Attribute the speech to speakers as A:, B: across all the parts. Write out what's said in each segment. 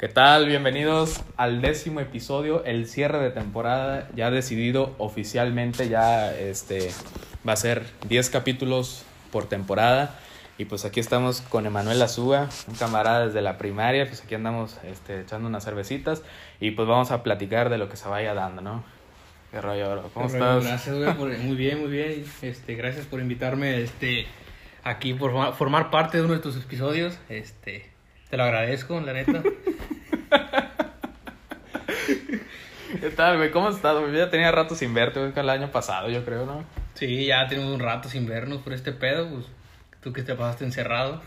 A: ¿Qué tal? Bienvenidos al décimo episodio, el cierre de temporada, ya decidido oficialmente, ya este va a ser 10 capítulos por temporada. Y pues aquí estamos con Emanuel Azúa, un camarada desde la primaria, pues aquí andamos este, echando unas cervecitas y pues vamos a platicar de lo que se vaya dando, ¿no? ¿Qué rollo, bro? ¿Cómo
B: Qué rollo,
A: estás?
B: Gracias, güey, por- muy bien, muy bien. Este, gracias por invitarme este, aquí, por forma- formar parte de uno de tus episodios. Este, te lo agradezco, la neta.
A: ¿Qué tal, güey? ¿Cómo estás? güey? Ya tenía rato sin verte, güey, el año pasado, yo creo, ¿no?
B: Sí, ya tenemos un rato sin vernos por este pedo, pues tú que te pasaste encerrado.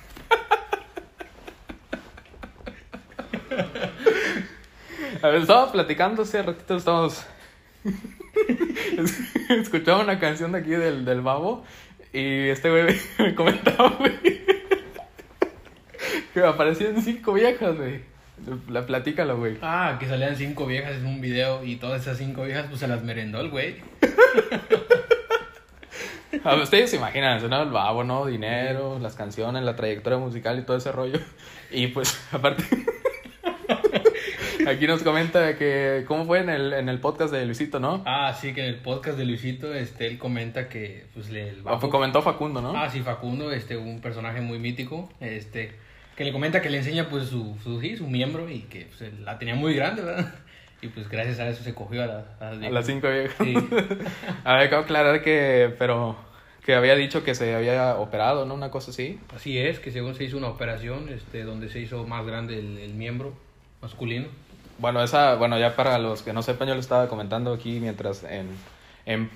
A: A ver, estábamos platicando hace ratito, estábamos... Escuchaba una canción de aquí del, del babo y este güey me comentaba, güey, que aparecían cinco viejas, güey. La platícalo, güey.
B: Ah, que salían cinco viejas en un video y todas esas cinco viejas pues se las merendó el güey.
A: A ustedes se imaginan, ¿no? El babo, ¿no? Dinero, las canciones, la trayectoria musical y todo ese rollo. Y pues, aparte... Aquí nos comenta que cómo fue en el, en el podcast de Luisito, ¿no?
B: Ah, sí, que en el podcast de Luisito, este, él comenta que pues le... el
A: Ah, comentó Facundo, ¿no?
B: Ah, sí, Facundo, este, un personaje muy mítico, este, que le comenta que le enseña, pues, su, su, sí, su miembro y que, pues, la tenía muy grande, ¿verdad? Y, pues, gracias a eso se cogió a, la- a las
A: A las cinco viejas.
B: Sí.
A: A ver, acabo de aclarar que, pero, que había dicho que se había operado, ¿no? Una cosa así.
B: Así es, que según se hizo una operación, este, donde se hizo más grande el, el miembro masculino.
A: Bueno, esa, bueno, ya para los que no sepan, yo lo estaba comentando aquí mientras en, en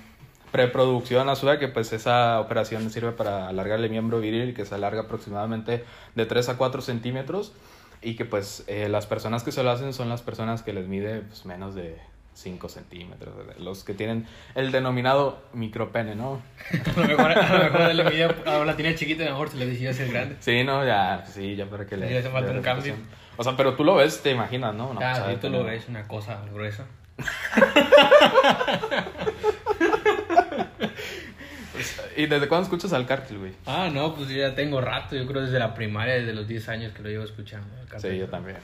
A: preproducción, a su vez, que pues esa operación sirve para alargar el miembro viril, que se alarga aproximadamente de 3 a 4 centímetros, y que pues eh, las personas que se lo hacen son las personas que les mide pues, menos de 5 centímetros, los que tienen el denominado micropene, ¿no?
B: A lo mejor, a lo mejor le medía- ah, la tenía chiquita a mejor se le decía ser grande.
A: Sí, no, ya, sí, ya para que le...
B: Sí, hace falta
A: le
B: un cambio.
A: O sea, pero tú lo ves, te imaginas, ¿no? no
B: ah, sí, tú lo ves, una cosa gruesa.
A: ¿Y desde cuándo escuchas al cártel, güey?
B: Ah, no, pues ya tengo rato, yo creo desde la primaria, desde los 10 años que lo llevo escuchando.
A: Sí, yo también.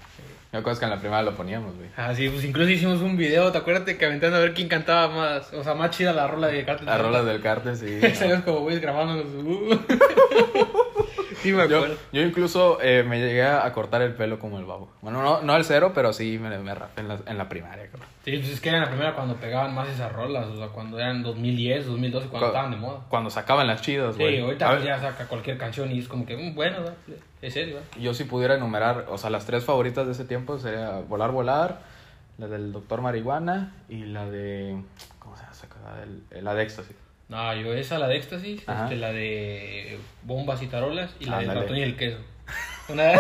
A: Yo acuerdo que en la primera lo poníamos, güey.
B: Ah, sí, pues incluso hicimos un video, ¿te acuerdas que aventando a ver quién cantaba más? O sea, más chida la rola de Cártel.
A: Las rolas del cártel, sí.
B: Salimos como güeyes grabándonos. uh. sí, me
A: Yo,
B: acuerdo.
A: yo incluso eh, me llegué a cortar el pelo como el babo. Bueno, no, no al cero, pero sí me, me rapé en la, en la primaria, cabrón.
B: Sí, pues es que era la primera cuando pegaban más esas rolas, o sea, cuando eran 2010, 2012, cuando
A: Cu-
B: estaban de moda.
A: Cuando sacaban las chidas,
B: Sí,
A: güey.
B: ahorita
A: A
B: pues, ya saca cualquier canción y es como que, mm, bueno, ¿verdad? es serio, ¿verdad?
A: Yo si pudiera enumerar, o sea, las tres favoritas de ese tiempo sería Volar, Volar, la del Doctor Marihuana y la de... ¿Cómo se llama La de Éxtasis.
B: No, yo esa, la de éxtasis, este, la de bombas y tarolas y la
A: Ándale.
B: de ratón y el queso. Una...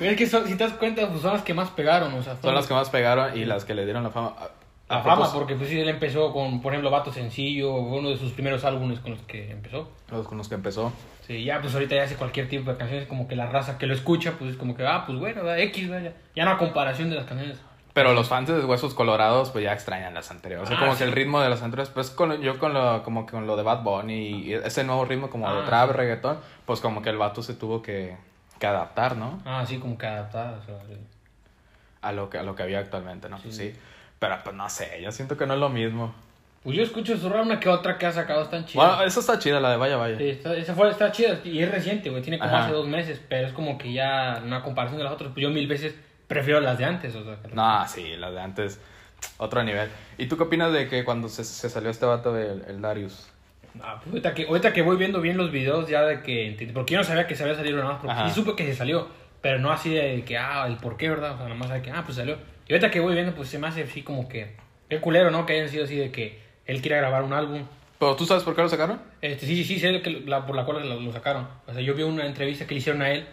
B: Es que son- si te das cuenta, pues son las que más pegaron, o sea,
A: Son las que más pegaron y las que le dieron la fama. A-
B: La fama, porque pues sí, él empezó con, por ejemplo, Vato Sencillo, uno de sus primeros álbumes con los que empezó.
A: Los con los que empezó.
B: Sí, ya pues ahorita ya hace cualquier tipo de canciones, como que la raza que lo escucha, pues es como que, ah, pues bueno, da X, vaya. Ya no a comparación de las canciones.
A: Pero los fans de Huesos Colorados, pues ya extrañan las anteriores. O sea,
B: Ah,
A: como
B: sí.
A: que el ritmo de las anteriores, pues con, yo con lo, como que con lo de Bad Bunny y ese nuevo ritmo como de
B: Ah,
A: trap,
B: sí.
A: reggaetón, pues como que el vato se tuvo que, que adaptar, ¿no?
B: Ah, sí, como que adaptada. o sea, sí.
A: A lo que, a lo que había actualmente, ¿no? Pues
B: Sí.
A: Pero pues no sé, yo siento que no es lo mismo.
B: Pues yo escucho su una que otra que ha sacado, están chidas.
A: Bueno, esa está chida, la de Vaya Vaya.
B: Sí, está, esa fue, está chida y es reciente, güey. Tiene como
A: Ajá.
B: hace dos meses, pero es como que ya una comparación de las otras, pues yo mil veces prefiero las de antes, o sea.
A: No, sí, la de antes, otro nivel. ¿Y tú qué opinas de que cuando se, se salió este vato, el, el Darius?
B: Ah, pues ahorita que, ahorita que voy viendo bien los videos ya de que porque yo no sabía que se había salido nada más, porque
A: Ajá.
B: sí supe que se salió, pero no así de que, ah, el por qué, ¿verdad? O sea, nada más de que, ah, pues salió. Y ahorita que voy viendo, pues se me hace así como que, qué culero, ¿no? Que hayan sido así de que él quiere grabar un álbum.
A: ¿Pero tú sabes por qué lo sacaron?
B: Este, sí, sí, sí, sé que la, por la cual lo, lo sacaron. O sea, yo vi una entrevista que le hicieron a él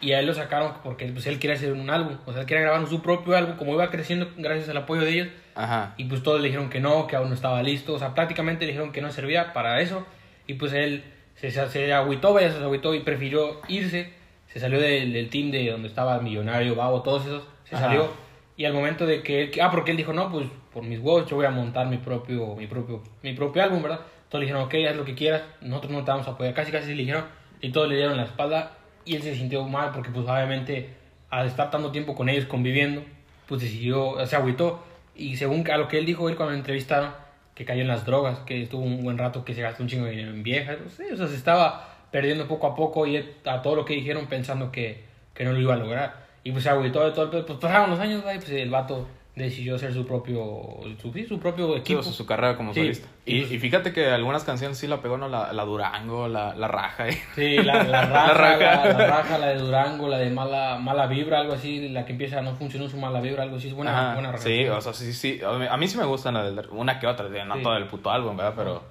B: y a él lo sacaron porque pues, él quiere hacer un álbum. O sea, él quiere grabar su propio álbum, como iba creciendo gracias al apoyo de ellos.
A: Ajá.
B: Y pues todos le dijeron que no, que aún no estaba listo. O sea, prácticamente le dijeron que no servía para eso. Y pues él se, se, se agüitó, vaya, se agüitó y prefirió irse. Se salió del, del team de donde estaba Millonario, Babo, todos esos. Se
A: Ajá.
B: salió. Y al momento de que él... Ah, porque él dijo, no, pues por mis huevos yo voy a montar mi propio, mi propio, mi propio álbum, ¿verdad? Todos le dijeron, ok, haz lo que quieras. Nosotros no te vamos a apoyar. Casi, casi le dijeron. Y todos le dieron la espalda. Y él se sintió mal porque pues obviamente al estar tanto tiempo con ellos conviviendo, pues decidió, se agüitó. Y según a lo que él dijo él cuando lo entrevistaron, que cayó en las drogas, que estuvo un buen rato que se gastó un chingo de dinero en viejas, no sé, o sea, se estaba perdiendo poco a poco y él, a todo lo que dijeron pensando que, que no lo iba a lograr. Y pues se agüitó de todo el pues pasaron los años, pues el vato decidió hacer su propio, su, su propio equipo.
A: su, su carrera como
B: Sí.
A: solista. Y, y fíjate que algunas canciones sí la pegó, ¿no? La, la Durango, la, la Raja. ¿eh?
B: Sí, la, la raja, la,
A: raja.
B: la raja, la de Durango, la de mala, mala vibra, algo así, la que empieza no funcionó su mala vibra, algo así, es buena,
A: Ajá,
B: buena
A: sí, o sea, sí, sí. A mí, a mí sí me gustan la del- una que otra, no
B: Sí.
A: todo el puto álbum, ¿verdad? Pero,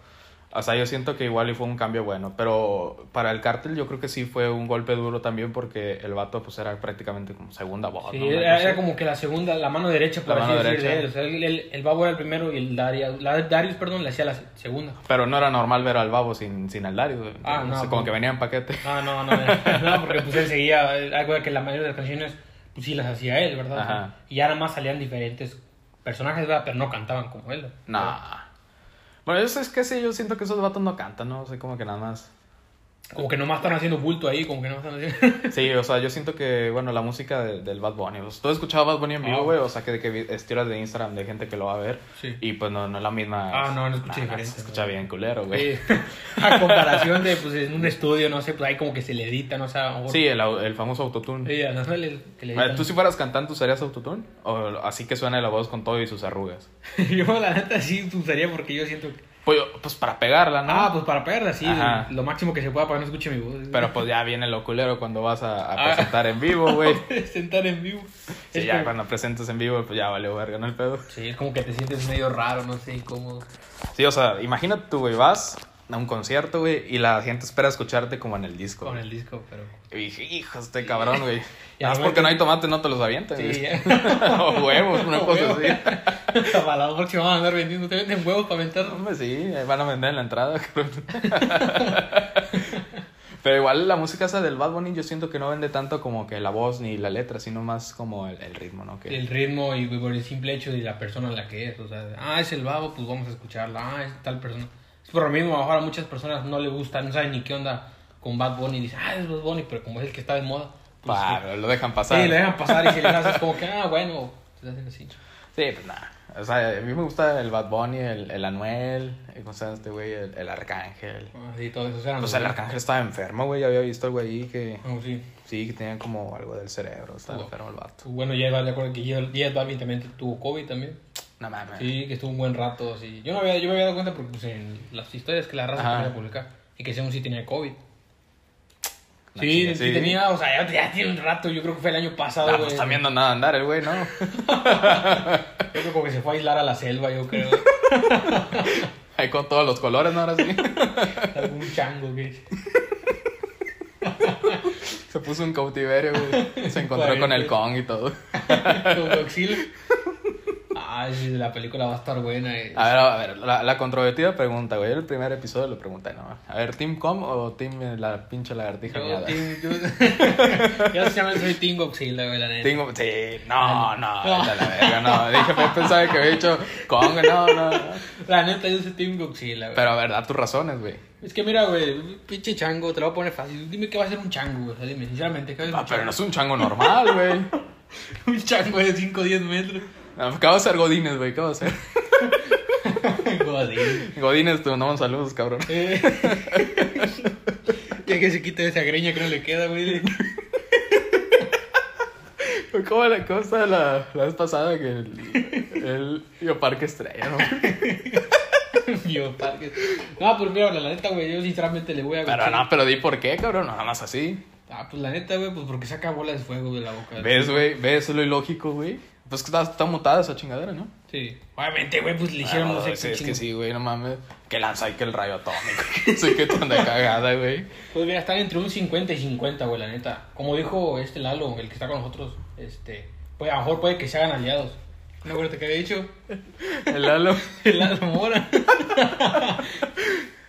A: o sea, yo siento que igual y fue un cambio bueno. Pero para el cártel yo creo que sí fue un golpe duro también porque el vato pues era prácticamente como segunda voz,
B: Sí,
A: ¿no?
B: Era, era como que la segunda, la mano derecha, por
A: La
B: así decir,
A: derecha.
B: de él. O sea, el, el, el Babo era el primero y el Darius, la, Darius, perdón, le hacía la segunda.
A: Pero no era normal ver al babo sin, sin el Darius.
B: Ah, no,
A: O sea, como
B: pues-
A: que venía en paquete.
B: Ah, no, no, no, porque pues él seguía, algo de que la mayoría de las canciones, pues sí las hacía él, ¿verdad? O sea,
A: Ajá.
B: y ya nada más salían diferentes personajes, ¿verdad? Pero no cantaban como él.
A: Nah. Bueno, eso es que sí, yo siento que esos vatos no cantan, ¿no? O sea, como que nada más.
B: Como que nomás están haciendo bulto ahí, como que no están haciendo...
A: Sí, o sea, yo siento que, bueno, la música de- del Bad Bunny. pues, ¿Tú has escuchado Bad Bunny en vivo,
B: Ah.
A: güey? O sea, que, que vi- estiras de Instagram de gente que lo va a ver.
B: Sí.
A: Y pues no, no es la misma.
B: Ah, no, no escucha
A: Nah,
B: diferente,
A: Se escucha bien culero, güey.
B: Sí. A comparación de, pues, en un estudio, no sé, pues ahí como que se le edita, no sé, a lo mejor-
A: Sí, el, el famoso autotune.
B: Sí, no sé, el- que le editan.
A: ¿Tú si fueras cantante usarías autotune? ¿O así que suene la voz con todo y sus arrugas?
B: yo, la neta, sí usaría porque yo siento que...
A: Pues, pues para pegarla, ¿no?
B: Ah, pues para perder, sí,
A: Ajá.
B: lo máximo que se pueda para que no escuche mi voz.
A: Pero pues ya viene lo culero cuando vas a, a
B: Ah.
A: presentar en vivo, güey.
B: Sentar en vivo.
A: Sí,
B: es
A: ya
B: como-
A: cuando presentes en vivo, pues ya vale verga, ¿no? El pedo.
B: Sí, es como que te sientes medio raro, no sé, incómodo.
A: Sí, o sea, imagínate tú, güey, vas a un concierto, güey, y la gente espera escucharte como en el disco.
B: Con
A: güey.
B: el disco, pero...
A: Y dije, hijo, este cabrón, güey.
B: Ya,
A: Nada más
B: güey,
A: porque no hay tomate, no te los avientan,
B: Sí,
A: o huevos, una
B: O
A: cosa así.
B: para la próxima van a andar vendiendo, te venden huevos para aventar.
A: Hombre, sí, van a vender en la entrada, cabrón. Pero igual la música esa del Bad Bunny yo siento que no vende tanto como que la voz ni la letra, sino más como el, el ritmo, ¿no? Que...
B: El ritmo y por el simple hecho de la persona en la que es, o sea, ah, es el babo, pues vamos a escucharla, ah, es tal persona. Por lo mismo, a lo mejor a muchas personas no le gusta, no saben ni qué onda con Bad Bunny, dicen, ah, es Bad Bunny, pero como es el que está de moda, pues sí.
A: lo dejan pasar.
B: Sí, le dejan pasar y si les haces como que, ah, bueno, se hacen así.
A: Sí, pues nada. O sea, a mí me gusta el Bad Bunny, el, el Anuel, el, ¿cómo este güey? El, el Arcángel.
B: Así, todo eso. eran
A: Pues el Arcángel estaba enfermo, güey. Ya había visto al güey ahí que...
B: Ah, sí.
A: Sí, que tenía como algo del cerebro. Estaba
B: Oh.
A: enfermo el vato.
B: Bueno, ya de acuerdo que J Balvin también tuvo COVID también.
A: No mames.
B: Sí, que estuvo un buen rato así. Yo no había, yo me había dado cuenta porque pues, en las historias que la raza
A: Ajá.
B: ponía a publicar y que según sí tenía COVID.
A: No,
B: Sí, sí, tenía, o sea, ya, ya tiene un rato, yo creo que fue el año pasado,
A: No,
B: güey.
A: pues está viendo nada andar el güey, ¿no?
B: Yo creo como que se fue a aislar a la selva, yo creo.
A: Ahí con todos los colores, ¿no? Ahora sí.
B: Algún chango que
A: Se puso un cautiverio, güey. Se encontró con el Kong y todo.
B: con Godzilla. Ah, sí, la película va a estar buena. eh.
A: A ver, a ver, la, la controvertida pregunta, güey. El primer episodio lo pregunté, ¿no? A ver, ¿Team Com o Team eh, la pinche lagartija
B: Yo,
A: miada?
B: team- yo- llama, soy Team Godzilla, güey, la neta.
A: Tengo, sí, no, no,
B: No.
A: vete a la verga, no. Dije, pues, pensaba que había dicho Kong, no, no.
B: La neta, yo soy Team Godzilla, güey.
A: Pero a ver, da tus razones, güey.
B: Es que mira, güey, pinche chango, te lo voy a poner fácil. Dime qué va a ser un chango, güey. O sea, dime, sinceramente, ¿qué va a ser
A: Ah, pero no es un chango normal, güey.
B: Un chango de 5 o 10 metros.
A: No, ¿Qué va a ser Godines, güey? ¿Qué va a ser?
B: Joder.
A: Godines, tú no saludos, cabrón.
B: Eh. Ya que se quite esa greña que no le queda, güey.
A: ¿Cómo, la, cómo está la, la vez pasada que el, el Bioparque estrella, no?
B: Bioparque. No, pues mira, la neta, güey, yo sinceramente le voy a
A: Pero no, pero di por qué, cabrón. Nada más así.
B: Ah, pues la neta, güey, pues porque saca bolas de fuego de la boca.
A: ¿Ves, güey? ¿Ves lo ilógico, güey? Pues que está, está mutada esa chingadera, ¿no?
B: Sí. Obviamente, güey, pues le hicieron,
A: Ah,
B: no sé
A: sí,
B: qué
A: es que sí, güey, no mames. Que lanza ahí que el rayo atómico. Sé qué tan de cagada, güey.
B: Pues mira, están entre un 50 y 50, güey, la neta. Como dijo este Lalo, el que está con nosotros, este, pues a lo mejor puede que se hagan aliados. ¿No acuerdas que había dicho?
A: El Lalo.
B: El Lalo Mora.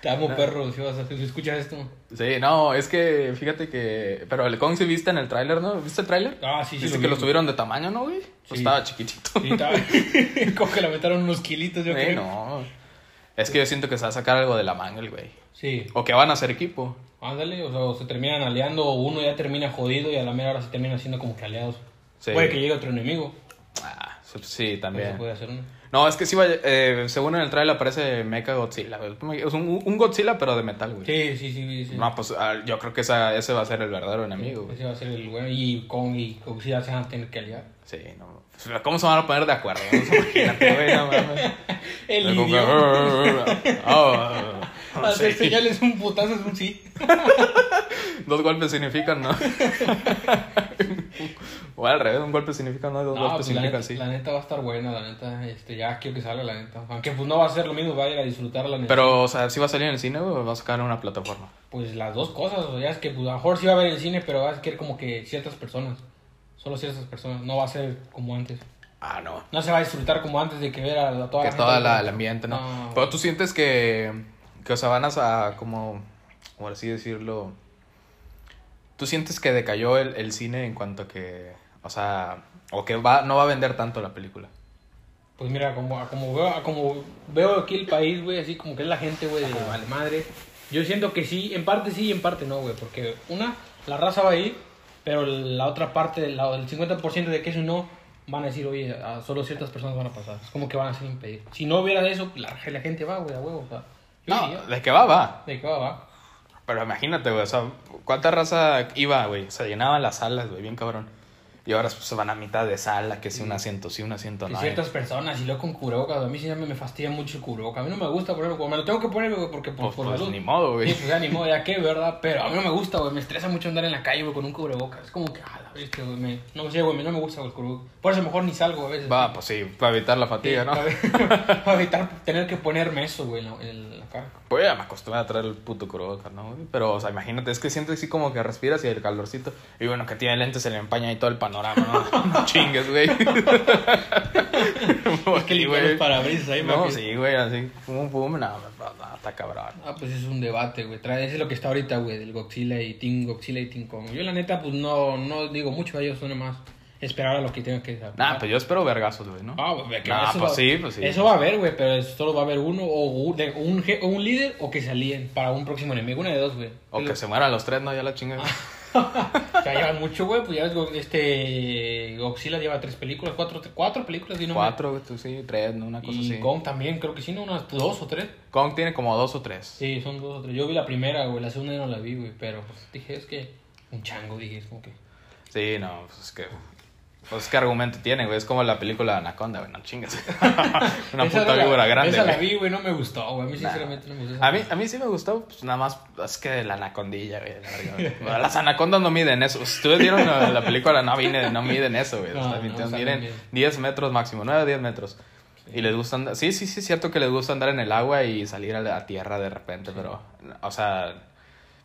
B: Te amo, perro, si, vas a, si escuchas esto.
A: Sí, no, es que fíjate que. Pero el Kong sí viste en el tráiler, ¿no? ¿Viste el tráiler?
B: Ah, sí, sí.
A: Dice
B: lo
A: que
B: vi,
A: lo subieron de tamaño, ¿no, güey? Pues
B: Sí.
A: estaba chiquitito.
B: Sí, estaba- Como que le metieron unos kilitos, yo
A: Güey,
B: creo.
A: no. Es que yo siento que se va a sacar algo de la manga el güey.
B: Sí.
A: O que van a hacer equipo.
B: Ándale, o sea, o se terminan aliando, o uno ya termina jodido y a la mera hora se termina haciendo como que aliados.
A: Sí.
B: Puede que llegue otro enemigo.
A: Ah, sí, sí,
B: Eso
A: también.
B: puede hacer uno.
A: No, es que sí va, eh, según en el trailer aparece Mecha Godzilla. güey. Es un, un Godzilla pero de metal, güey.
B: Sí, sí, sí. sí.
A: No, pues ah, yo creo que esa, ese va a ser el verdadero enemigo, güey.
B: Ese va a ser el bueno. Y Kong y Godzilla se van a tener que aliar.
A: Sí, no. Pues, ¿Cómo se van a poner de acuerdo? Imagínate, güey, no mames.
B: El idioma.
A: Ah,
B: Al
A: sí.
B: señales un putazo es un sí.
A: Dos golpes significan, ¿no? o al revés, un golpe significa no, dos
B: No,
A: golpes
B: pues
A: significan sí.
B: la neta va a estar buena, la neta. Este, ya quiero que salga, la neta. Aunque pues no va a ser lo mismo, va a ir a disfrutar la neta.
A: Pero, o sea, ¿sí va a salir en el cine o va a sacar en una plataforma?
B: Pues las dos cosas, o sea, ya es que pues, a lo mejor sí va a ver el cine, pero va a ser como que ciertas personas. Solo ciertas personas. No va a ser como antes.
A: Ah, no.
B: No se va a disfrutar como antes de que ver a, a toda
A: Que
B: la gente.
A: la, el ambiente, ¿no?
B: No.
A: Pero tú sientes que, que, o sea, van a, como, por así decirlo, tú sientes que decayó el, el cine en cuanto a que, o sea, o que va, no va a vender tanto la película.
B: Pues mira, como, a como, veo, a como veo aquí el país, güey, así como que es la gente, güey, de vale madre. Yo siento que sí, en parte sí y en parte no, güey. Porque una, la raza va a ir, pero la otra parte, la, el 50% de que eso no, van a decir, oye, a solo ciertas personas van a pasar. Es como que van a ser impedir. Si no hubiera eso, la, la gente va, güey, a huevo. O sea,
A: No,
B: diría,
A: de que va, va.
B: de que va, va.
A: Pero imagínate, güey, o sea, ¿cuánta raza iba, güey? Se llenaban las salas, güey, bien cabrón. Y ahora pues, se van a mitad de sala, que si un asiento sí, un asiento
B: Y
A: no.
B: ciertas personas, y luego con cubrebocas, a mí sí me, me fastidia mucho el cubrebocas. A mí no me gusta ponerlo, como me lo tengo que poner, güey, porque por,
A: Pues,
B: por
A: pues, ni modo, güey.
B: Sí, pues ya ni modo, ya qué, ¿verdad? Pero a mí no me gusta, güey. Me estresa mucho andar en la calle, güey, con un cubrebocas. Es como que, ah, bestia, güey. Me... No sé, güey, no me gusta güey, el cubrebocas. Por eso mejor ni salgo a veces.
A: Va, pues sí, para evitar la
B: Sí,
A: fatiga, ¿no?
B: Para, para evitar tener que ponerme eso, güey, en la, en la cara.
A: Pues ya me acostumbré a traer el puto cubrebocas, ¿no? güey? Pero, o sea, imagínate, es que siento así como que respiras y el calorcito. Y bueno, que tiene lentes, se le empaña ahí todo el panorama, ¿no? No chingues, güey.
B: Es que limpiar los parabrisas ahí,
A: No,
B: porque-
A: sí, güey, así, pum, pum, no, no, no, está cabrón.
B: Ah, pues es un debate, güey. Trae, ese es lo que está ahorita, güey, del Godzilla y Team Godzilla y Team Kong. Yo, la neta, pues no, no digo mucho a ellos, son más esperar a lo que tenga que dar.
A: Nah, pues yo espero vergazos, güey, ¿no?
B: Ah, güey, que
A: Nah,
B: eso
A: pues
B: va-
A: sí, pues sí.
B: Eso va a haber, güey, pero solo va a haber uno, o un, de- un, o un líder, o que se alíen para un próximo enemigo. Una de dos, güey.
A: O que se mueran los tres, ¿no? Ya la chingada.
B: O sea, llevan mucho, güey, pues ya ves, este Godzilla lleva tres películas, cuatro, cuatro películas, no
A: Cuatro, tú sí, tres, ¿no? Una cosa
B: Y
A: así.
B: Kong también, creo que sí, ¿no? Unas dos o tres.
A: Kong tiene como dos o tres.
B: Sí, son dos o tres. Yo vi la primera, güey, la segunda ya no la vi, güey, pero pues, dije, es que un chango, dije, es como que...
A: Sí, no, pues es que. Pues qué argumento tiene, güey. Es como la película Anaconda, güey. No chingas. Una
B: Esa
A: puta
B: la-
A: víbora grande,
B: Esa la vi, güey, no me gustó, güey. A mí sinceramente no me gustó.
A: A mí, a mí sí me gustó, pues nada más, es que la anacondilla, güey. la. Las anacondas no miden eso. Si ustedes vieron la, la película, no, vine- no miden eso, güey.
B: No,
A: O sea,
B: no,
A: miden. 10 metros máximo, 9 o 10 metros. Y les gusta andar, sí, sí, sí, es cierto que les gusta andar en el agua y salir a la tierra de repente, pero, o sea,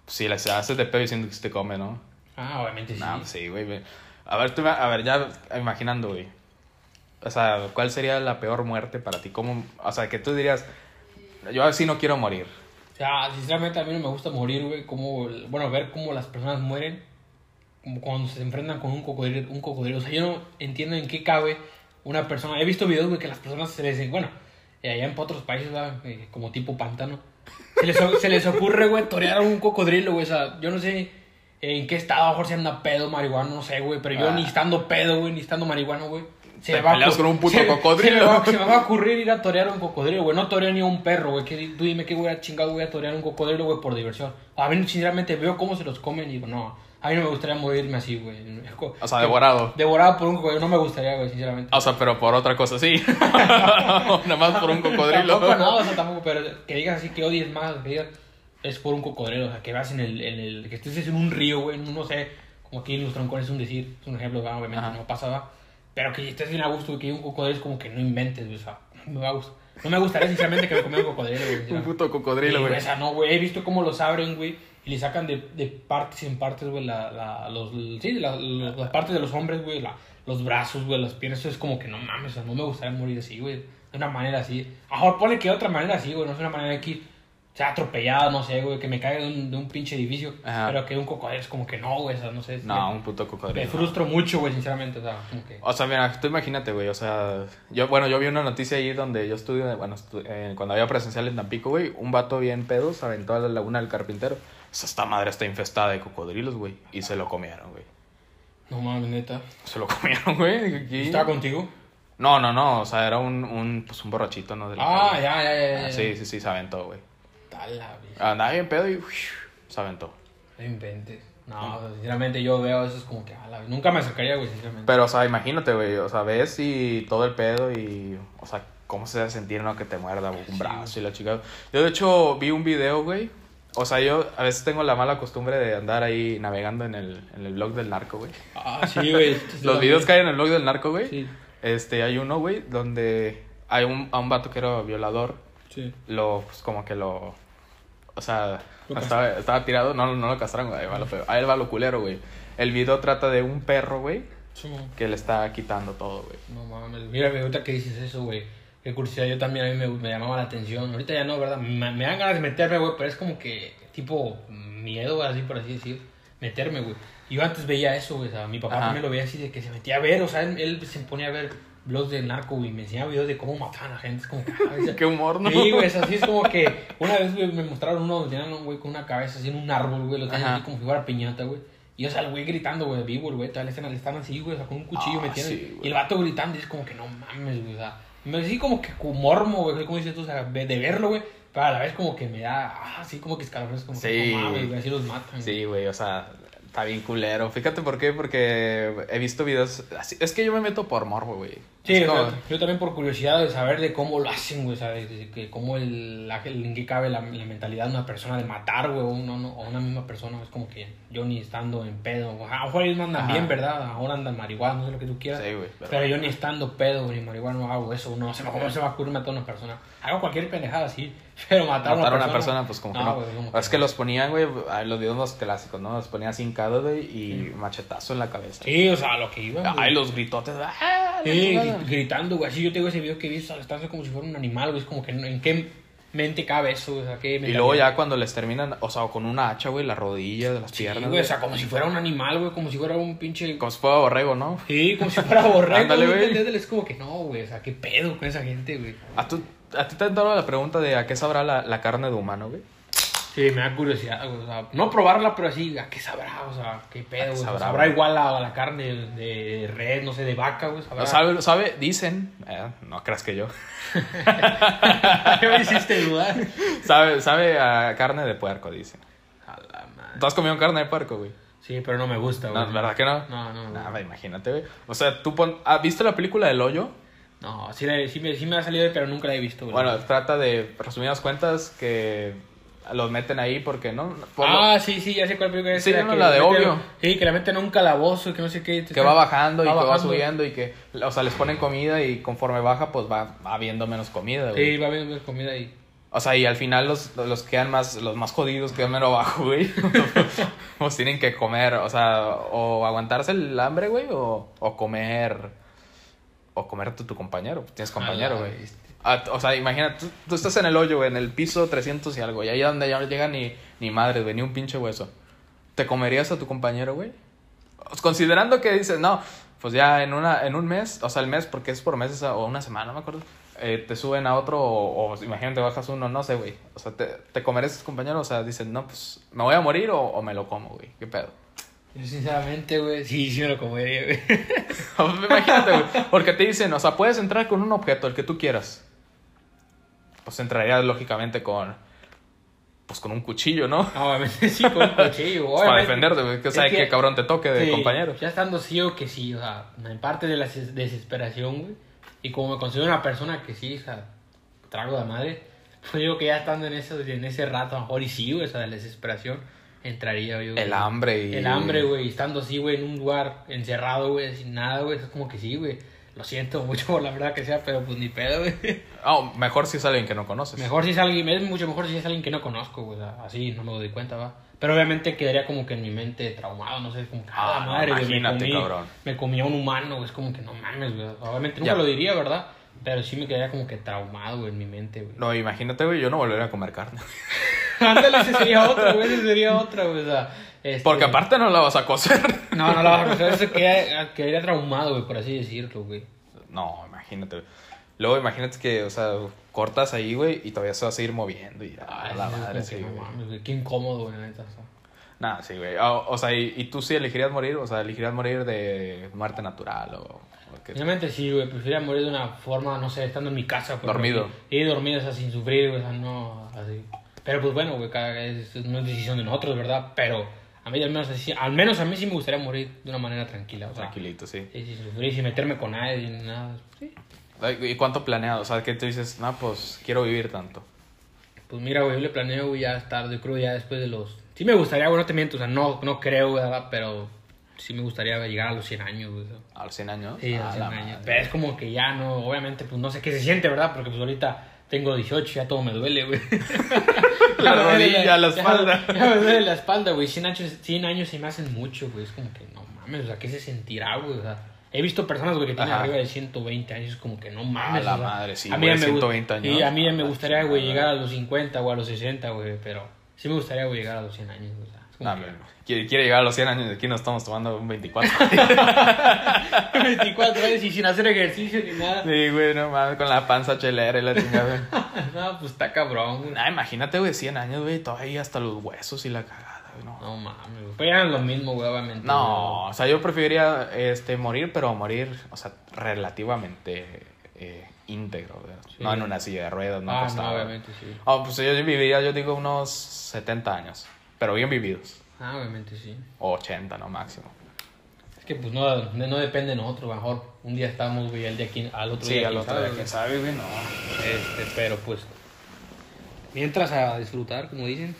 A: si les haces de pedo diciendo que se te come, ¿no?
B: Ah, obviamente sí.
A: No, pues sí, güey. güey. A ver, tú, a ver, ya imaginando, güey. O sea, ¿cuál sería la peor muerte para ti? ¿Cómo, o sea, que tú dirías, yo así no quiero morir.
B: O sea, sinceramente a mí no me gusta morir, güey. Como, bueno, ver cómo las personas mueren. Como cuando se enfrentan con un cocodrilo, un cocodrilo. O sea, yo no entiendo en qué cabe una persona. He visto videos, güey, que las personas se les... Bueno, eh, allá en otros países. Eh, como tipo pantano. Se les, se les ocurre, güey, torear a un cocodrilo, güey. O sea, yo no sé en qué estado, a lo mejor se anda pedo, marihuana, no sé, güey. Pero yo
A: Ah.
B: ni estando pedo, güey, ni estando marihuana, güey. Se me va a
A: con un puto
B: se-
A: cocodrilo.
B: Se me, va, se me va a ocurrir ir a torear un cocodrilo, güey. No toreo ni a un perro, güey. Que Tú dime qué voy a chingado voy a torear un cocodrilo, güey, por diversión. A mí, sinceramente, veo cómo se los comen y digo, no. A mí no me gustaría morirme así, güey.
A: O sea, devorado.
B: Devorado por un cocodrilo. No me gustaría, güey, sinceramente.
A: O sea, pero por otra cosa, sí. Nada más por un cocodrilo.
B: Tampoco, no, o sea, tampoco, pero que digas así que odies más, que digas, es por un cocodrilo, o sea, que vas en el, en el, que estés en un río, güey, no sé, como aquí en los troncones es un decir, es un ejemplo, obviamente
A: Ajá.
B: no pasa, ¿verdad? pero que estés bien a gusto, güey, que hay un cocodrilo es como que no inventes, güey, o sea, no me va a gustar. No me gustaría sinceramente que me comiera un cocodrilo, güey.
A: Un puto cocodrilo, güey.
B: O sea, no, güey, he visto cómo los abren, güey, y le sacan de, de partes en partes, güey, la, la, los, sí, la- los- las partes de los hombres, güey, la- los brazos, güey, las piernas, eso es como que no mames, o sea, no me gustaría morir así, güey, de una manera así. A lo mejor pone que de otra manera así, güey, no es una manera aquí, sea atropellada, no sé, güey, que me caiga de un, de un pinche edificio.
A: Ajá.
B: Pero que un cocodrilo es como que no, güey, o sea, no sé.
A: No,
B: me,
A: un puto
B: me
A: cocodrilo.
B: frustro mucho, güey, sinceramente, o sea, como que...
A: O sea, mira, tú imagínate, güey, o sea, yo, bueno, yo vi una noticia ahí donde yo estuve, bueno, eh, cuando había presencial en Tampico, güey, un vato bien pedo se aventó a la laguna del carpintero. O sea, esta madre está infestada de cocodrilos, güey, y se lo comieron, güey.
B: No mames, neta.
A: Se lo comieron, güey.
B: ¿Estaba contigo?
A: No, no, no, o sea, era un, un, pues, un borrachito, ¿no? De la
B: Ah,
A: calle.
B: ya, ya, ya. Ya.
A: Sí, sí, sí, se aventó, güey.
B: Güey.
A: Andaba bien pedo y uf, se aventó.
B: No inventes. No, sinceramente yo veo eso es como que, a la vez. Nunca me acercaría, güey, sinceramente.
A: Pero, o sea, imagínate, güey, o sea, ves y todo el pedo y, o sea, cómo se debe sentir, ¿no? Que te muerda un
B: Sí,
A: brazo y la chica. Yo, de hecho, vi un video, güey. O sea, yo a veces tengo la mala costumbre de andar ahí navegando en el, en el blog del narco, güey.
B: Ah, sí, güey.
A: Los videos que hay en el blog del narco, güey.
B: Sí,
A: Este, hay uno, güey, donde hay un, a un vato que era violador.
B: sí.
A: Lo, pues, como que lo... O sea, estaba, estaba tirado. No, no lo castraron, güey. Ahí va lo feo. Ahí va lo culero, güey. El video trata de un perro, güey,
B: Sí.
A: que le está quitando todo, güey.
B: No mames. Mira, güey, ahorita que dices eso, güey. Qué curiosidad, yo también a mí me, me llamaba la atención. Ahorita ya no, ¿verdad? Me, me dan ganas de meterme, güey, pero es como que tipo miedo, así por así decir, meterme, güey. Yo antes veía eso, güey, o sea, mi papá
A: Ajá.
B: también lo veía así de que se metía a ver, o sea, él, él se ponía a ver blogs del narco, güey, y me enseñaba videos de cómo mataban a gente, es como que... ah, esa-
A: Qué humor, ¿no?
B: Sí, güey, es así, es como que una vez güey, me mostraron uno donde tenían un güey con una cabeza así en un árbol, güey, lo tenían así como si fuera piñata, güey. Y o sea, el güey gritando, güey, vivo, güey, tal, le están, le están así, güey, o sea, con un cuchillo
A: Ah,
B: metiendo.
A: sí,
B: y el vato gritando, y es como que no mames, güey, o sea, me así como que mormo, güey, como dices tú, o sea, de de verlo, güey, pero a la vez como que me da, ah, así como que escalofríos, como
A: Sí.
B: que no mames, güey, así los matan.
A: Sí, güey, o sea, está bien culero. Fíjate por qué, porque he visto videos así. Es que yo me meto por morbo, güey.
B: Sí,
A: como-
B: yo también por curiosidad de saber de cómo lo hacen, güey, ¿sabes? De que cómo el, la- en qué cabe la, la mentalidad de una persona de matar, güey, o, uno, no, o una misma persona. Es como que yo ni estando en pedo, o a lo mejor ellos no andan
A: Ajá.
B: bien, ¿verdad? Ahora andan marihuana, no sé lo que tú quieras.
A: Sí, güey. pero-
B: yo ni estando pedo ni marihuana no hago eso, no me, ¿cómo se va a ocurrir matar a una persona? Hago cualquier pendejada así, pero matar,
A: Matar a
B: una,
A: persona, pues como que no.
B: güey, como
A: es que los ponían, güey, los videos los clásicos, ¿no? Los ponían hincados, güey, y machetazo en la cabeza.
B: Sí, o sea, lo que güey.
A: Ay, los gritotes. ¡ah!
B: Sí, gritando, güey. Así yo tengo ese video que visto, están como si fuera un animal, güey. Es como que en qué mente cabe eso. O sea, qué
A: Y luego ya cuando les terminan, o sea, con una hacha, güey, la rodilla de las
B: Sí,
A: piernas.
B: güey, o sea, como si fuera un animal, güey. Como si fuera un pinche.
A: Como si fuera borrego, ¿no?
B: Sí, como si fuera borrego.
A: Ándale,
B: güey. Es como que no, güey. O sea, qué pedo con esa gente, güey.
A: ¿A, tú- a ti te han dado la pregunta de a qué sabrá la, la carne de humano, güey?
B: Sí, me da curiosidad. O sea, no probarla, pero así, ¿a qué sabrá? O sea, qué pedo, güey.
A: sabrá,
B: Sabrá, igual a, a la carne de, red, no sé, de vaca, güey. Sabrá.
A: No, ¿Sabe, sabe, dicen, eh, no creas que yo,
B: ¿Qué me hiciste dudar?
A: sabe, sabe a carne de puerco, dicen.
B: A la madre.
A: ¿Tú has comido carne de puerco, güey?
B: Sí, pero no me gusta, güey.
A: No, ¿Verdad que no?
B: No, no.
A: Nada, imagínate, güey. O sea, tú pon... ¿Has visto la película del hoyo?
B: No, sí, la- sí, me, sí me ha salido, pero nunca la he visto, güey.
A: Bueno, trata de, resumidas cuentas, que los meten ahí porque, ¿no? Por lo-
B: Ah, sí, sí, ya sé cuál película es.
A: Sí,
B: la
A: no,
B: que
A: la de Obvio.
B: Sí, que la meten a un calabozo, que no sé qué.
A: que va bajando y que va subiendo y que, o sea, les ponen comida y conforme baja, pues va, va habiendo menos comida, güey.
B: Sí, va viendo comida ahí.
A: O sea, y al final los, los quedan más, los más jodidos quedan menos abajo, güey. pues tienen que comer, o sea, o aguantarse el hambre, güey, o, o comer, o comer tu, tu compañero. Tienes compañero, güey.
B: bestia.
A: Ah, O sea, imagínate, tú, tú estás en el hoyo, güey, en el piso 300 y algo, y ahí donde ya no llega ni, ni madre, güey, ni un pinche hueso. ¿Te comerías a tu compañero, güey? Considerando que dices, no, pues ya en, una, en un mes, o sea, el mes, porque es por meses o una semana, no me acuerdo, eh, te suben a otro, o, o imagínate, bajas uno, no sé, güey. O sea, te, te comerías a tu compañero, o sea, dicen, no, pues, ¿me voy a morir o, o me lo como, güey? ¿Qué pedo?
B: Yo, sinceramente, güey, sí, sí me lo comería, güey.
A: Imagínate, güey. Porque te dicen, o sea, puedes entrar con un objeto, el que tú quieras. Pues entrarías lógicamente con. Pues con un cuchillo, ¿no?
B: Obviamente sí, con un cuchillo,
A: Pues para defenderte, güey. Que sabe
B: que-
A: qué cabrón te toque de
B: Sí,
A: compañero.
B: Ya estando ciego que sí, o sea, en parte de la des- desesperación, güey. Y como me considero una persona que sí, o sea, trago de madre, pues digo que ya estando en, eso, en ese rato, a lo mejor y sí, güey, o sea, de la desesperación, entraría yo.
A: El
B: güey.
A: hambre y.
B: El hambre, güey, estando así, güey, en un lugar encerrado, güey, sin nada, güey, es como que sí, güey. Lo siento mucho por la verdad que sea, pero pues ni pedo, güey.
A: Oh, mejor si es alguien que no conoces.
B: Mejor si es alguien, es mucho mejor si es alguien que no conozco, güey, así no me doy cuenta, va. Pero obviamente quedaría como que en mi mente traumado, no sé, como que,
A: Ah,
B: ah,
A: no,
B: madre, güey, me
A: imagínate,
B: comí,
A: cabrón.
B: me comí a un humano, güey, es como que no mames, güey. Obviamente nunca
A: Ya.
B: lo diría, ¿verdad? Pero sí me quedaría como que traumado, güey, en mi mente, güey.
A: No, imagínate, güey, yo no volvería a comer carne.
B: Ándale, ese sería otra, güey, ese sería otra, güey, o sea... este-
A: Porque aparte no la vas a cocer.
B: No, no la vas a conocer, eso quedaría, quedaría traumado, güey, por así decirlo, güey.
A: No, imagínate, güey. Luego imagínate que, o sea, cortas ahí, güey, y todavía se va a seguir moviendo y la madre, sí,
B: no
A: güey.
B: güey, Qué incómodo, güey, la neta. o sea.
A: Nah, sí, güey. O, o sea, ¿y, y tú sí elegirías morir? O sea, ¿elegirías morir de muerte natural o, o?
B: Realmente sí, güey, preferiría morir de una forma, no sé, estando en mi casa. pues,
A: Dormido.
B: Y dormido, o sea, sin sufrir, güey, o sea, no, así. Pero pues bueno, güey, cada es, no es decisión de nosotros, ¿verdad? Pero a mí al menos, así, al menos a mí sí me gustaría morir de una manera tranquila, o sea.
A: Tranquilito, sí.
B: Sí, sin meterme con nadie, ni nada. Sí.
A: ¿Y cuánto planeado? O sea, que tú dices, no, pues quiero vivir tanto.
B: Pues mira, güey, yo le planeo, güey, ya estar, yo creo ya después de los... Sí me gustaría, güey, no te miento, o sea, no, no creo, ¿verdad? Pero sí me gustaría llegar a los 100 años, güey.
A: ¿A los 100 años?
B: Sí, a los 100
A: la
B: años.
A: madre.
B: Pero es como que ya no, obviamente, pues no sé qué se siente, ¿verdad? Porque pues ahorita tengo 18, ya todo me duele, güey.
A: La
B: Ya me duele
A: rodilla, la espalda.
B: Ya, ya me duele la espalda, güey. 100 años, 100 años se me hacen mucho, güey. Es como que no mames, o sea, ¿qué se sentirá, güey? O sea, he visto personas, güey, que tienen
A: Ajá.
B: arriba de 120 años, como que no mames.
A: la
B: o sea,
A: madre, sí,
B: a mí
A: güey,
B: ya me gu-
A: 120 años.
B: Y a mí ya me gustaría, güey, llegar a los 50 o a los 60, güey, pero sí me gustaría, güey, llegar a los 100 años, es como
A: No, quiere, quiere llegar a los 100 años y aquí nos estamos tomando un 24.
B: 24 años y sin hacer ejercicio ni nada.
A: sí, güey, no mames, con la panza chelera y la chingada.
B: No, pues está cabrón, güey.
A: Nah, imagínate, güey, 100 años, güey, todavía hasta los huesos y la cagada, güey, no.
B: No mames, güey. Pero es lo mismo, güey, obviamente.
A: No, o sea, yo preferiría este, morir, pero morir, o sea, relativamente eh, íntegro.
B: Sí.
A: No en una silla de ruedas, no
B: Ah, no, obviamente sí.
A: Oh, pues yo viviría, yo digo, unos 70 años, pero bien vividos.
B: Ah, obviamente sí.
A: O 80, no máximo.
B: Es que pues no, no depende de nosotros, mejor un día estamos, güey, al día aquí, al otro
A: Sí,
B: día.
A: al
B: quién
A: otro
B: sabe,
A: día, quién sabe, güey, no.
B: Este, pero pues. Mientras a disfrutar, como dicen.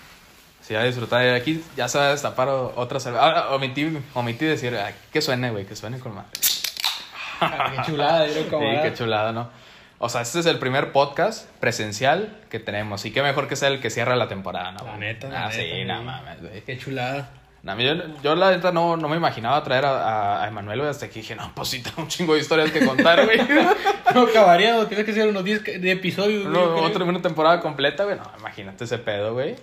A: Sí, a disfrutar. Aquí ya se va a destapar otra cerveza. Ahora, omití, omití decir, ay, que suene, güey, que suene con.
B: Ah, qué chulada, yo
A: Sí, qué chulada, ¿no? O sea, este es el primer podcast presencial que tenemos. Y qué mejor que sea el que cierra la temporada, ¿no?
B: La neta, la
A: Ah, sí, no
B: güey.
A: mames, güey.
B: Qué chulada.
A: No, yo, yo la neta no, no me imaginaba traer a, a, Emanuel, güey, hasta que dije, no, pues sí, tengo un chingo de historias que contar, güey.
B: No acabaría, güey, tienes que hacer unos 10 de episodios, güey,
A: Uno- otra, una temporada completa, güey. No, imagínate ese pedo, güey.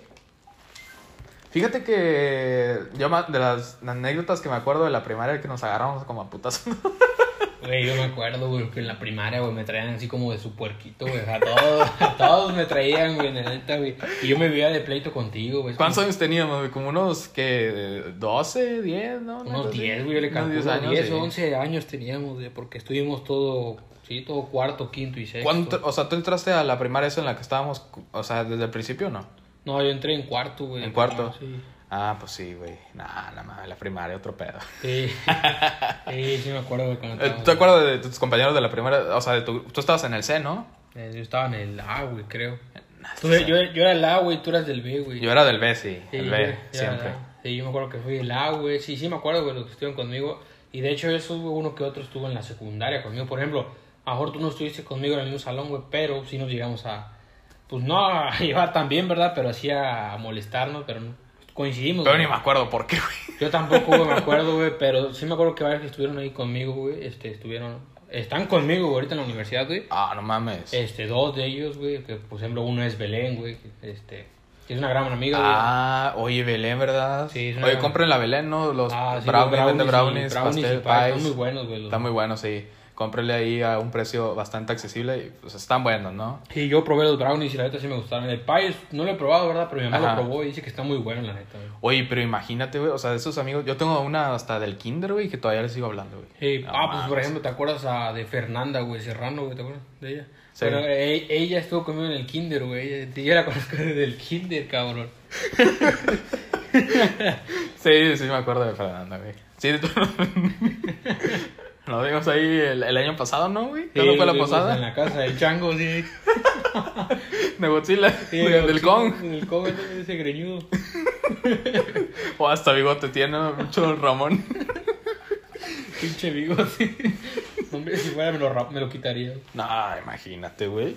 A: Fíjate que yo de las anécdotas que me acuerdo de la primaria que nos agarramos como a putas.
B: Güey, yo me acuerdo, güey, que en la primaria, güey, me traían así como de su puerquito, güey. A todos, a todos me traían, güey, la neta, güey. Y yo me vivía de pleito contigo, güey.
A: ¿Cuántos años teníamos? güey? Como unos, que 12, 10, ¿no?
B: Unos
A: cosa así.
B: 10, güey, yo le
A: Unos
B: calculo.
A: 10 años.
B: 10
A: sí.
B: o 11 años teníamos, güey, porque estuvimos todo, sí, todo cuarto, quinto y sexto.
A: ¿Cuánto- o sea, tú entraste a la primaria esa en la que estábamos, o sea, desde el principio o no?
B: No, yo entré en cuarto, güey.
A: ¿En cuarto?
B: Sí.
A: Ah, pues sí, güey. Nah, la madre, la primaria, otro pedo.
B: Sí, sí, sí me acuerdo, cuando
A: Eh,
B: estábamos-
A: ¿Te acuerdas de tus compañeros de la primaria? O sea, de tu, tú estabas en el C, ¿no?
B: Eh, Yo estaba en el A, güey, creo. Tú- yo, yo era el A, güey, tú eras del B, güey.
A: Yo era del B, sí.
B: Sí,
A: el B, siempre.
B: Sí, yo me acuerdo que fui el A, güey. Sí, sí me acuerdo, güey, los que estuvieron conmigo. Y de hecho, eso hubo uno que otro estuvo en la secundaria conmigo. Por ejemplo, a mejor tú no estuviste conmigo en el mismo salón, güey, pero sí nos llegamos a. Pues no a llevar tan bien, ¿verdad? Pero sí a molestarnos, pero no- coincidimos.
A: Pero
B: güey.
A: ni me acuerdo por qué, güey.
B: Yo tampoco, güey, me acuerdo, güey, pero sí me acuerdo que varios que estuvieron ahí conmigo, güey, este, estuvieron, están conmigo güey, ahorita en la universidad, güey.
A: Ah, no mames.
B: Este, dos de ellos, güey, que por ejemplo uno es Belén, güey, que, este, que es una gran amiga, güey.
A: Ah, oye, Belén, ¿verdad?
B: Sí, es una-
A: Oye, compren la Belén, ¿no? Los
B: Ah, sí,
A: brownies,
B: los
A: vende
B: y-
A: brownies,
B: brownies y
A: pastel,
B: pies,
A: pies.
B: Están muy buenos, güey. los-
A: Está muy bueno, sí. Cómprenle ahí a un precio bastante accesible y pues están buenos, ¿no?
B: Sí, yo probé los brownies y la neta sí me gustaron. El pie no lo he probado, ¿verdad? Pero mi mamá
A: Ajá.
B: lo probó y dice que está muy bueno, la neta, güey.
A: Oye, pero imagínate, güey, o sea, de esos amigos, yo tengo una hasta del kinder, güey, que todavía les sigo hablando, güey.
B: Sí,
A: No
B: ah, pues por ejemplo, ¿te acuerdas ah, de Fernanda, güey? Serrano, güey, ¿te acuerdas de ella?
A: Sí.
B: Pero e- ella estuvo conmigo en el kinder, güey. Yo la conozco desde el kinder, cabrón.
A: Sí, sí me acuerdo de Fernanda, güey. Sí, tú... Lo vimos ahí el, el año pasado, ¿no, güey? ¿Cuándo
B: Sí,
A: fue la posada?
B: En la casa del chango, sí.
A: De Godzilla,
B: Sí,
A: de- del Kong.
B: Del Kong, ese greñudo.
A: O hasta bigote tiene mucho Ramón.
B: Pinche bigote. Hombre, si fuera me lo, me lo quitaría.
A: No, imagínate, güey.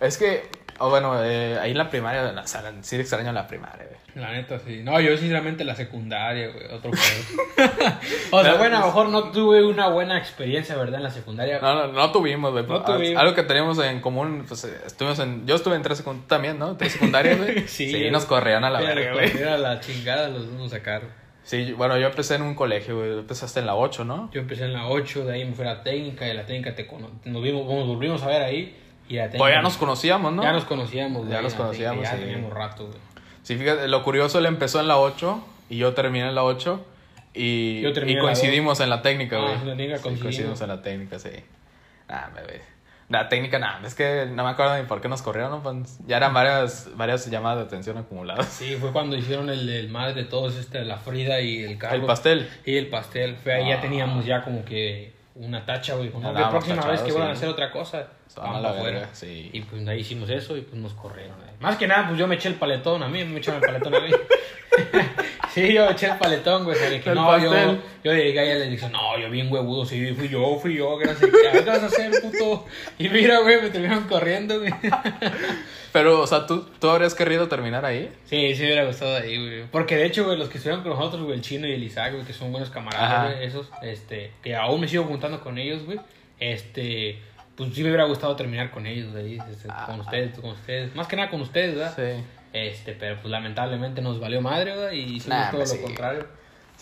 A: Es que, O bueno, eh, ahí en la primaria, o sea, sí extraño la primaria, güey.
B: La neta, sí. No, yo sinceramente la secundaria, güey, otro pedo. o sea, bueno, a lo mejor no tuve una buena experiencia, ¿verdad? En la secundaria.
A: No, no, no tuvimos, güey.
B: No
A: Ah,
B: tuvimos.
A: Algo que teníamos en común, pues eh, estuvimos en. Yo estuve en tres secundarias también, ¿no? Tres secundarias, güey.
B: Sí.
A: nos corrían a la verga, güey.
B: corrieron a la chingada, los dos nos sacaron.
A: Sí, bueno, yo empecé en un colegio, güey. Empezaste en la 8, ¿no?
B: Yo empecé en la 8, de ahí me fui a la técnica, y en la técnica te cono- nos, vimos, nos volvimos a ver ahí. Y la
A: Pues ya nos conocíamos, ¿no?
B: Ya nos conocíamos,
A: Ya
B: güey,
A: nos
B: la técnica,
A: conocíamos,
B: Ya
A: sí.
B: teníamos rato, güey.
A: Sí, fíjate, lo curioso, él empezó en la 8 y yo terminé en la 8 y,
B: Yo
A: y
B: en la
A: coincidimos en la técnica,
B: Ah,
A: güey.
B: técnica
A: Sí,
B: coincidimos.
A: coincidimos en la técnica, sí. Ah, me ve. La técnica, nada, es que no me acuerdo ni por qué nos corrieron, ¿no? Pues, ya eran varias, varias llamadas de atención acumuladas.
B: Sí, fue cuando hicieron el, el madre de todos, este, la Frida y el Carlos.
A: El pastel.
B: Y el pastel. Fue ahí
A: Ah.
B: ya teníamos ya como que una tacha, güey.
A: Ya
B: que la próxima vez que
A: tachados,
B: van a hacer otra cosa, vamos afuera.
A: sí.
B: Y pues ahí hicimos eso y pues nos corrieron. güey. Más que nada, pues yo me eché el paletón a mí, me echaron el paletón a mí. sí, yo eché el paletón, güey.
A: El
B: no, yo, yo llegué ahí y le dije, no, yo bien huevudo, sí, fui yo, fui yo, que no sé qué, ¿qué vas a hacer, puto? Y mira, güey, me terminaron corriendo, güey.
A: Pero, o sea, ¿tú, ¿tú habrías querido terminar ahí?
B: Sí, sí me hubiera gustado ahí, güey. Porque de hecho, güey, los que estuvieron con nosotros, güey, el chino y el Isaac, güey, que son buenos camaradas, güey, esos, este, que aún me sigo juntando con ellos, güey. Este, pues sí me hubiera gustado terminar con ellos, este,
A: Ah.
B: con ustedes, con ustedes. Más que nada con ustedes, ¿verdad?
A: Sí.
B: Este, pero pues lamentablemente nos valió madre, güey, y hicimos
A: Nah,
B: todo lo
A: sí.
B: contrario.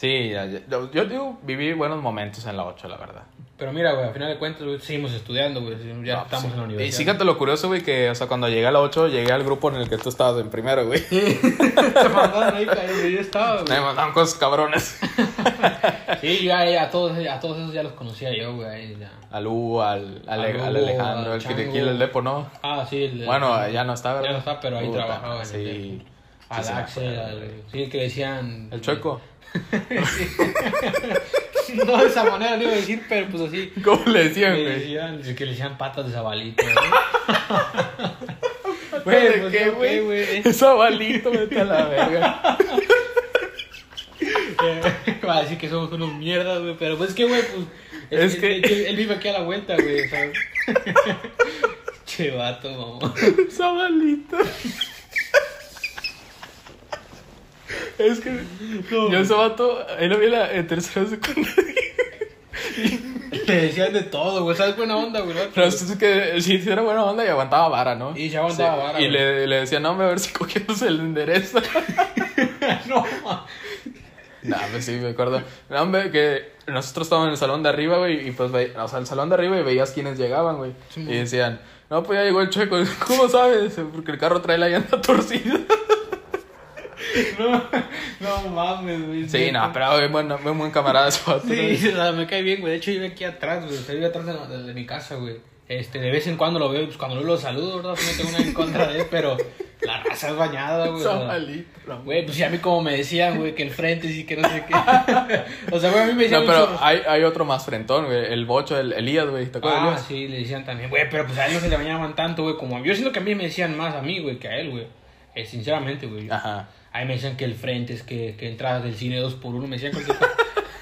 A: Sí, yo, yo digo, viví buenos momentos en la 8, la verdad.
B: Pero mira, güey, al final de cuentas, güey, seguimos estudiando, güey, ya
A: No,
B: estamos
A: sí.
B: en la
A: Y
B: universidad.
A: fíjate lo curioso, güey, que, o sea, cuando llegué a la 8, llegué al grupo en el que tú estabas en primero, güey.
B: Te mandaron ahí, cabrón, yo estaba, güey.
A: Me mandaban cosas cabrones.
B: Sí, ya, ya, a todos, a todos esos ya los conocía yo, güey, ya.
A: Al Hugo, al, al,
B: Al
A: al
B: Hugo,
A: Alejandro,
B: al
A: el de
B: Chango.
A: aquí el Lepo, ¿no?
B: Ah, sí, el,
A: Bueno, ya no está, ¿verdad?
B: Ya no está, pero ahí
A: Puta,
B: trabajaba en el
A: Sí.
B: Al
A: Sí,
B: Axel, al-
A: güey.
B: sí, que decían...
A: El chueco.
B: no de esa manera le iba a decir, pero pues así.
A: ¿Cómo le decían,
B: Que le
A: güey?
B: decían, que le decían patas de zabalito. Güey,
A: ¿De
B: pues,
A: qué, güey?
B: güey.
A: Eso balito, vete a la verga.
B: Va a decir que somos unos mierdas, güey, pero pues es que, güey, pues...
A: Es
B: Es,
A: que-
B: que... Él vive aquí a la vuelta, güey, ¿sabes? che vato, mamá.
A: Sabalito. Es que yo ese vato, ahí lo vi en la en tercera secundaria.
B: Le decían de todo, güey, ¿sabes? Buena onda, güey.
A: Pero es que sí, sí era buena onda y aguantaba vara, ¿no?
B: Y sí aguantaba vara,
A: Y
B: güey.
A: le, le decía, no, me a ver si cogiéndose el endereza.
B: no, ma.
A: No, pues sí, me acuerdo. No, hombre, que nosotros estábamos en el salón de arriba, güey, y pues, o sea, el salón de arriba y veías quiénes llegaban, güey.
B: Sí,
A: y decían, no, pues ya llegó el chueco. ¿Cómo sabes? Porque el carro trae la llanta torcida.
B: No, no mames, güey.
A: Sí, no, pero es buen, es buen camarada vato.
B: Sí, o sea, me cae bien, güey. De hecho, vive aquí atrás, güey. O sea, vive atrás de, de mi casa, güey. Este, de vez en cuando lo veo, pues cuando lo, lo saludo, ¿verdad? No tengo nada en contra de él, pero la raza es bañada, güey. o sea,
A: Sabalito, la
B: Güey, pues sí, a mí como me decían, güey, que el frente sí que no sé qué. o sea, güey, a mí me decían
A: No, pero
B: mucho-
A: hay, hay otro más frentón, güey. El bocho, el Elías, güey. ¿Te acuerdas de
B: Ah,
A: Elías?
B: sí, le decían también, güey, pero pues a él no se le bañaban tanto, güey, como. Yo siento que a mí me decían más a mí, güey, que a él, güey. Eh, sinceramente, güey.
A: Ajá.
B: Ahí me decían que el frente es que, que entradas del cine dos por uno, me decían cualquier cosa.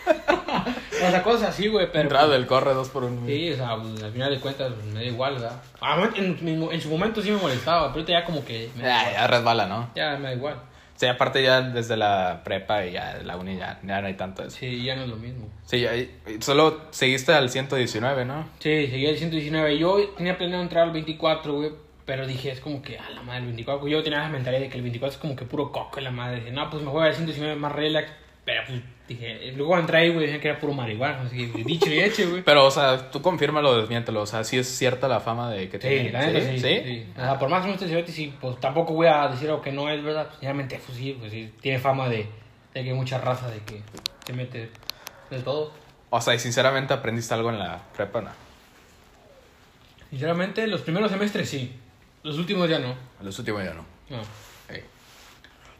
B: o sea, cosas así, güey, pero...
A: Entrada del corre dos por uno.
B: Sí, o sea, pues, al final de cuentas pues, me da igual, ¿verdad? Ah, en, en- su momento sí me molestaba, pero ya como que... Me
A: Ya, ya resbala, ¿no?
B: Ya me da igual.
A: Sí, aparte ya desde la prepa y ya la uni ya, ya no hay tanto eso.
B: Sí, ya no es lo mismo.
A: Sí, ahí- solo seguiste al 119, ¿no?
B: Sí, seguía el 119. Yo tenía planeado entrar al 24, güey. Pero dije, es como que, a la madre, el 24. Yo tenía la mentalidad de que el 24 es como que puro coco, la madre. Dije, no, pues me voy al 119 más relax. Pero pues dije, luego entré ahí, güey, dije que era puro marihuana. Así que dicho y hecho, güey.
A: Pero, o sea, tú confírmalo desmiéntelo. O sea, sí es cierta la fama de que
B: Sí,
A: tiene.
B: la neta sí.
A: ¿Sí?
B: sí. O sea, por más que no esté cierto, sí, pues tampoco voy a decir algo que no es verdad. Pues, Sinceramente, pues sí, pues sí, tiene fama de, de que hay mucha raza de que se mete de todo.
A: O sea, y sinceramente aprendiste algo en la prepa, ¿no?
B: Sinceramente, los primeros semestres sí. Los últimos ya no.
A: Los últimos ya no.
B: No.
A: Sí.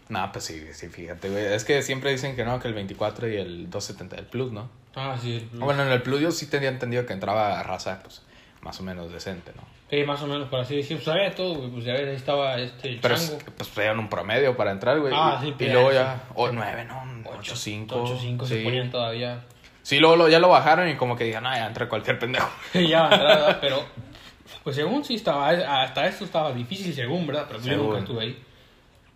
A: Nah, pues sí, sí, fíjate, güey. Es que siempre dicen que no, que el 24 y el 270 del Plus, ¿no?
B: Ah, sí. el-
A: Bueno, en el Plus yo sí tenía entendido que entraba raza, pues, más o menos decente, ¿no?
B: Sí, más o menos, por así decirlo. Pues había todo, güey. Pues ya ves, ahí estaba este el
A: Pero es
B: chango.
A: que, pues pedían un promedio para entrar, güey.
B: Ah,
A: y-
B: sí,
A: Y
B: pedían,
A: luego ya, o 9, no, 8, 5.
B: 8-5 se ponían todavía.
A: Sí, luego lo- ya lo bajaron y como que digan, ah, ya entra cualquier pendejo.
B: ya. Pero Pues según sí estaba, hasta esto estaba difícil según, ¿verdad? Pero yo nunca estuve ahí.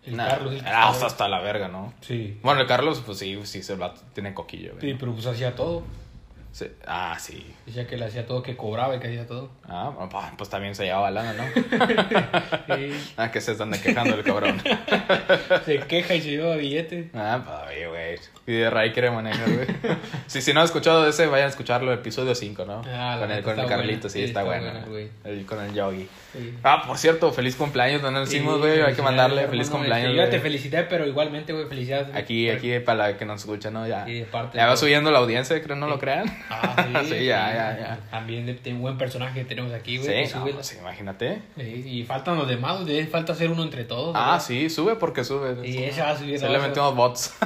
B: El
A: Nah,
B: Carlos. el
A: era
B: estaba
A: hasta, hasta la verga, ¿no?
B: Sí.
A: Bueno, el Carlos, pues sí, sí, se va- tiene coquillo.
B: Sí, pero pues hacía todo.
A: Sí. Ah, sí.
B: Decía que le hacía todo, que cobraba y que hacía todo.
A: Ah, pues también se llevaba lana, ¿no?
B: Sí.
A: ah, que se están quejando el cabrón.
B: se queja y se lleva billetes.
A: Ah, pues oye, güey. Y de Ray quiere manejar, güey. sí, si no han escuchado ese, vayan a escucharlo, episodio 5, ¿no?
B: Ah,
A: con el, con el Carlito, sí,
B: Sí,
A: está,
B: está
A: bueno. El- con el Yogi.
B: Sí.
A: Ah, por cierto, feliz cumpleaños, no nos güey. Hay que mandarle feliz cumpleaños.
B: Yo te felicité, pero igualmente, güey, felicidades. güey.
A: Aquí, aquí, para la que nos escucha, ¿no? Ya,
B: Sí, de parte
A: ya va subiendo la audiencia, creo, no lo crean.
B: Ah, sí.
A: Sí, ya, ya, ya.
B: También un buen personaje que tenemos aquí, güey.
A: Sí, no, pues, imagínate.
B: Sí, y faltan los demás, de falta hacer uno entre todos.
A: Ah, sí, sube porque sube.
B: Y ese va a subir.
A: Se le metimos bots.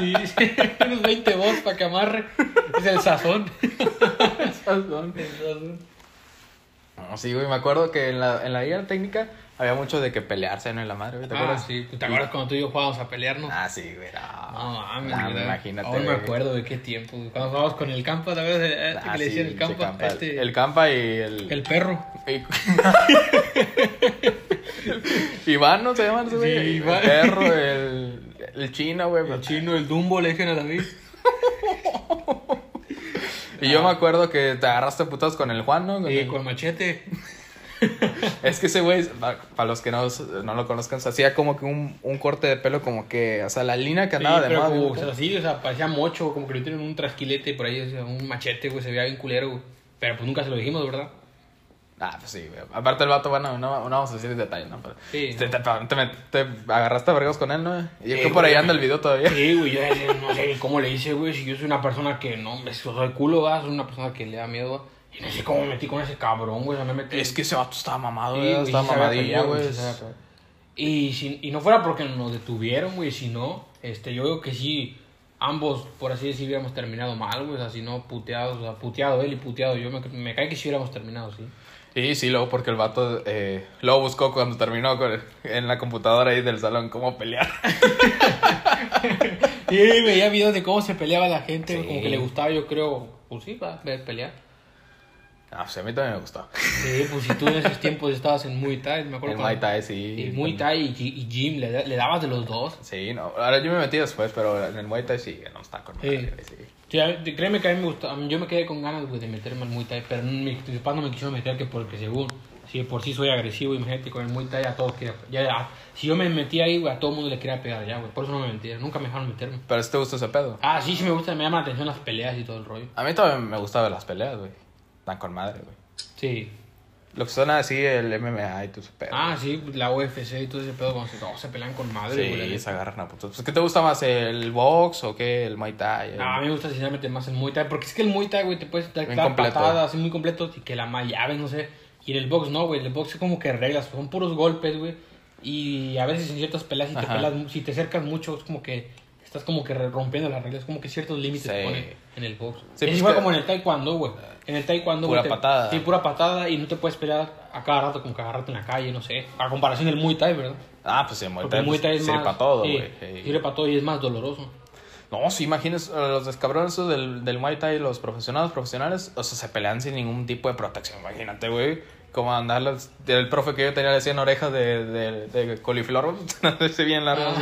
B: Y unos 20 bots para que amarre. Es el sazón. El sazón.
A: No, sí, güey, me acuerdo que en la, en la guía técnica había mucho de que pelearse, ¿no? En la madre, güey, ¿te
B: Ah,
A: acuerdas?
B: sí. ¿Te acuerdas cuando tú y yo jugábamos a pelearnos?
A: Ah, sí, güey. No,
B: No mames,
A: Ah,
B: güey.
A: imagínate,
B: Aún me
A: güey.
B: acuerdo de qué tiempo. güey. Cuando jugábamos con el campo, ¿te acuerdas?
A: Ah,
B: que le
A: sí,
B: decían el
A: campa.
B: Este,
A: El campa y el...
B: el perro.
A: y- Iván, ¿no se llaman güey?
B: Sí,
A: El
B: Iván.
A: perro, el, el chino, güey.
B: El chino, el Dumbo, le dije a David.
A: Y yo me acuerdo que te agarraste putas con el Juan, ¿no? Con
B: Y
A: el-
B: con machete.
A: Es que ese güey, para los que no, no lo conozcan, se hacía como que un, un corte de pelo como que, o sea, la línea que andaba
B: Sí,
A: de
B: pero
A: moda.
B: o sea, sí, o sea, parecía mocho, como que le tienen un trasquilete por ahí, o sea, un machete, güey, se veía bien culero, güey. Pero pues nunca se lo dijimos, ¿verdad?
A: Ah, pues sí, güey. Aparte el vato, bueno, no, no vamos a decir detalles, ¿no? Pero
B: Sí.
A: Te, te, te, me- te agarraste a vergos con él, ¿no? Y es que por ahí
B: güey.
A: anda el video todavía.
B: Sí, güey, yo no sé cómo le hice, güey, si yo soy una persona que no, me soy culo, ¿verdad? Soy una persona que le da miedo. Y no sé cómo me metí con ese cabrón, güey, o sea, me metí...
A: Es que ese vato estaba mamado,
B: Sí,
A: güey.
B: güey,
A: estaba mamadillo, güey.
B: Y, si, y no fuera porque nos detuvieron, güey, si no, este, yo creo que sí, ambos, por así decir, hubiéramos terminado mal, güey, o sea, si no, puteados, o sea, puteado él y puteado yo, me, me cae que sí hubiéramos terminado, sí.
A: Y sí, luego porque el vato eh, luego buscó cuando terminó con- en la computadora ahí del salón cómo pelear.
B: Sí, veía videos de cómo se peleaba la gente,
A: Sí.
B: como que le gustaba, yo creo, pues sí, va, ver pelear.
A: Ah, pues a mí también me gustó.
B: Sí, pues si tú en esos tiempos estabas en Muay Thai, me acuerdo. Cuando-
A: Muay Thai, sí.
B: Y Muay Thai y, y Gym, ¿le, le dabas de los dos?
A: Sí, no. Ahora yo me metí después, pero en el Muay Thai sí, no está con
B: Sí.
A: sí.
B: Sí, mí- créeme que a mí me gusta, yo me quedé con ganas, güey, de meterme al Muay Thai, pero mis papás no me quisieron meter que porque según, si de por sí soy agresivo, imagínate, con el Muay Thai a todos quería, ya, ya, si yo me metí ahí, güey, a todo el mundo le quería pegar ya, güey, por eso no me metí, nunca me dejaron meterme.
A: Pero si te gusta ese pedo.
B: Ah, sí, sí me gusta, me llama la atención las peleas y todo el rollo.
A: A mí también me gusta ver las peleas, güey. Están con madre, güey.
B: Sí.
A: Lo que suena así, el MMA y todo ese pedo.
B: Ah, sí, la UFC y todo ese pedo, cuando se, pelean con madre, güey.
A: sí,
B: neta.
A: se agarran a putos. Pues, ¿Qué te gusta más, el box o qué? El Muay Thai. el-
B: Ah, a mí me gusta sinceramente más el Muay Thai, porque es que el Muay Thai, güey, te puedes dar patadas, así muy completo, y que la más llave, no sé. Y en el box no, güey, el box es como que reglas, son puros golpes, güey. Y a veces en ciertas peleas, si te, pelas si te acercas mucho, es como que estás como que rompiendo las reglas, como que ciertos límites
A: Sí.
B: ponen en el box.
A: Sí,
B: es
A: pues
B: igual
A: que-
B: como en el taekwondo, güey. En el taekwondo,
A: Pura
B: güey, te-
A: patada.
B: Sí, pura patada, y no te puedes pelear a cada rato como que agarrarte en la calle, no sé. A comparación del Muay Thai, ¿verdad?
A: Ah, pues el Muay Thai,
B: el Muay Thai
A: pues,
B: es
A: sirve
B: más...
A: para todo, güey. Sí.
B: Sirve para todo y es más doloroso.
A: No, si imaginas a los cabrones esos del, del Muay Thai, los profesionales profesionales, o sea, se pelean sin ningún tipo de protección. Imagínate, güey. Como andarlas. El profe que yo tenía le decían orejas de, de, de coliflor, no bien largas,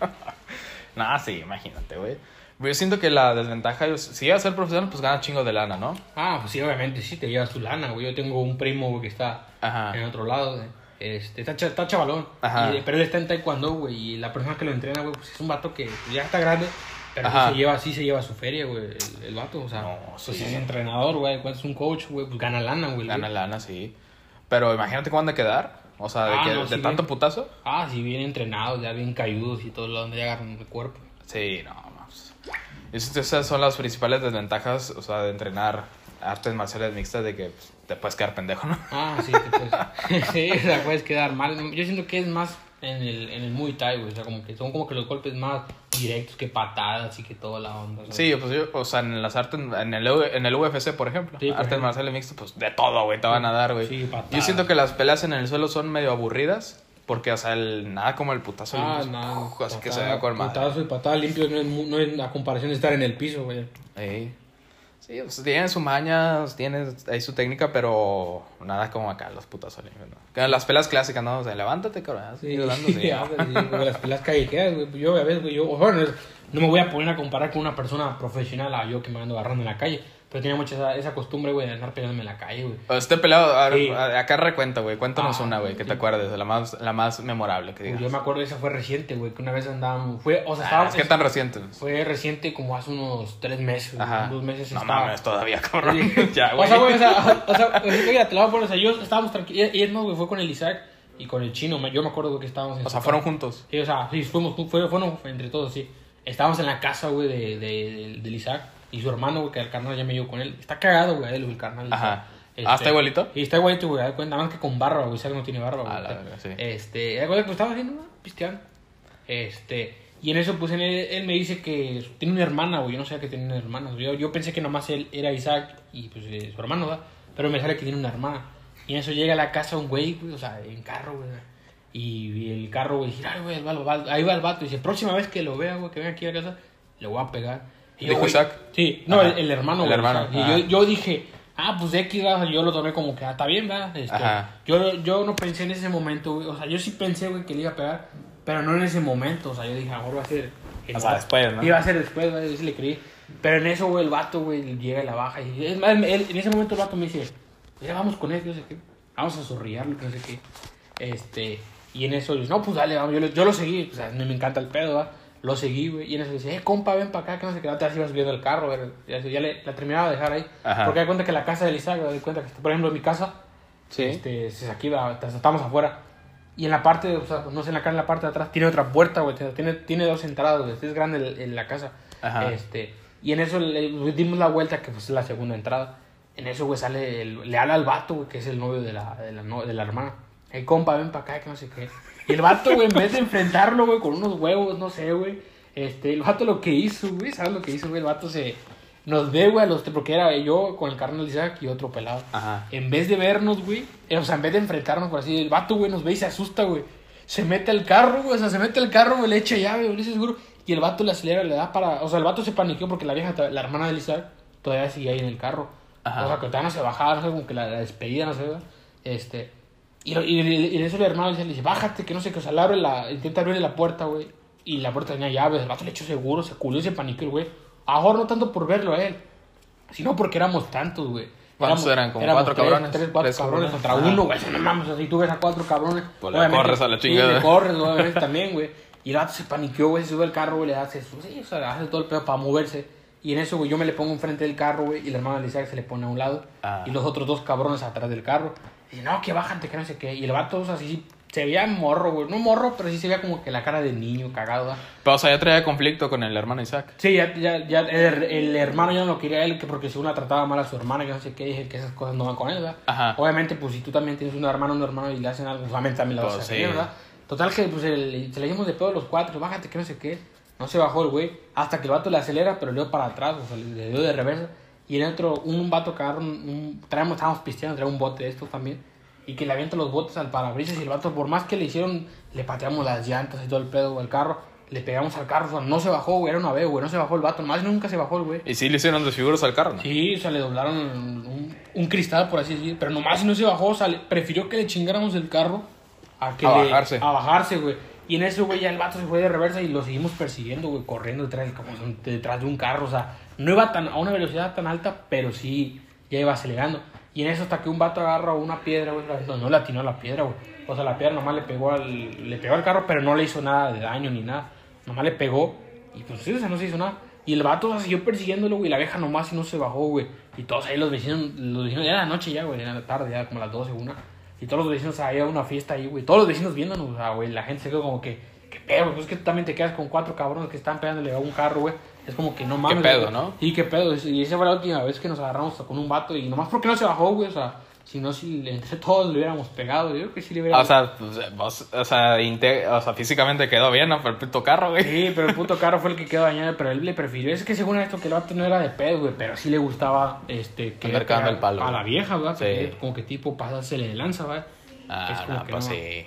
B: Ah.
A: Nah, sí, imagínate, güey. Yo siento que la desventaja, es, si vas a ser profesional, pues gana chingo de lana, ¿no?
B: Ah, pues sí, obviamente, sí te llevas tu lana, güey. Yo tengo un primo, güey, que está
A: Ajá.
B: en otro lado, güey. Este, está, está chavalón.
A: Ajá.
B: Y- pero él está en taekwondo, güey. Y la persona que lo entrena, güey, pues es un vato que ya está grande. Pero
A: Ajá.
B: se lleva, sí se lleva su feria, güey, el, el vato. O sea,
A: No,
B: pues
A: sí.
B: es entrenador, güey. Cuando es un coach, güey, pues gana lana, güey.
A: Gana
B: güey.
A: lana, sí. Pero imagínate cómo han de quedar. O sea, de,
B: Ah,
A: que,
B: no,
A: de tanto
B: bien.
A: putazo.
B: Ah, sí, bien entrenados, ya bien cayudos y todo lo donde ya agarran el cuerpo.
A: Sí, no, pues. Esas son las principales desventajas, o sea, de entrenar artes marciales mixtas, de que pues, te puedes quedar pendejo, ¿no?
B: Ah, sí, te puedes, sí, o sea, puedes quedar mal. Yo siento que es más en el, en el Muay Thai, güey. O sea, como que son como que los golpes más directos que patadas y que toda la onda. ¿sabes?
A: Sí, pues yo, o sea, en las artes, en el, en el UFC, por ejemplo,
B: Sí, por
A: artes
B: ejemplo.
A: marciales mixtas, pues de todo, güey, te van a dar, güey.
B: Sí, patadas.
A: yo siento que las peleas en el suelo son medio aburridas, porque, o sea, el, nada como el putazo.
B: Ah,
A: pues,
B: no.
A: uf, así que se
B: patada-
A: vea con madre.
B: Putazo y patada limpio no es, no es la comparación de estar en el piso, güey.
A: Ey. Sí, pues, tiene sus mañas, tiene ahí su técnica, pero nada como acá, los putos olímpicos, ¿no? Las pelas clásicas, ¿no? O sea, levántate, cabrón.
B: Sí,
A: sí.
B: sí, las peleas callejeras, güey. Yo, a veces, güey, yo, bueno, no me voy a poner a comparar con una persona profesional a yo que me ando agarrando en la calle. Pero tenía mucha esa, esa costumbre, güey, de andar peleándome en la calle, güey.
A: Este pelado, a
B: Sí.
A: a- acá recuenta, güey. Cuéntanos
B: Ah,
A: una, güey, que te acuerdes, de la más, la más memorable que digas.
B: yo me acuerdo, esa fue reciente, güey, que una vez andábamos, fue, o sea,
A: Ah,
B: estaba,
A: es que tan reciente.
B: fue reciente como hace unos tres meses,
A: Ajá.
B: dos meses
A: No
B: estaba.
A: mames, todavía, cabrón.
B: Sí.
A: ya,
B: O
A: güey.
B: sea, güey, o sea, o sea, mira, te lo voy a poner, o sea, yo estábamos tranquilos, y es más, güey, fue con el Isaac y con el chino, yo me acuerdo, güey, que estábamos en
A: O sea, fueron
B: casa.
A: juntos.
B: Sí, o sea, sí, fuimos, fue, fueron entre todos, sí. Estábamos en la casa, güey, de, de, de- del Isaac y su hermano, güey, que el carnal ya me llevó con él. Está cagado, güey, él, el carnal.
A: Ajá.
B: Este,
A: Ah, ¿está igualito?
B: Y está igualito, güey, cuenta, más que con barba, güey, Isaac no tiene barba, güey.
A: A la verga, sí.
B: Este, güey, pues estaba haciendo, ¿no? pisteando. Este, y en eso, pues, él, él me dice que tiene una hermana, güey, yo no sabía que tenía una hermana. Yo, yo pensé que nomás él era Isaac y, pues, eh, su hermano, ¿verdad? Pero me sale que tiene una hermana. Y en eso llega a la casa un güey, güey, o sea, en carro, güey. Y el carro, güey, dice, ay, güey, ahí va el vato", ahí va el vato. Y dice, próxima vez que lo vea, güey, que venga aquí a la casa, le voy a pegar. Y
A: ¿Dijo Isaac?
B: Sí, no, el, el hermano,
A: El
B: güey,
A: hermano,
B: y yo, yo dije, ah, pues X, ¿verdad? yo lo tomé como que, ah, está bien, ¿verdad? Este,
A: Ajá.
B: yo, yo no pensé en ese momento, güey. O sea, yo sí pensé, güey, que le iba a pegar, pero no en ese momento. O sea, yo dije, a lo mejor va a ser.
A: O sea, después, ¿no?
B: Iba a ser después, güey, yo sí le creí. Pero en eso, güey, el vato, güey, llega y la baja. Y es más, él- en ese momento el vato me dice, ya vamos con él, no sé qué. Vamos a zorrillarlo, no sé qué. Este, y en eso, yo, no, pues dale, vamos. Yo, lo- yo lo seguí, o sea, me, me encanta el pedo, ¿va? Lo seguí, güey. Y en eso dice, eh, compa, ven para acá, que no sé qué. Te ibas subiendo el carro, güey. Ya, ya le, la terminaba de dejar ahí.
A: Ajá.
B: Porque da cuenta que la casa de Isaac, da cuenta que, por ejemplo, en mi casa,
A: Sí.
B: este, se aquí va, estamos afuera. Y en la parte, o sea, no sé, en la, en la parte de atrás tiene otra puerta, güey. Tiene, tiene dos entradas, güey. Es grande el- el- la casa.
A: Ajá.
B: Este, y en eso le, le dimos la vuelta, que es la segunda entrada. En eso, güey, sale, el- le habla al vato, güey, que es el novio de la, de la, de la hermana. Hey, compa, ven para acá, que no sé qué. Y el vato, güey, en vez de enfrentarlo, güey, con unos huevos, no sé, güey. Este, el vato lo que hizo, güey, ¿sabes lo que hizo, güey? El vato se... Nos ve, güey, a los tres, porque era yo con el carnal de Isaac y otro pelado.
A: Ajá.
B: En vez de vernos, güey, eh, o sea, en vez de enfrentarnos, por así, el vato, güey, nos ve y se asusta, güey. Se mete al carro, güey, o sea, se mete al carro, güey, le echa llave, güey, seguro. Y el vato le acelera, le da para. O sea, el vato se paniqueó porque la vieja, la hermana de Isaac, todavía sigue ahí en el carro.
A: Ajá.
B: O sea, que todavía no se bajaba, no sé, como que la, la despedida, no sé. Este. Y, y, y, y eso el hermano le dice, le dice, bájate, que no sé, que o sea, le abre la, intenta abrirle la puerta, güey. Y la puerta tenía llaves, el vato le echó seguro, se culió y se paniqueó, el güey. A lo mejor no tanto por verlo a él, sino porque éramos tantos, güey.
A: ¿Cuántos eran? ¿Como
B: éramos
A: cuatro
B: tres,
A: cabrones?
B: Tres, cuatro
A: Tres
B: cabrones
A: cabrones.
B: contra
A: Ajá.
B: uno, güey. No mames, así tú ves a cuatro cabrones.
A: Pues le corres a la chingada.
B: Sí, le corres, güey, obviamente también, güey. Y el vato se paniqueó, güey, se sube al carro, güey, le hace, sí, o sea, hace todo el pedo para moverse. Y en eso, güey, yo me le pongo enfrente del carro, güey, y la hermana de Isaac se le pone a un lado.
A: Ah.
B: Y los otros dos cabrones atrás del carro. Y no, que bájate, que no sé qué. Y el vato, o sea, sí, se veía morro, güey. No morro, pero sí se veía como que la cara de niño cagado, ¿verdad?
A: Pero, o sea, ya traía conflicto con el hermano Isaac.
B: Sí, ya, ya, ya el, el hermano ya no lo quería a él, que porque según la trataba mal a su hermana, que no sé qué, dije que esas cosas no van con él, ¿verdad?
A: Ajá.
B: Obviamente, pues si tú también tienes una hermana o un hermano y le hacen algo, solamente también la vas
A: Pues,
B: a hacer,
A: sí.
B: ¿verdad? Total que pues el- se le dimos de pedo a los cuatro, bájate, que no sé qué. No se bajó el güey, hasta que el vato le acelera, pero le dio para atrás, o sea, le dio de reversa. Y en otro, un vato que agarra un, un- traemos, estábamos pisteando, traía un bote de estos también. Y que le avienta los botes al parabrisas y el vato, por más que le hicieron, le pateamos las llantas y todo el pedo al carro. Le pegamos al carro, o sea, no se bajó, güey, era una vez, güey, no se bajó el vato, más nunca se bajó el güey.
A: Y sí le hicieron desfiguros al carro, ¿no?
B: Sí, o sea, le doblaron un, un cristal, por así decir, pero nomás no se bajó, o sea, prefirió que le chingáramos el carro a que
A: A
B: le-
A: bajarse.
B: A bajarse, güey. Y en eso, güey, ya el vato se fue de reversa y lo seguimos persiguiendo, güey, corriendo detrás, como detrás de un carro, o sea, no iba tan, a una velocidad tan alta, pero sí, ya iba acelerando. Y en eso hasta que un vato agarra una piedra, güey, no, no le atinó a la piedra, güey. O sea, la piedra nomás le pegó al, le pegó al carro, pero no le hizo nada de daño ni nada. Nomás le pegó y pues sí, o sea, no se hizo nada. Y el vato o sea, siguió persiguiéndolo, güey, la abeja nomás y no se bajó, güey. Y todos ahí los vecinos, los vecinos, era la noche ya, güey, era la tarde, ya como las 12, una. Y todos los vecinos, había una fiesta ahí, güey. Todos los vecinos viéndonos, o sea, güey, la gente se quedó como que, qué pedo, pues es que tú también te quedas con cuatro cabrones que están pegándole a un carro, güey. Es como que no mames.
A: pedo,
B: güey.
A: ¿no?
B: Sí, qué pedo. Y esa fue la última vez que nos agarramos con un vato y nomás porque no se bajó, güey, o sea, si no, si entre todos le hubiéramos pegado, yo creo que sí le hubiéramos...
A: O sea, pues, vos- o sea, inte- o sea, físicamente quedó bien, ¿no? Pero el puto carro, güey.
B: Sí, pero el puto carro fue el que quedó dañado, pero él le prefirió. Es que según esto que el vato no era de pedo, güey, pero sí le gustaba este que
A: el palo,
B: a la vieja, ¿verdad?
A: Sí.
B: Como que tipo pasársele de lanza, ¿verdad? Es
A: Ah,
B: como
A: no,
B: que
A: pues
B: no.
A: sí.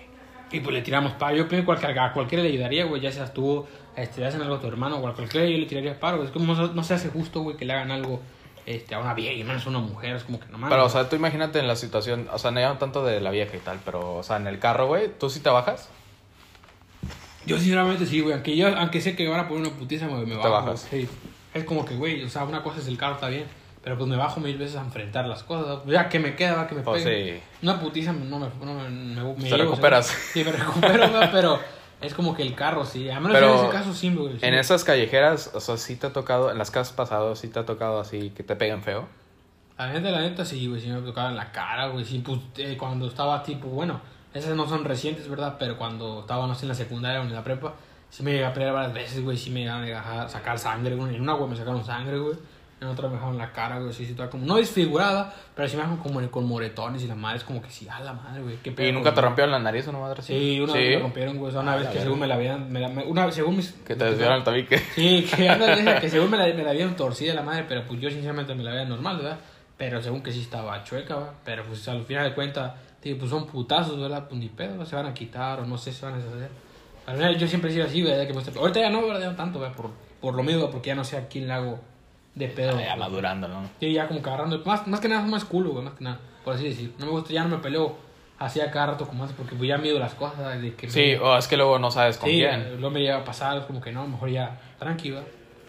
B: Y pues le tiramos paro. Yo pienso que a cualquiera le ayudaría, güey, ya seas tú, este, le hacen algo a tu hermano o a cualquiera yo le tiraría paro. Es como no, no se hace justo, güey, que le hagan algo este, a una vieja y menos a una mujer, es como que no mames.
A: Pero, o sea, tú imagínate en la situación, o sea, no tanto de la vieja y tal, pero, o sea, en el carro, güey, ¿tú sí te bajas?
B: Yo sinceramente sí, güey, aunque yo, aunque sé que me van a poner una putiza, me, me bajo.
A: bajas.
B: Sí. Es como que, güey, o sea, una cosa es el carro, está bien, pero pues me bajo mil veces a enfrentar las cosas. Ya que me queda, va, que me
A: Pues
B: peguen.
A: sí.
B: Una putiza no me, no me, me, me
A: Te
B: llevo,
A: recuperas.
B: ¿sabes? Sí, me recupero, güey, pero es como que el carro, sí. A menos
A: Pero
B: en ese caso sí, güey. sí.
A: En esas callejeras, o sea, sí te ha tocado, en las casas pasadas, sí te ha tocado así que te pegan feo.
B: La neta, la neta, sí, güey, sí me tocaba en la cara, güey. Sí, pues, eh, cuando estaba tipo, bueno, esas no son recientes, ¿verdad? Pero cuando estaba, no sé, en la secundaria o en la prepa, sí me llegué a pelear varias veces, güey. Sí me llegaron a sacar sangre, güey. En una, güey, me sacaron sangre, güey. En otra me dejaron la cara, güey. Sí, sí, estaba como, no desfigurada, pero sí me dejaron como con moretones y la madre es como que sí, a la madre, güey. ¿Qué pedo
A: ¿Y nunca te
B: conmigo?
A: rompieron la nariz una madre así?
B: Sí, una vez me rompieron, güey. O sea, una
A: Ah,
B: vez que
A: verga.
B: según me la habían, me la, me- una, según mis...
A: Que te desviaron el tabique.
B: Sí, que, ándale, que según me la, me la habían torcida la madre, pero pues yo sinceramente me la veía normal, ¿verdad? Pero según que sí estaba chueca, ¿verdad? Pero pues al final de cuentas, tío, pues son putazos, ¿verdad? Pues ni pedo, se van a quitar o no sé, se van a deshacer. Al final yo siempre he sido así, ¿verdad? Que estoy- Ahorita ya no, ¿verdad? Tanto, ¿verdad? Por, por lo mismo, porque ya no sé a quién le hago de pedo.
A: Ya madurando, ¿no?
B: Sí, ya como que agarrando. Más, más que nada es más culo, güey, más que nada, por así decir. No me gusta, ya no me peleo así a cada rato como antes, porque pues ya mido las cosas, ¿sabes? De que me-
A: Sí, o es que luego no sabes con
B: Sí,
A: quién.
B: luego me llega a pasar, como que no, mejor ya, tranquila.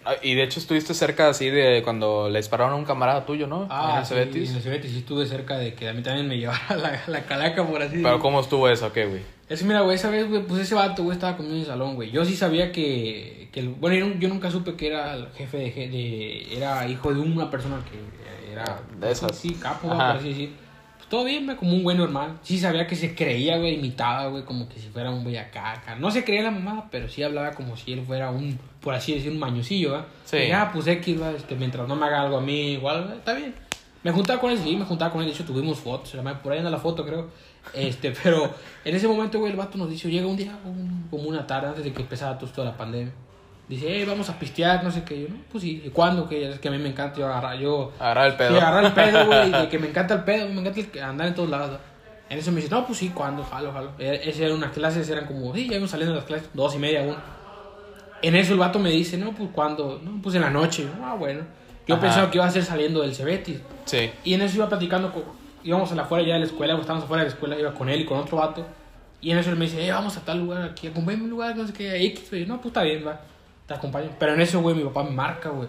A: Ah, Y de hecho estuviste cerca así de cuando le dispararon a un camarada tuyo, ¿no?
B: Ah,
A: en el
B: sí,
A: Cebetis.
B: en el Cebetis sí estuve cerca de que a mí también me llevara la, la calaca, por así
A: Pero
B: decirlo.
A: ¿cómo estuvo eso? ¿Qué, güey?
B: Es que mira, güey, esa vez, güey, pues ese vato, güey, estaba conmigo en el salón, güey. Yo sí sabía que, que el- bueno, yo, nu- yo nunca supe que era el jefe de, de- era hijo de una persona que era...
A: De esas.
B: Sí, capo, por así decir. Pues todo bien, güey, como un güey normal. Sí sabía que se creía, güey, imitaba, güey, como que si fuera un güey acá, acá. No se creía la mamá, pero sí hablaba como si él fuera un, por así decir, un mañosillo, ¿verdad?
A: Sí.
B: Y, ah, pues X, güey, este, mientras no me haga algo a mí, igual, güey, está bien. Me juntaba con él, sí, me juntaba con él. De hecho, tuvimos fotos. Por ahí anda la foto, creo. Este, pero en ese momento, güey, el vato nos dice, llega un día, un- como una tarde, antes de que empezara todo esto de la pandemia. Dice, hey, vamos a pistear, no sé qué. Yo, no, pues sí. ¿Y cuándo? Que es que a mí me encanta yo agarrar, yo...
A: Agarrar el pedo.
B: Sí, agarrar el pedo, güey, que me encanta el pedo, me encanta el- andar en todos lados. ¿no? En eso me dice, no, pues sí, ¿cuándo? Jalo, jalo. Eh, Esas eran unas clases, eran como, sí, ya íbamos saliendo de las clases, dos y media, una. En eso el vato me dice, no, pues ¿cuándo? No, pues en la noche. Yo, Ah, bueno. Yo
A: Ajá.
B: pensaba que iba a ser saliendo del Cebetis.
A: Sí.
B: Y en eso iba platicando, con, íbamos a la afuera ya de la escuela, pues, estábamos afuera de la escuela, iba con él y con otro vato. Y en eso él me dice, eh, vamos a tal lugar aquí, acompáñame a un lugar, no sé qué, X, güey. No, pues está bien, va, te acompaño. Pero en eso, güey, mi papá me marca, güey.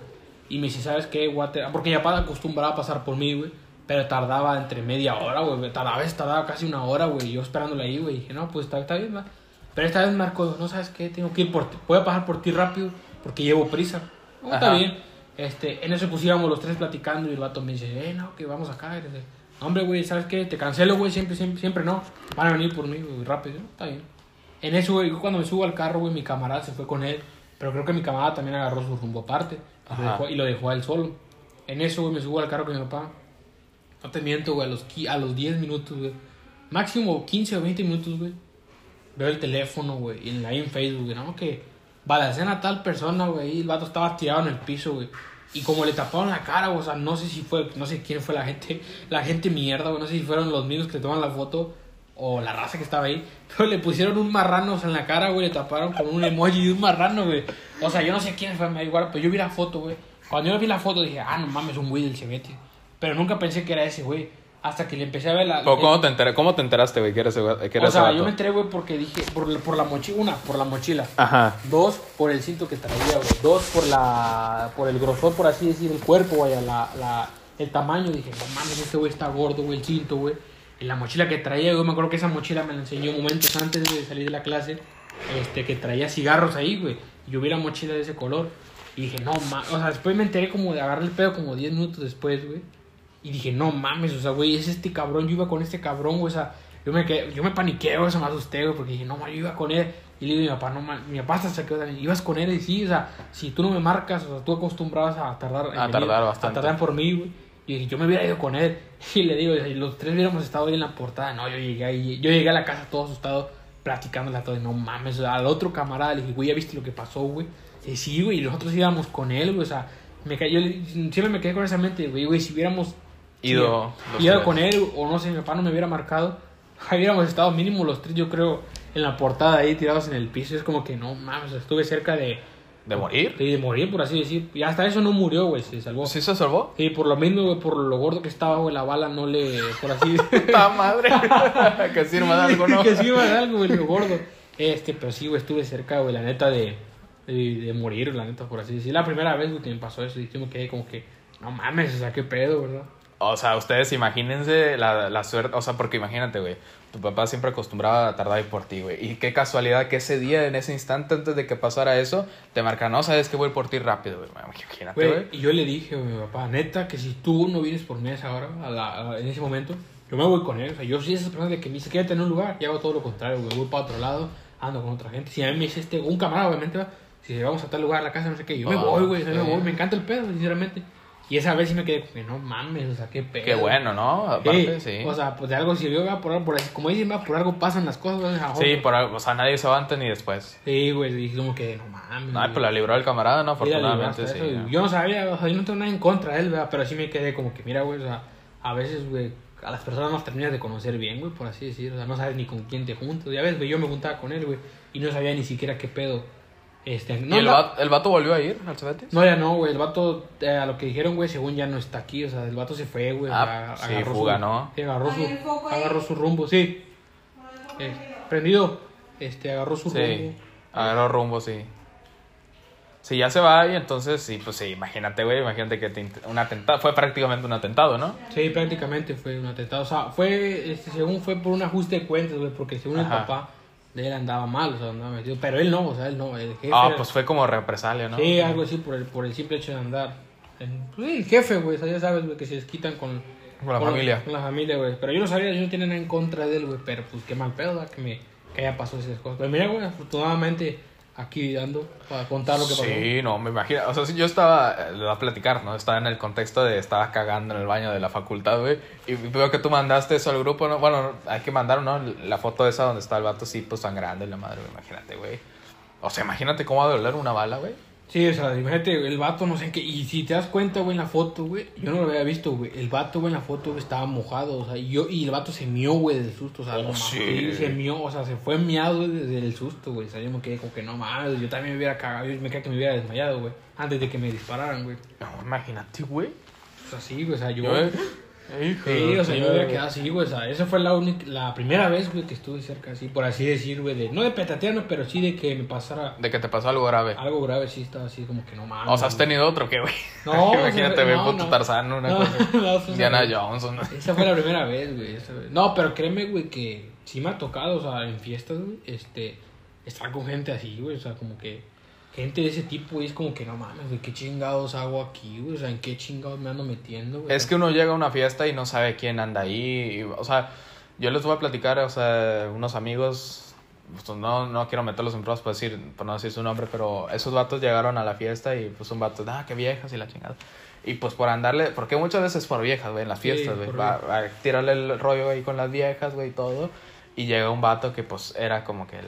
B: Y me dice, ¿sabes qué, guate? Porque mi papá acostumbraba a pasar por mí, güey. Pero tardaba entre media hora, güey. Tardaba, a veces tardaba casi una hora, güey. Yo esperándole ahí, güey. Dije, no, pues está, está bien, va. Pero esta vez marcó, no sabes qué, tengo que ir por ti. Voy a pasar por ti rápido porque llevo prisa. No, está bien. Este, en eso pusiéramos los tres platicando y el vato me dice, eh, no, que vamos acá. Y dice, "No, hombre, güey, ¿sabes qué? Te cancelo, güey, siempre, siempre, siempre no. Van a venir por mí, güey, rápido. Está bien. En eso, güey, cuando me subo al carro, güey, mi camarada se fue con él. Pero creo que mi camarada también agarró su rumbo aparte. Y lo, dejó, y lo dejó a él solo. En eso, güey, me subo al carro con mi papá. No te miento, güey, a los, a los 10 minutos, güey. Máximo 15 o 20 minutos, güey. Veo el teléfono, güey, y en ahí en Facebook, güey, ¿no? Que balacen a tal persona, güey, y el vato estaba tirado en el piso, güey. Y como le taparon la cara, o sea, no sé si fue, no sé quién fue la gente, la gente mierda, güey, no sé si fueron los mismos que le toman la foto o la raza que estaba ahí, pero le pusieron un marrano o sea, en la cara, güey, le taparon con un emoji de un marrano, güey. O sea, yo no sé quién fue, me igual, pero yo vi la foto, güey. Cuando yo vi la foto dije, ah, no mames, un güey del Chevette. Pero nunca pensé que era ese, güey. Hasta que le empecé a ver la...
A: ¿Cómo, te, enter- cómo te enteraste, güey, que era ese, que era
B: o sea, yo me enteré, güey, porque dije, por, por la mochila, una, por la mochila.
A: Ajá.
B: Dos, por el cinto que traía, güey. Dos, por la por el grosor, por así decir, el cuerpo, güey, la, la, el tamaño. Dije, no mames, este güey está gordo, güey, el cinto, güey. Y la mochila que traía, güey, me acuerdo que esa mochila me la enseñó momentos antes de salir de la clase. Este, que traía cigarros ahí, güey. Yo vi la mochila de ese color. Y dije, no mames. O sea, después me enteré como de agarrar el pedo como 10 minutos después, güey. Y dije, no mames, o sea, güey, es este cabrón. Yo iba con este cabrón, güey. O sea, yo me, quedé, yo me paniqué, güey, eso me asusté, güey. Porque dije, no mames, yo iba con él. Y le digo a mi papá, no mames, mi papá hasta se quedó también. Ibas con él y sí, o sea, si tú no me marcas, o sea, tú acostumbrabas a tardar. en
A: A
B: venir,
A: tardar bastante.
B: A tardar por mí, güey. Y dije, yo me hubiera ido con él. Y le digo, y los tres hubiéramos estado ahí en la portada. No, yo llegué ahí, yo llegué a la casa todo asustado, platicándole a todos. No mames, o sea, al otro camarada le dije, güey, ¿ya viste lo que pasó, güey? Y sí, güey, y nosotros íbamos con él, güey, o sea, me yo siempre me quedé con esa mente, güey, güey, si hubiéramos
A: Ido.
B: ido
A: tres.
B: con él, o no sé, mi papá no me hubiera marcado, hubiéramos estado mínimo los tres, yo creo, en la portada ahí tirados en el piso. Es como que no mames, estuve cerca de,
A: ¿De morir?
B: Sí, de morir, por así decir. Y hasta eso no murió, güey, se salvó.
A: ¿Sí se salvó?
B: Sí, por lo mismo, güey, por lo gordo que estaba, güey, la bala no le, por así
A: ¡Ta madre! que sirva de algo, ¿no?
B: que sirva de algo, güey, lo gordo. Este, pero sí, güey, estuve cerca, güey, la neta, de, de, de morir, la neta, por así decir. La primera vez, güey, que me pasó eso, y me quedé como que, no mames, o sea, qué pedo, ¿verdad?
A: O sea, ustedes imagínense la, la suerte, o sea, porque imagínate, güey, tu papá siempre acostumbraba a tardar ahí por ti, güey. Y qué casualidad que ese día, en ese instante, antes de que pasara eso, te marca, no, sabes que voy por ti rápido, güey. Imagínate,
B: Güey, y yo le dije, güey, mi papá, neta, que si tú no vienes por mí a esa hora, a la- a- en ese momento, yo me voy con él. O sea, yo soy esa persona de que me dice, quédate en un lugar, y hago todo lo contrario, güey, voy para otro lado, ando con otra gente. Si a mí me dice este, un camarada, obviamente, va, si vamos a tal lugar, a la casa, no sé qué, yo me
A: Ah,
B: voy, güey, me voy, me encanta el pedo, sinceramente. Y esa vez sí me quedé, como que no mames, o sea, qué pedo.
A: Qué bueno, ¿no? Aparte, sí.
B: O sea, pues de algo sirvió, va, por, por, como dicen, por algo pasan las cosas, mejor,
A: Sí, por algo, o sea, nadie se va antes ni después.
B: Sí, güey, dije como que no mames.
A: No, pues la libró el camarada, ¿no? Afortunadamente, sí.
B: Yo no sabía, o sea, yo no tengo nada en contra de él, ¿verdad? Pero sí me quedé como que, mira, güey, o sea, a veces, güey, a las personas no las terminas de conocer bien, güey, por así decir. O sea, no sabes ni con quién te juntas. Ya ves, güey, yo me juntaba con él, güey, y no sabía ni siquiera qué pedo. Este, no,
A: ¿Y el,
B: la-
A: vato, el vato volvió a ir al Cebetis?
B: no, ya no, güey, el vato, eh, a lo que dijeron, güey, según ya no está aquí, o sea, el vato se fue, güey.
A: Ah, sí,
B: agarró
A: fuga,
B: su,
A: ¿no?
B: sí, agarró su, agarró su rumbo, sí. Eh, prendido, este, agarró su
A: Sí,
B: rumbo.
A: agarró rumbo, sí. Si ya se va y entonces, sí, pues sí, imagínate, güey, imagínate que te un atentado, fue prácticamente un atentado, ¿no?
B: Sí, prácticamente fue un atentado. O sea, fue, este, según fue por un ajuste de cuentas, güey, porque según el papá él andaba mal, o sea, andaba metido. Pero él no, o sea, él no, el jefe.
A: Ah,
B: era-
A: pues fue como represalia, ¿no?
B: Sí, algo así por el, por el simple hecho de andar. pues sí, el jefe, güey, o sea, ya sabes, güey, que se desquitan con,
A: Con la familia.
B: Con la familia, güey. Pero yo no sabía, yo no tenía nada en contra de él, güey, pero pues qué mal pedo, ¿verdad? que me que haya pasado esas cosas. Pero mira, güey, afortunadamente aquí dando para contar lo que pasó.
A: Sí, no, me imagino. O sea, sí, yo estaba, eh, le voy a platicar, ¿no? Estaba en el contexto de estaba cagando en el baño de la facultad, güey. Y veo que tú mandaste eso al grupo, ¿no? Bueno, hay que mandar, ¿no? La foto esa donde está el vato así, pues sangrando y la madre, imagínate, güey. O sea, imagínate cómo va a doler una bala, güey.
B: Sí, o sea, imagínate, el vato no sé en qué. Y si te das cuenta, güey, en la foto, güey, yo no lo había visto, güey. El vato, güey, en la foto güey, estaba mojado, o sea, y, yo, y el vato se mió, güey, del susto, o sea,
A: Oh,
B: no
A: sí.
B: se mió, o sea, se fue miado güey, desde el susto, güey. O sea, yo me quedé como que no mames, yo también me hubiera cagado, yo me quedé que me hubiera desmayado, güey, antes de que me dispararan, güey.
A: No, imagínate, güey.
B: O sea, sí, güey, o sea, yo.
A: Yo, eh, hijo
B: Sí, o sea, yo me hubiera quedado así, güey. O sea, esa fue la única, la primera vez, güey, que estuve cerca, así, por así decir, güey, de, no de petatearme, pero sí de que me pasara
A: De que te pasó algo grave.
B: algo grave, sí estaba así como que no mames.
A: O sea, has
B: güey.
A: tenido otro que, güey.
B: No,
A: Imagínate, güey,
B: no,
A: puto
B: no.
A: Tarzán, una
B: No,
A: cosa.
B: no, esa fue
A: Diana
B: la-
A: Johnson.
B: Esa fue la primera vez, güey. esa vez. No, pero créeme, güey, que sí me ha tocado, o sea, en fiestas, güey, este, estar con gente así, güey, o sea, como que gente de ese tipo, güey, es como que no mames, güey, qué chingados hago aquí, güey, o sea, en qué chingados me ando metiendo, güey.
A: Es que uno llega a una fiesta y no sabe quién anda ahí. y, o sea, yo les voy a platicar, o sea, unos amigos, pues, no, no quiero meterlos en pruebas por, decir, por no decir su nombre, pero esos vatos llegaron a la fiesta y pues un vato, ah, qué viejas y la chingada. Y pues por andarle, porque muchas veces por viejas, güey, en las fiestas, güey. va a tirarle el rollo ahí con las viejas, güey, y todo. Y llega un vato que pues era como que el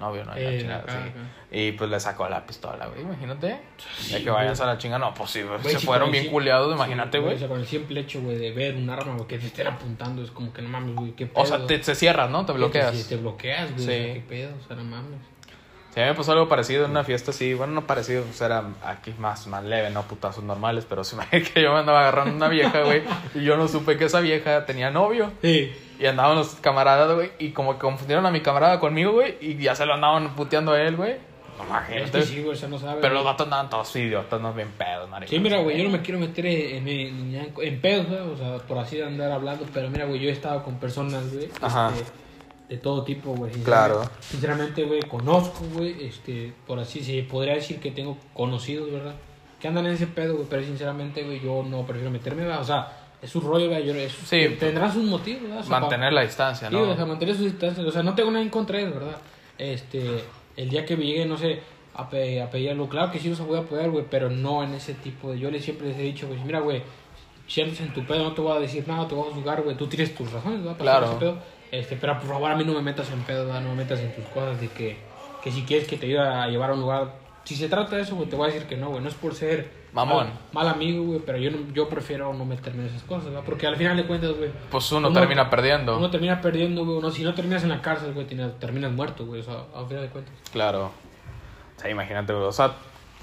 A: novio, ¿no? Y la
B: Eh,
A: chingada,
B: acá,
A: sí.
B: acá.
A: Y pues le sacó la pistola, güey, imagínate.
B: Sí,
A: de que vayas
B: güey.
A: a la chingada, no, pues sí, güey, se fueron bien culeados, imagínate, güey.
B: O sea, con el simple hecho, güey, de ver un arma, güey, que te estén apuntando, es como que no mames, güey, qué pedo.
A: O sea, te, te cierras, ¿no? Te bloqueas.
B: sí, te bloqueas, güey, o
A: Sí.
B: sea, qué pedo, o sea, no mames.
A: Sí, a mí me pasó algo parecido en una fiesta así. Bueno, no parecido, pues era aquí más, más leve, no putazos normales. Pero sí me que yo me andaba agarrando una vieja, güey. Y yo no supe que esa vieja tenía novio.
B: Sí.
A: Y andaban los camaradas, güey. Y como que confundieron a mi camarada conmigo, güey. Y ya se lo andaban puteando a él, güey. No,
B: Es
A: imagínate.
B: que sí, güey, o sea, no sabe.
A: Pero los
B: güey.
A: vatos andaban todos idiotas, no bien pedos, marico.
B: Sí, mira, güey, yo no me quiero meter en, en, en, en pedos, güey, o sea, por así andar hablando, pero mira, güey, yo he estado con personas, güey,
A: Ajá.
B: este, de todo tipo, güey.
A: Claro.
B: Sinceramente- Sinceramente, güey, conozco, güey, este, por así se podría decir que tengo conocidos, ¿verdad? Que andan en ese pedo, güey, pero sinceramente, güey, yo no prefiero meterme, ¿verdad? O sea, es su rollo, yo, es,
A: Sí.
B: tendrán sus motivos, ¿verdad? O sea,
A: Mantener la distancia,
B: Sí,
A: ¿no?
B: o sea, mantener sus distancias. O sea, no tengo nada en contra de él, ¿verdad? Este, el día que me llegue, no sé, a, pe- a pedirlo, claro que sí los voy a apoyar, güey, pero no en ese tipo de... Yo les siempre les he dicho, güey, mira, güey, si en tu pedo no te voy a decir nada, te voy a juzgar, güey, tú tienes tus razones, ¿verdad? Para
A: Claro.
B: pedo. Este, pero por favor a mí no me metas en pedo, ¿verdad? No me metas en tus cosas de que, que si quieres que te ayude a llevar a un lugar... Si se trata de eso, güey, te voy a decir que no, güey, no es por ser...
A: Mamón.
B: Mal, mal amigo, güey, pero yo, no- yo prefiero no meterme en esas cosas, ¿verdad? Porque al final de cuentas, güey...
A: Pues uno,
B: Uno-
A: termina perdiendo.
B: Uno termina perdiendo, güey. Uno, si no terminas en la cárcel, güey, terminas, muerto, güey. O sea, a final de cuentas.
A: Claro. O sea, imagínate, güey. O sea,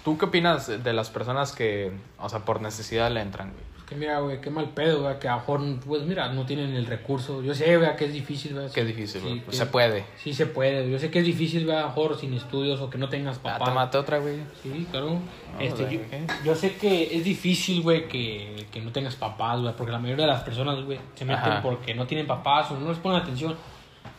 A: ¿Tú qué opinas de las personas que, o sea, por necesidad le entran, güey?
B: Que mira, güey, qué mal pedo, güey, que a lo mejor, pues mira, no tienen el recurso. Yo sé, güey, que es difícil, güey.
A: Qué difícil,
B: Sí,
A: güey. Pues
B: que-
A: se puede.
B: Sí se puede. Yo sé que es difícil, güey, a lo mejor sin estudios o que no tengas
A: Ah,
B: papá.
A: tómate otra, güey.
B: Sí, claro.
A: No,
B: este, yo, yo sé que es difícil, güey, que, que no tengas papás, güey, porque la mayoría de las personas, güey, se meten
A: Ajá.
B: porque no tienen papás o no les ponen atención.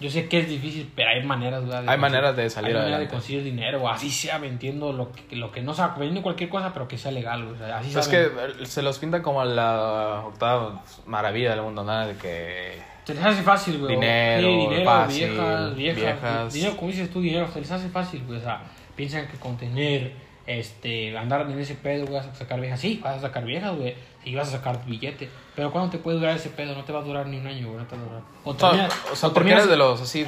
B: Yo sé que es difícil, pero hay maneras, güey.
A: Hay
B: conseguir-
A: maneras de salir
B: Hay maneras de conseguir dinero, o así sea vendiendo lo que, lo que no sea, vendiendo cualquier cosa, pero que sea legal, güey. o sea, así
A: Pues es que eh, se los pinta como la octava maravilla del mundo, nada de que...
B: Se les hace fácil, güey.
A: Dinero,
B: Sí, dinero,
A: fácil,
B: viejas, viejas,
A: viejas.
B: Dinero, como dices tú, dinero, se les hace fácil, güey. O sea, piensan que con tener, este, andar en ese pedo, güey, vas a sacar viejas. Sí, vas a sacar viejas, güey. Sí, vas a sacar billete. Pero ¿cuándo te puede durar ese pedo? No te va a durar ni un año, güey. No te va a durar. O terminas,
A: o sea
B: o
A: porque
B: terminas,
A: eres de los así...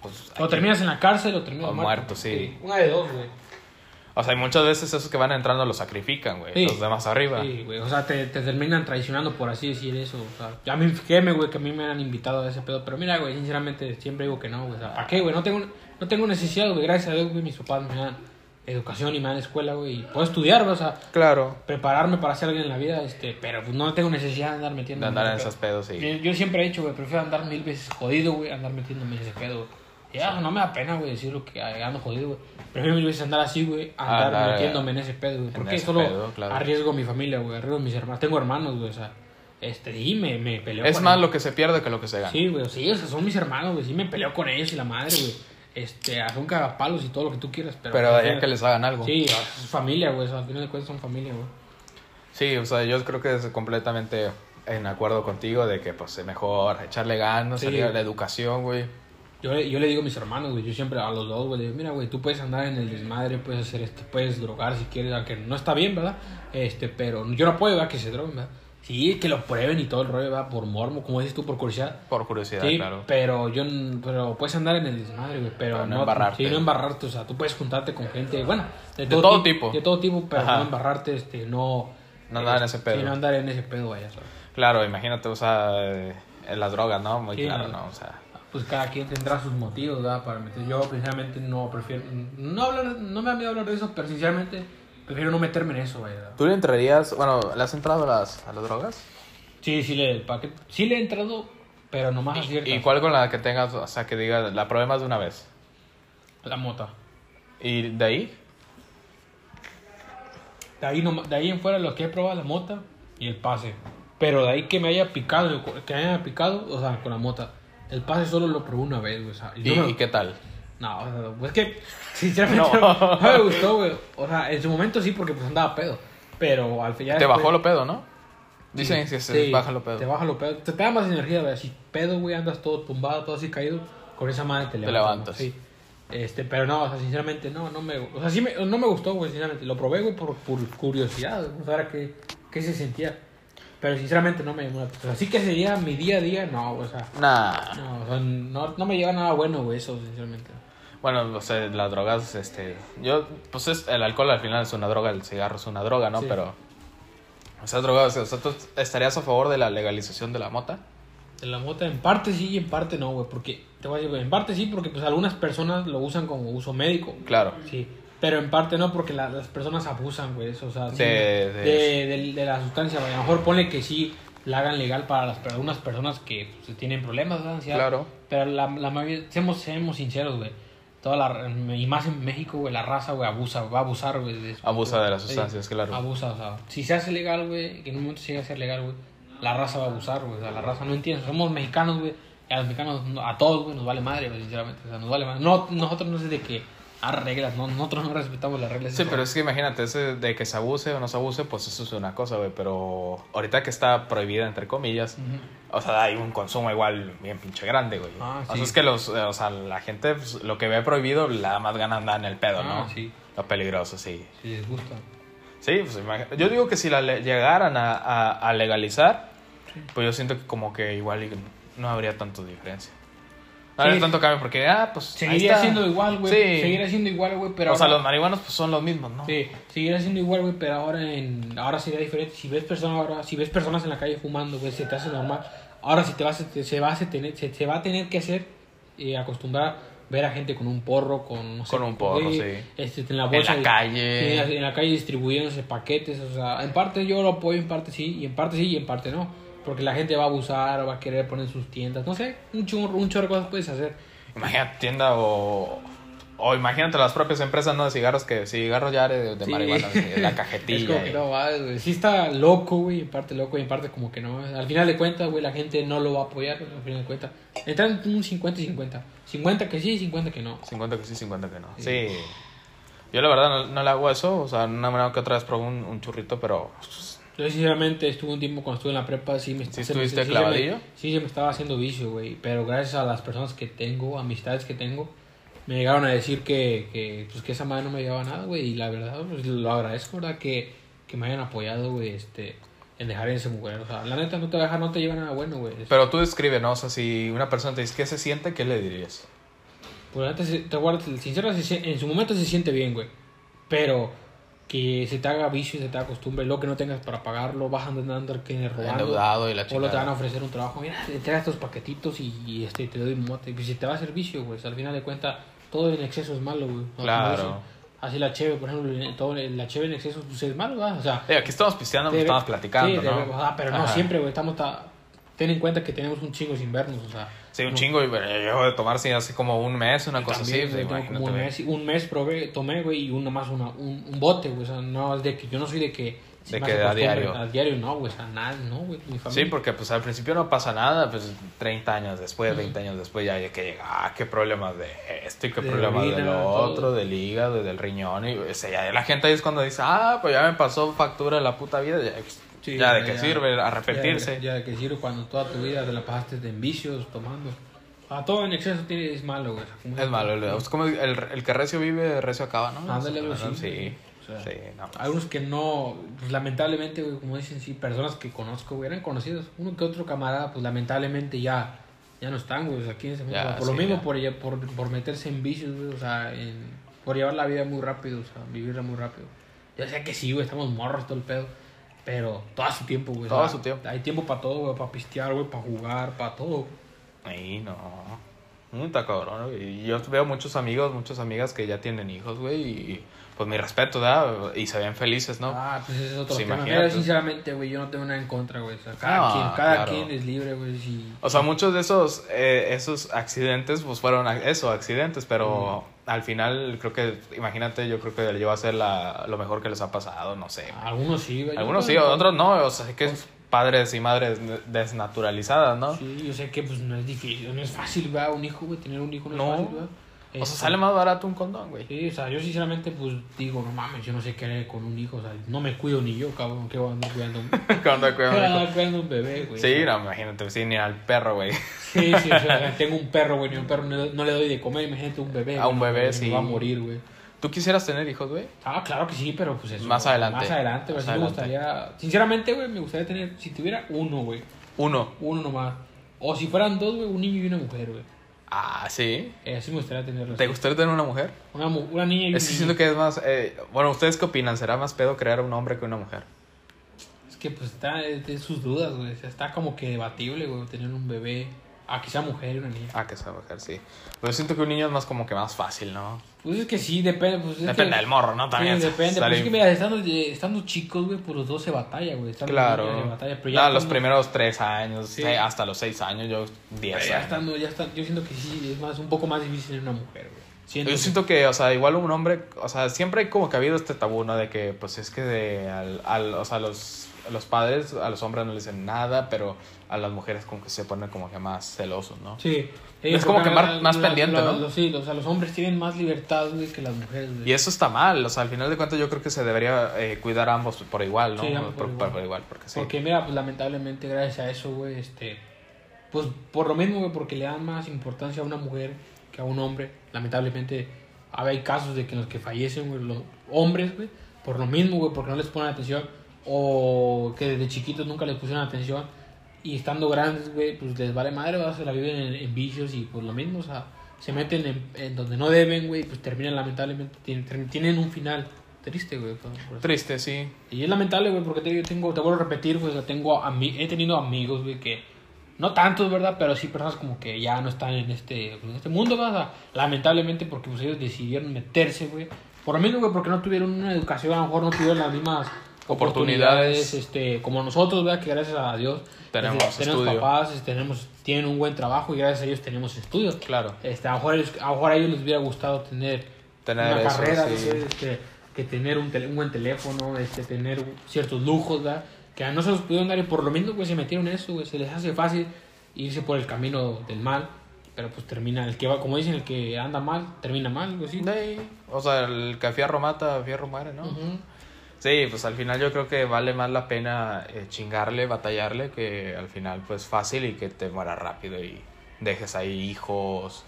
A: Pues,
B: o terminas en la cárcel o terminas
A: O muerto, sí.
B: Una de dos, güey.
A: o sea, y muchas veces esos que van entrando los sacrifican, güey.
B: Sí.
A: Los demás arriba.
B: Sí, güey. O sea, te, te terminan traicionando por así decir eso. O sea, ya a mí, créeme, güey, que a mí me han invitado a ese pedo. Pero mira, güey, sinceramente siempre digo que no, güey. O sea, ¿para qué, güey? No tengo, no tengo necesidad, güey. Gracias a Dios, güey, mis papás me dan educación y me dan escuela, güey. Y puedo estudiar, güey. O sea,
A: Claro.
B: prepararme para ser alguien en la vida, este. Pero pues no tengo necesidad de andar metiendo
A: De andar en esos pedos, sí.
B: Yo, yo siempre he dicho, güey, prefiero andar mil veces jodido, güey, andar metiéndome en ese pedo, güey. Ya, no me da pena, güey, decir lo que ando jodido, güey. Prefiero mil veces andar así, güey, andar
A: Andar,
B: metiéndome en ese pedo, güey. Porque solo
A: pedo, claro.
B: arriesgo a mi familia, güey, arriesgo a mis hermanos. Tengo hermanos, güey, o sea, este, y me, me peleo
A: Es
B: con
A: más
B: ellos.
A: lo que se pierde que lo que se gana.
B: Sí, güey, sí, o sea, son mis hermanos, güey, sí me peleo con ellos y la madre, güey. Este, son cagapalos y todo lo que tú quieras, pero...
A: Pero ya que les hagan algo.
B: Sí, es familia, güey, al final de cuentas son familia, güey.
A: Sí, o sea, yo creo que es completamente en acuerdo contigo de que pues es mejor echarle ganas,
B: Sí.
A: salir a la educación, güey.
B: Yo, le- yo le digo a mis hermanos, güey, yo siempre a los dos, güey, le digo, mira, güey, tú puedes andar en el desmadre, puedes hacer esto, puedes drogar si quieres, aunque no está bien, ¿verdad? Este, pero yo no apoyo, ¿verdad? Que se droguen, ¿verdad? Sí, que lo prueben y todo el rollo, ¿verdad? Por mormo, como dices tú, por curiosidad.
A: Por curiosidad,
B: Sí,
A: claro.
B: pero yo, pero puedes andar en el desmadre, güey, pero,
A: Pero no embarrarte.
B: Sí, no embarrarte, o sea, tú puedes juntarte con gente, bueno, de,
A: De todo
B: ti-
A: tipo.
B: De todo tipo, pero
A: Ajá.
B: no embarrarte, este, no...
A: No andar en
B: este,
A: ese pedo.
B: Sí, no andar en ese pedo, vaya, ¿sabes?
A: Claro, imagínate, o sea, eh, las drogas, ¿no? Muy
B: Sí,
A: claro,
B: no.
A: ¿no? O sea,
B: pues cada quien tendrá sus motivos, ¿verdad? Para meter. Yo, sinceramente, no prefiero. No, hablar, no me da miedo hablar de eso, pero sinceramente, prefiero no meterme en eso, vaya. ¿verdad?
A: ¿tú le entrarías, bueno, le has entrado a las, a las drogas?
B: Sí, sí le, pa' que- sí le he entrado, pero nomás a ciertas.
A: ¿Y cuál con la que tengas, o sea, que diga, la probé más de una vez?
B: La mota.
A: ¿Y de ahí?
B: De ahí, no, de ahí en fuera lo que he probado, la mota y el pase. Pero de ahí que me haya picado, que me haya picado, o sea, con la mota. El pase solo lo probé una vez, güey. O sea,
A: ¿Y,
B: yo no-
A: y qué tal?
B: No, es que sinceramente
A: No.
B: me gustó, güey. O sea, en su momento sí, porque pues andaba pedo. Pero al final.
A: Te bajó lo pedo, ¿no? Dicen que se
B: Sí,
A: baja lo pedo.
B: Te baja lo pedo. Te, te da más energía, güey. Si pedo, güey, andas todo tumbado, todo así caído, con esa madre te levantas.
A: levantas.
B: ¿no? Sí. Este, pero no, o sea, sinceramente, no, no me, o sea, sí me, no me gustó, güey, sinceramente. Lo probé, güey, por, por curiosidad, o sea, qué, qué se sentía. Pero sinceramente no me llamó la atención. Así que sería mi día a día, no, o sea,
A: Nah.
B: no, o sea, no, no me lleva nada bueno, güey, eso, sinceramente.
A: Bueno, o sea, las drogas, este... Yo, pues es, el alcohol al final es una droga, el cigarro es una droga, ¿no?
B: Sí.
A: Pero... Esas drogas, o sea, ¿tú estarías a favor de la legalización de la mota?
B: De la mota, en parte sí y en parte no, güey, porque, te voy a decir, güey, en parte sí, porque pues algunas personas lo usan como uso médico.
A: Claro.
B: Sí, pero en parte no, porque la- las personas abusan, güey, o sea, sí,
A: De-
B: de,
A: de-
B: de- de la sustancia, güey. A lo mejor pone que sí la hagan legal para las para algunas personas que pues, tienen problemas de ansiedad.
A: Claro.
B: Pero la, la mayoría, seamos, seamos sinceros, güey. Toda la, y más en México, güey, la raza, güey, abusa, va a abusar, güey. de-
A: Abusa de las
B: Sí,
A: sustancias, claro.
B: Abusa, o sea, si se hace legal, güey, que en un momento se llegue a ser legal, güey, la raza va a abusar, güey. O sea, la raza no entiende. Somos mexicanos, güey, y a los mexicanos, no- a todos, güey, nos vale madre, güey, sinceramente. O sea, nos vale madre. No, nosotros no sé de que hay reglas, no, nosotros no respetamos las reglas.
A: Sí, pero es que imagínate, ese de que se abuse o no se abuse, pues eso es una cosa, güey. Pero ahorita que está prohibida, entre comillas,
B: Ujú.
A: o sea, hay un consumo igual bien pinche grande, güey.
B: Ah,
A: O
B: sí.
A: sea, es que los, eh, o sea, la gente, pues, lo que ve prohibido, la más gana andar en el pedo,
B: Ah,
A: ¿no?
B: sí.
A: Lo peligroso, sí.
B: Si les gusta.
A: Sí, pues imagínate. Yo digo que si la le- llegaran a, a, a legalizar, pues yo siento que como que igual no habría tanta diferencia. No
B: Sí.
A: tanto cambio porque, ah, pues.
B: Seguiría siendo igual, güey.
A: Sí.
B: Seguiría siendo igual, güey, pero
A: o sea, los marihuanos pues son los mismos, ¿no?
B: Sí, seguirá siendo igual, güey, pero ahora en ahora sería diferente. Si ves personas ahora, si ves personas en la calle fumando, güey, se te hace normal. Ahora si te vas a- se va a tener se, se va a tener que hacer eh, acostumbrar ver a gente con un porro, con, no sé,
A: Con un porro, sí.
B: Este, en la
A: En
B: bolsa.
A: la calle.
B: En la, en la calle distribuyéndose paquetes, o sea, en parte yo lo apoyo, en parte sí, y en parte sí, y en parte no. Porque la gente va a abusar, va a querer poner sus tiendas, no sé, un chorro, un chorro de cosas puedes hacer.
A: Imagínate tienda o... O imagínate las propias empresas, ¿no? De cigarros que... Cigarros ya de, de
B: Sí.
A: marihuana, la
B: Es
A: cajetilla.
B: como que
A: y-
B: no va, güey. Sí está loco, güey, en parte loco y en parte como que no. Al final de cuentas, güey, la gente no lo va a apoyar, al final de cuentas. Entran un 50 y 50. 50 que sí y 50 que no.
A: 50 que sí, 50 que no.
B: Sí.
A: Sí. Yo la verdad no, no le hago eso. O sea, una manera que otra vez probé un, un churrito, pero...
B: Yo sinceramente estuve un tiempo cuando estuve en la prepa, sí me
A: ¿Sí estuviste clavadillo?
B: Sí, se me estaba haciendo vicio, güey. Pero gracias a las personas que tengo, amistades que tengo, me llegaron a decir que, que, pues, que esa madre no me llevaba nada, güey. Y la verdad, pues lo agradezco, ¿verdad? Que, que me hayan apoyado, güey, este, en dejar ese mujer. O sea, la neta no te va a dejar, no te lleva nada bueno, güey.
A: Pero tú describe, ¿no? O sea, si una persona te dice qué se siente, ¿qué le dirías?
B: Pues la neta, te guardas, sincero, en su momento se siente bien, güey. Pero que se te haga vicio, se te haga costumbre, lo que no tengas para pagarlo, vas a andar, andar que robando.
A: Y la
B: O lo te van a ofrecer un trabajo, mira, te entrega estos paquetitos y, y, este te doy un mote. Y si te va a hacer vicio, güey, al final de cuentas, todo en exceso es malo, güey.
A: Claro.
B: Así la cheve, por ejemplo, todo la cheve en exceso pues es malo, ¿verdad? O sea,
A: Eh, aquí estamos pisteando, pues
B: debe-
A: estamos platicando,
B: sí,
A: ¿no?
B: debe- ah, pero no
A: Ajá.
B: siempre, güey, estamos ta- ten en cuenta que tenemos un chingo sin vernos, o sea.
A: Sí, un chingo. Y pero yo de tomar sí, así como un mes, una cosa
B: también,
A: así. pues,
B: como un mes, un mes probé, tomé, güey, y uno más una, un, un bote, güey. O sea, no es de que yo no soy de que.
A: De que
B: hace
A: a diario.
B: A diario no, güey. Sea, nada, no, güey. Mi familia.
A: Sí, porque pues al principio no pasa nada, pues 30 años después, 20 años después ya hay que llega, ah, qué problemas de esto y qué
B: De
A: problemas de lo otro, del hígado del riñón y o sea, ya la gente ahí es cuando dice, ah, pues ya me pasó factura la puta vida, ya,
B: Sí,
A: ya de qué sirve
B: ya-
A: arrepentirse.
B: Ya, de que sirve cuando toda tu vida te la pasaste en vicios, tomando. A todo en exceso tiene, es malo, güey.
A: Es malo, el- es como el, el que recio vive, recio acaba, ¿no?
B: Ándale, algo
A: sí. Sí,
B: o sea,
A: sí, no.
B: Algunos que no, pues lamentablemente, güey, como dicen, sí, personas que conozco, güey, eran conocidos. Uno que otro camarada, pues lamentablemente ya, ya no están, güey. O sea, ¿quién se mete?
A: Ya,
B: por lo
A: sí,
B: mismo,
A: ya.
B: por, por, por meterse en vicios, güey, o sea, en, por llevar la vida muy rápido, o sea, vivirla muy rápido. Yo sé que sí, güey, estamos morros todo el pedo. Pero todo a su tiempo, güey.
A: Todo a su tiempo.
B: Hay tiempo para todo, güey, para pistear, güey, para jugar, para todo.
A: Ahí no. Está cabrón, güey. Y yo veo muchos amigos, muchas amigas que ya tienen hijos, güey, y pues mi respeto, ¿verdad? Y se ven felices, ¿no?
B: Ah, pues ese es otro tema.
A: imagínate.
B: Pero sinceramente, güey, yo no tengo nada en contra, güey. O sea, cada,
A: No,
B: quien, cada
A: claro.
B: quien es libre, güey. Si...
A: O sea, muchos de esos, eh, esos accidentes, pues fueron eso, accidentes, pero al final creo que, imagínate, yo creo que le lleva a ser la, lo mejor que les ha pasado, no sé.
B: Algunos sí, güey. Yo
A: Algunos sí, otros no, o sea, que es padres y madres desnaturalizadas, ¿no?
B: Sí, yo sé que pues no es difícil, no es fácil, ¿verdad? Un hijo, güey, tener un hijo no,
A: No.
B: es fácil, ¿verdad?
A: O sea, sale más barato un condón, güey.
B: Sí, o sea, yo sinceramente pues digo, no mames, yo no sé qué haré con un hijo, o sea, no me cuido ni yo, cabrón, que voy a andar cuidando un,
A: Cuando
B: ¿Qué voy a
A: cuidan
B: andar cuidando un bebé, güey.
A: Sí, no, imagínate, sí, ni al perro, güey.
B: Sí, sí, o sea, tengo un perro, güey, ni un perro no, no le doy de comer, imagínate un bebé.
A: A un
B: güey,
A: bebé,
B: me
A: sí.
B: va a morir, güey.
A: ¿Tú quisieras tener hijos, güey?
B: Ah, claro que sí, pero pues eso.
A: Más adelante.
B: Más adelante, güey.
A: Más
B: sí me
A: adelante.
B: gustaría. Sinceramente, güey, me gustaría tener. Si tuviera uno, güey.
A: Uno.
B: Uno nomás. O si fueran dos, güey, un niño y una mujer, güey.
A: Ah, sí.
B: Eh, me gustaría tenerlo.
A: ¿Te gustaría tener una mujer?
B: Una, mu- una niña y un
A: Es que siento que es más... eh, bueno, ¿ustedes qué opinan? ¿Será más pedo crear un hombre que una mujer?
B: Es que pues está es de sus dudas, güey. O sea, está como que debatible, güey, tener un bebé. A que sea mujer y una niña.
A: Ah, que sea mujer, sí. Pero yo siento que un niño es más como que más fácil, ¿no?
B: Pues es que sí, depende. Pues, es
A: Depende
B: que-
A: del morro, ¿no? También.
B: Sí, depende. Pues es que mira, estando, estando chicos, güey, pues los dos se batalla, güey. Estando
A: Claro.
B: niños batalla, pero
A: Ah,
B: ya
A: los primeros tres años,
B: Sí.
A: eh, hasta los seis años, yo diez
B: Pero ya
A: años.
B: estando, ya está, yo siento que sí, es más, un poco más difícil en una mujer, güey. Siento
A: Yo
B: que-
A: siento que, o sea, igual un hombre, o sea, siempre hay como que ha habido este tabú, ¿no? De que, pues es que de, al, al- o sea, los, los padres, a los hombres no les dicen nada, pero a las mujeres como que se ponen como que más celosos, ¿no?
B: Sí.
A: Es como que más- más
B: la-
A: pendiente,
B: la-
A: ¿no?
B: los- sí, o sea, los hombres tienen más libertad, güey, que las mujeres, güey.
A: Y eso está mal, o sea, al final de cuentas yo creo que se debería eh, cuidar a ambos por igual, ¿no?
B: Sí, por
A: por,
B: igual.
A: por igual, porque sí.
B: Porque mira, pues lamentablemente gracias a eso, güey, este... Pues por lo mismo, güey, porque le dan más importancia a una mujer que a un hombre. Lamentablemente hay casos de que los que fallecen, güey, los hombres, güey, por lo mismo, güey, porque no les ponen atención. O que desde chiquitos nunca les pusieron atención. Y estando grandes, güey, pues les vale madre, ¿verdad? se la viven en, en vicios y pues lo mismo, o sea, se meten en, en donde no deben, güey, pues terminan lamentablemente, tienen, tienen un final triste, güey.
A: Triste, sí.
B: Y es lamentable, güey, porque te, yo tengo, te vuelvo a repetir, pues tengo ami- he tenido amigos, güey, que no tantos, ¿verdad? Pero sí personas como que ya no están en este, en este mundo, ¿verdad? O sea, lamentablemente porque pues, ellos decidieron meterse, güey. Por lo mismo, güey, porque no tuvieron una educación, a lo mejor no tuvieron las mismas
A: Oportunidades.
B: este, como nosotros, ¿verdad? Que gracias a Dios
A: Tenemos
B: este, tenemos papás, este, tenemos, tienen un buen trabajo y gracias a ellos tenemos estudios.
A: Claro.
B: Este, a, lo mejor, a lo mejor a ellos les hubiera gustado tener,
A: Tener
B: una
A: eso,
B: carrera, este, que tener un, tele- un buen teléfono, este, tener ciertos lujos, ¿verdad? Que no se los pudieron dar y por lo mismo, güey, se metieron en eso, güey, se les hace fácil irse por el camino del mal, pero pues termina, el que va, como dicen, el que anda mal, termina mal, güey, sí.
A: O sea, el que fierro mata, fierro muere, ¿no? Sí, pues al final yo creo que vale más la pena eh, chingarle, batallarle, que al final pues fácil y que te muera rápido y dejes ahí hijos.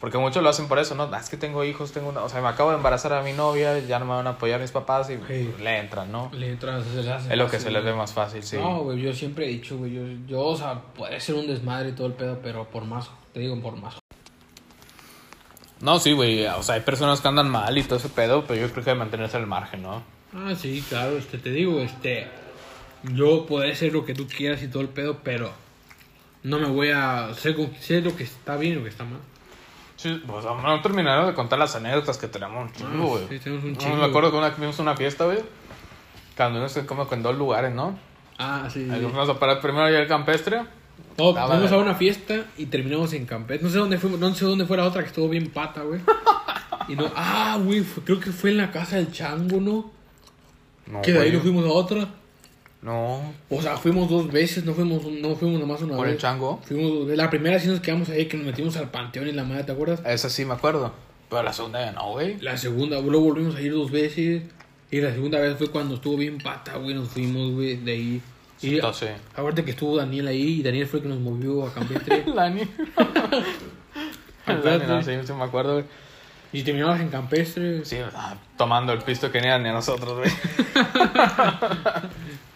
A: Porque muchos lo hacen por eso, ¿no? Ah, Es que tengo hijos, tengo una... O sea, me acabo de embarazar a mi novia, ya no me van a apoyar mis papás y
B: Sí.
A: le entran, ¿no?
B: Le entran, se les hace
A: Es lo que
B: fácil,
A: se les ve más fácil, sí.
B: No, güey, yo siempre he dicho, güey, yo, yo, o sea, puede ser un desmadre y todo el pedo, pero por más, te digo, por más.
A: No, sí, güey. O sea, hay personas que andan mal y todo ese pedo, pero yo creo que hay que mantenerse al margen, ¿no?
B: Ah, sí, claro, este, te digo, este, yo puedo hacer lo que tú quieras y todo el pedo, pero no me voy a, sé, con- sé lo que está bien y lo que está mal.
A: Sí, pues no terminaron de contar las anécdotas que tenemos un chingo, güey.
B: Ah, sí, tenemos un
A: No,
B: chingo,
A: me acuerdo que una, fuimos a una fiesta, güey. Cuando uno se que en dos lugares, ¿no?
B: Ah, sí,
A: fuimos a parar primero allá al campestre.
B: No,
A: Estaba
B: fuimos
A: de-
B: a una fiesta y terminamos en Campeche. No sé dónde fuimos, no sé dónde fue la otra que estuvo bien pata, güey. Y no, ah, güey, creo que fue en la casa del chango, ¿no?
A: No,
B: que de ahí nos fuimos a otra.
A: No,
B: O sea, fuimos dos veces, no fuimos, no fuimos nomás una
A: por
B: vez.
A: el chango.
B: Fuimos dos veces. La primera sí nos quedamos ahí, que nos metimos al panteón y la madre, ¿te acuerdas?
A: Esa sí me acuerdo. Pero la segunda ya no, güey.
B: La segunda, luego volvimos a ir dos veces. Y la segunda vez fue cuando estuvo bien pata, güey. Nos fuimos, güey, de ahí. Y
A: Entonces.
B: acuérdate que estuvo Daniel ahí y Daniel fue el que nos movió a Campestre. Acuérdate.
A: Lani, no, sí, sí me acuerdo, güey.
B: Y terminamos en Campestre.
A: Sí, ah, tomando el pisto que ni a a nosotros, güey.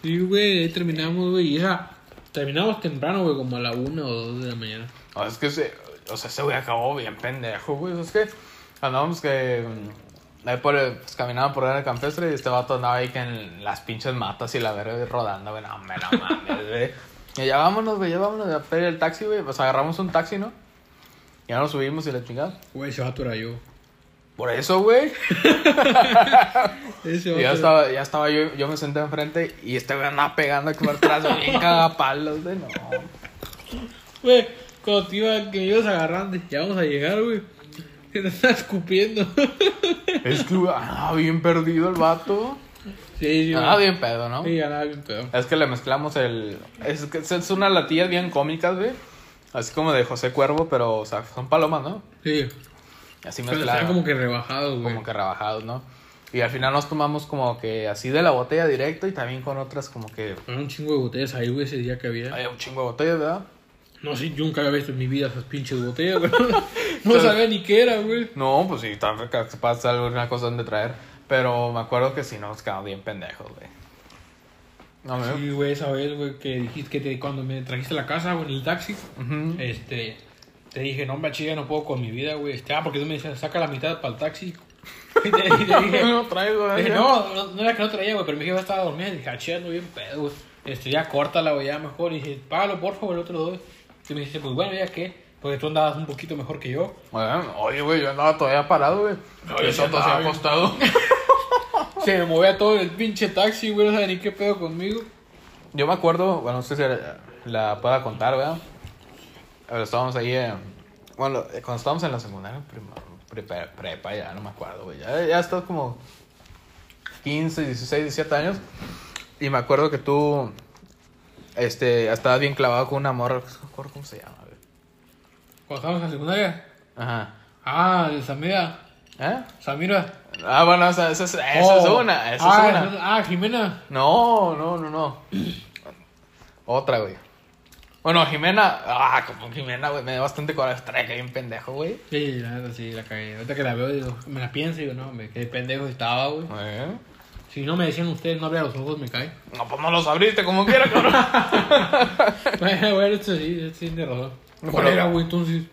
B: Sí, güey, ahí terminamos, güey. Y esa, terminamos temprano, güey, como a la una o dos de la mañana.
A: No, es que se, o sea, ese güey acabó bien pendejo, güey. Es que andábamos que. mm, Ahí por el- pues, caminaba por el campestre y este vato andaba ahí que en las pinches matas y la verga rodando, güey. No, me no mames, güey. Y ya vámonos, güey, ya vámonos a pedir el taxi, güey. Pues agarramos un taxi, ¿no? Ya nos subimos y la chingada.
B: Güey, ese vato era yo.
A: Por eso, güey. Ya estaba, ya estaba yo, yo me senté enfrente y este güey andaba pegando aquí por atrás, güey, bien cagapalos, güey. No.
B: Güey, cuando te iba, que me ibas agarrando, ya vamos a llegar, güey. Te estás escupiendo.
A: Es que, güey, andaba bien perdido el vato.
B: sí, sí,
A: Andaba bien pedo, ¿no?
B: Sí, andaba bien pedo.
A: Es que le mezclamos el. Es que es una latillas bien cómicas, güey. Así como de José Cuervo, pero, o sea, son palomas, ¿no?
B: Sí.
A: Así
B: Pero
A: mezcladas.
B: estaban como que rebajados, güey.
A: como que rebajados, ¿no? Y al final nos tomamos como que así de la botella directo y también con otras como que.
B: Había un chingo de botellas ahí, güey, ese día que había.
A: Hay un chingo de botellas, ¿verdad?
B: No, sí, yo nunca había visto en mi vida esas pinches botellas, güey. No sabía ni qué era, güey.
A: No, pues sí, vez capaz alguna cosa donde traer. Pero me acuerdo que sí nos quedamos bien pendejos, güey. No, me.
B: Sí, güey, esa vez, güey, que dijiste que te, cuando me trajiste a la casa, güey, en el taxi,
A: Ujú.
B: este, te dije, no, hombre, chilla, no puedo con mi vida, güey. Este, ah, porque tú me decías, saca la mitad para el taxi. Y te, y te dije,
A: no traigo,
B: dije,
A: güey.
B: no, no, no era que no traía, güey, pero mi jefa estaba dormida y dije, ah, chilla, no bien pedo, güey. Este, ya córtala, güey, ya mejor. Y dije, págalo, por favor, el otro dos. Y me dijiste, pues bueno, ya qué, porque tú andabas un poquito mejor que yo.
A: Bueno, oye, güey, yo andaba todavía parado, güey.
B: No,
A: Yo
B: andaba bien.
A: acostado.
B: Se me movía todo el pinche taxi, güey, no sabía ni qué pedo conmigo.
A: Yo me acuerdo, bueno, no sé si la, la pueda contar, ¿verdad? Pero estábamos ahí, eh, bueno, eh, cuando estábamos en la secundaria, prepa, prepa, ya no me acuerdo, güey. Ya, ya estás como 15, 16, 17 años. Y me acuerdo que tú, este, estabas bien clavado con una morra, no me acuerdo cómo se llama, güey.
B: Cuando estábamos en la secundaria.
A: Ajá.
B: Ah, de Samira.
A: ¿Eh?
B: Samira.
A: Ah, bueno, esa, esa, es- esa es
B: Oh.
A: una, esa
B: ah,
A: es una.
B: esa- Ah, Jimena.
A: No, no, no, no. Otra, güey. Bueno, Jimena, ah, como Jimena, güey, me da bastante coraje. Trae que bien pendejo, güey.
B: Sí, la neta sí, la cagué. Ahorita que la veo, digo, me la pienso y digo, no, me quedé pendejo estaba, güey.
A: ¿Eh?
B: Si no me decían ustedes, no abría los ojos, me cae.
A: No, pues no los abriste como quiera, cabrón.
B: bueno, bueno, esto sí, esto sí tiene razón. ¿Cuál era, güey, entonces?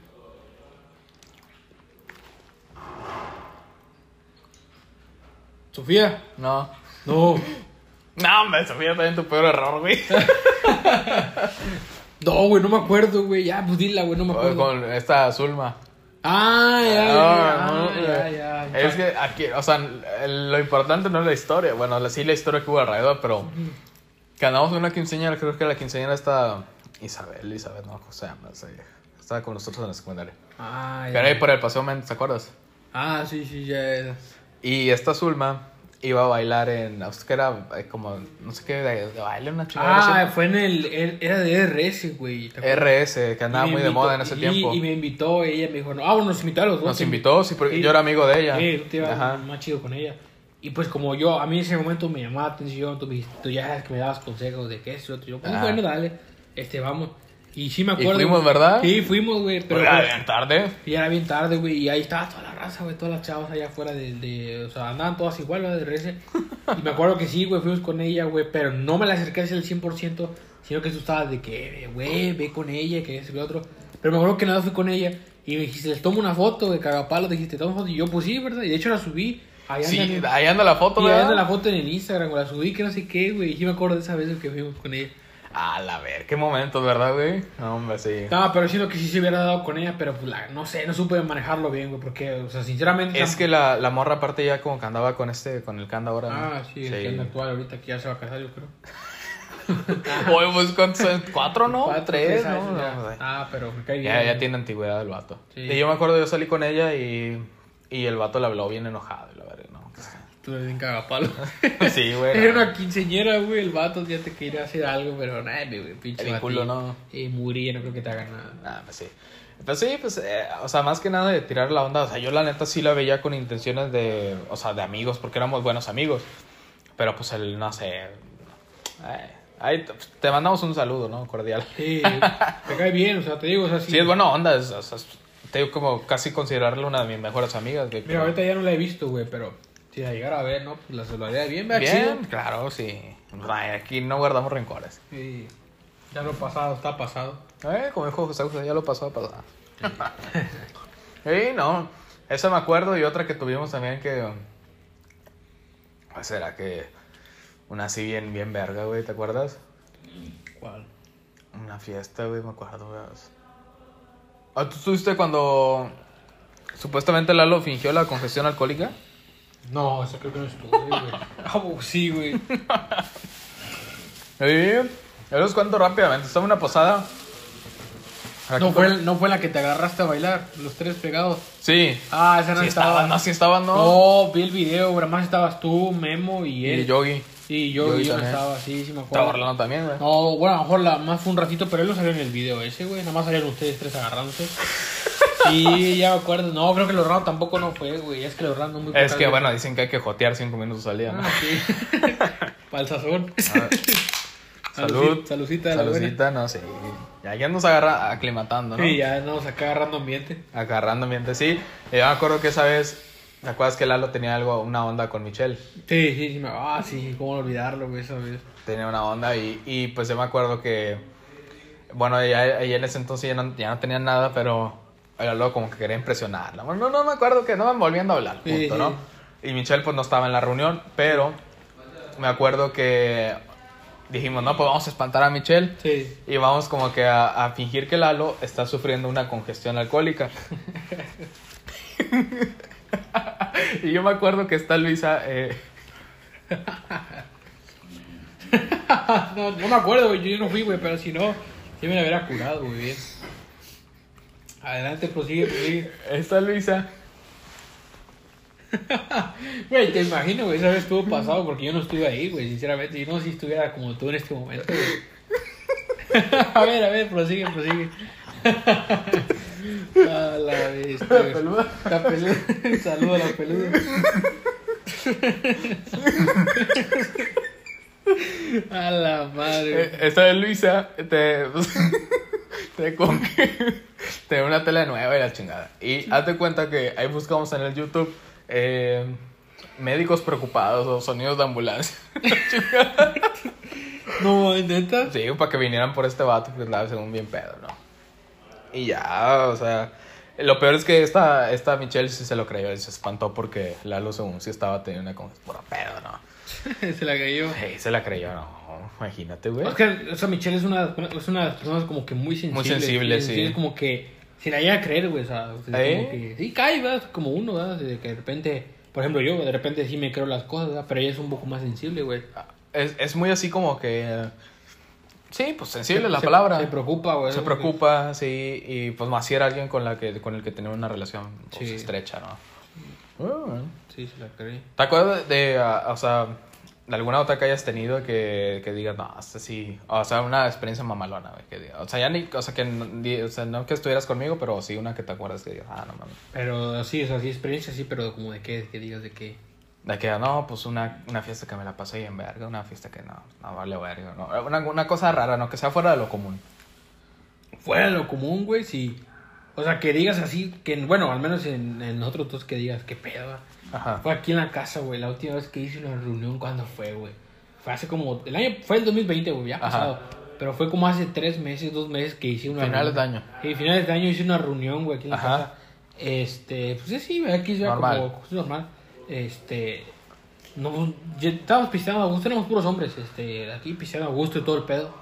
B: ¿Sofía?
A: No.
B: No.
A: No, hombre, Sofía también tu peor error, güey.
B: No, güey, no me acuerdo, güey. Ya, pues dila, güey, no me acuerdo.
A: Con esta Zulma.
B: Ah, ya, ya.
A: Es que aquí, o sea, lo importante no es la historia. Bueno, sí la historia que hubo alrededor, pero que andamos una quinceañera, creo que la quinceañera está Isabel, Isabel, no, ¿cómo se llama? Sí, Estaba con nosotros en la secundaria.
B: Ah, ya.
A: era ahí por el Paseo ¿te acuerdas?
B: Ah, sí, sí, ya. ya.
A: Y esta Zulma iba a bailar en, que era eh, como, no sé qué, de, de baile, una chingada.
B: Ah, fue en el, el- Era de RS, güey.
A: RS, que andaba
B: Y
A: muy de
B: invitó-
A: moda en ese
B: y-
A: tiempo.
B: Y me invitó, ella me dijo, no, ah, bueno, nos invitó a los dos.
A: Nos invitó, sí, porque yo era amigo de ella.
B: Sí, te
A: Ajá.
B: más chido con ella. Y pues como yo, a mí en ese momento me llamaba la atención, tú, tú ya sabes que me dabas consejos de qué es otro. Yo, pues bueno, dale, este, vamos. Y sí me
A: Y
B: acuerdo.
A: fuimos, ¿verdad?
B: Sí, fuimos, güey. Pero
A: Pero era
B: pues,
A: bien tarde.
B: y era bien tarde, güey. Y ahí estaba toda la raza, güey. Todas las chavas allá afuera de, de. O sea, andaban todas igual, ¿verdad? De RS. Y me acuerdo que sí, güey. Fuimos con ella, güey. Pero no me la acerqué el 100%. Sino que tú estabas de que, güey, ve con ella, que es el otro. Pero me acuerdo que nada fui con ella. Y me dijiste, les tomo una foto de cagapalo. Dijiste, toma foto. Y yo, pues sí, ¿verdad? Y de hecho la subí. Ahí
A: Sí,
B: anda,
A: ahí anda la foto,
B: y ahí anda la foto en el Instagram, güey. La subí, que no sé qué, güey. Y me acuerdo de esa vez que fuimos con ella.
A: A la ver, qué momentos, ¿verdad, güey? No, hombre, sí.
B: No, pero siento que sí se hubiera dado con ella, pero pues la, no sé, no supe manejarlo bien, güey, porque, o sea, sinceramente...
A: Es que la, la morra aparte ya como que andaba con este, con el que anda ahora. ¿no?
B: Ah, sí, el que anda actual ahorita que ya se va a casar, yo creo.
A: Oye, pues ¿cuántos son? ¿Cuatro, no?
B: Cuatro,
A: Tres, ¿no?
B: ya.
A: No, güey.
B: Ah, pero me cae bien.
A: ya, ya tiene antigüedad el vato.
B: Sí.
A: Y yo me acuerdo, yo salí con ella y, y el vato le habló bien enojado. La verdad, no.
B: Tú eres bien cagapalo.
A: Sí, güey.
B: Era una quinceñera, güey, el vato ya te quería hacer algo, pero nada, güey, pinche
A: El culo, ¿no?
B: Y murilla, no creo que te haga nada.
A: Ah, pues sí. Pues sí, pues, eh, o sea, más que nada de tirar la onda. O sea, yo la neta sí la veía con intenciones de, o sea, de amigos, porque éramos buenos amigos. Pero pues el, no sé. eh, ahí te- te mandamos un saludo, ¿no? Cordial.
B: Sí, te cae bien, o sea, te digo, o sea, sí.
A: Sí, es buena onda. Es, o sea, es- te digo como casi considerarla una de mis mejores amigas. güey,
B: Mira,
A: pero-
B: ahorita ya no la he visto, güey, pero si la llegara a ver, ¿no? Pues la saludaría bien, ¿verdad?
A: Bien,
B: Chido.
A: claro, sí. Ay, aquí no guardamos rencores.
B: Sí. Ya lo pasado, está pasado.
A: Eh, como dijo José José, ya lo pasó a pasar. Sí, no. Esa me acuerdo y otra que tuvimos también que. Pues era que. Una así bien, bien verga, güey, ¿te acuerdas?
B: ¿Cuál?
A: Una fiesta, güey, me acuerdo, güey. Ah, ¿Tú estuviste cuando. Supuestamente Lalo fingió la congestión alcohólica?
B: No, eso creo que no estuvo, güey. Ah, pues sí, güey.
A: Sí. Yo los cuento rápidamente. Estaba en una posada.
B: No fue, no fue la que te agarraste a bailar, los tres pegados.
A: Sí.
B: Ah, esa no
A: Sí
B: estaba.
A: estaban, no, sí estaban, no.
B: No, vi el video, güey. Además estabas tú, Memo y él.
A: Y Yogi.
B: Sí, yo,
A: Yogi
B: yo no
A: también.
B: estaba, sí, sí me
A: Estaba
B: acuerdo.
A: Orlando también, güey.
B: No, bueno, a lo mejor la más fue un ratito, pero él no salió en el video ese, güey. Nada más salieron ustedes tres agarrándose. Sí, ya me acuerdo. No, creo que el Orlando tampoco no fue, güey. Es que el Orlando muy
A: Es que bueno, dicen que hay que jotear cinco minutos al día, ¿no?
B: Ah, sí. Para el sazón.
A: Salud.
B: Buena.
A: Saludcita, no sé. Ya, ya nos agarra aclimatando, ¿no?
B: Sí, ya andamos acá agarrando ambiente.
A: Agarrando ambiente, sí. Y yo me acuerdo que esa vez, ¿te acuerdas que Lalo tenía algo, una onda con Michelle?
B: Sí, sí, sí. Me... Ah, sí, cómo olvidarlo, güey, esa vez.
A: Tenía una onda y, y pues yo me acuerdo que, bueno, ella en ese entonces ya no, ya no tenía nada, pero Lalo como que quería impresionarla. Bueno, no, no me acuerdo que no me volviendo a hablar, punto,
B: Sí, sí.
A: ¿no? Y Michelle pues no estaba en la reunión, pero me acuerdo que dijimos, no, pues vamos a espantar a Michelle.
B: Sí.
A: Y vamos como que a, a fingir que Lalo está sufriendo una congestión alcohólica. y yo me acuerdo que está Luisa... eh,
B: no, no me acuerdo. Yo no fui, güey, pero si no, sí me la hubiera curado, muy bien. Adelante, prosigue, prosigue.
A: está Luisa...
B: Güey, te imagino, güey, esa vez estuvo pasado porque yo no estuve ahí, güey, sinceramente. Y no si estuviera como tú en este momento, güey. a ver, a ver, prosigue, prosigue. a la bestia,
A: peluda.
B: La peluda. Saludo a la peluda. a la madre.
A: eh, esta Luisa te... te con que... Te una tele nueva y la chingada. Y hazte cuenta que ahí buscamos en el YouTube... eh, médicos preocupados o sonidos de ambulancia.
B: No, neta.
A: Sí, para que vinieran por este vato, que andaba según bien pedo, ¿no? Y ya, o sea, lo peor es que esta, esta Michelle sí se lo creyó y se espantó porque Lalo según sí estaba teniendo una con pura pedo, ¿no?
B: Se la cayó.
A: Sí, se la creyó, no. Imagínate, güey.
B: Es que, o sea, Michelle es una, es una de las personas como que muy sensible.
A: Muy sensible, sí.
B: Es como que se la llega a creer, güey. O sea,
A: ¿Eh?
B: como que, sí, cae, ¿verdad? Como uno, ¿verdad? De que de repente, por ejemplo, yo de repente sí me creo las cosas, ¿verdad? Pero ella es un poco más sensible, güey.
A: Es, es muy así como que. Sí, pues sensible
B: Se-
A: la
B: se-
A: palabra.
B: Se preocupa, güey.
A: Se preocupa, sí, y pues más si era alguien con, la que, con el que tenía una relación pues,
B: Sí.
A: estrecha, ¿no? Ah,
B: Sí, se la creí.
A: ¿Te acuerdas de, ah, o sea, alguna otra que hayas tenido que, que digas, no, esta sí, o sea, una experiencia mamalona, güey, que diga- o sea, ya ni, o sea, que, o sea, no que estuvieras conmigo, pero sí una que te acuerdas que digas, ah, no mames.
B: Pero sí, o sea, sí, experiencia, sí, pero como de qué, que digas de qué.
A: De que, no, pues una, una fiesta que me la pasé bien verga, una fiesta que no, no vale verga, no, una, una cosa rara, no, que sea fuera de lo común.
B: Fuera de lo común, güey, sí. O sea, que digas así, que bueno, al menos en, en nosotros dos que digas, qué pedo.
A: Ajá.
B: Fue aquí en la casa, güey, la última vez que hice una reunión, ¿cuándo fue, güey? Fue hace como, el año, fue el 2020, güey, ya
A: Ajá.
B: pasado. Pero fue como hace tres meses, dos meses que hice una
A: Finales de
B: reunión.
A: año.
B: Sí, finales de año hice una reunión, güey, aquí en la
A: Ajá.
B: casa. Este, pues sí, sí, güey, aquí
A: Normal.
B: como, es normal. Este, no, ya estábamos pisteando a gusto, éramos puros hombres, este, aquí pisteando a gusto y todo el pedo.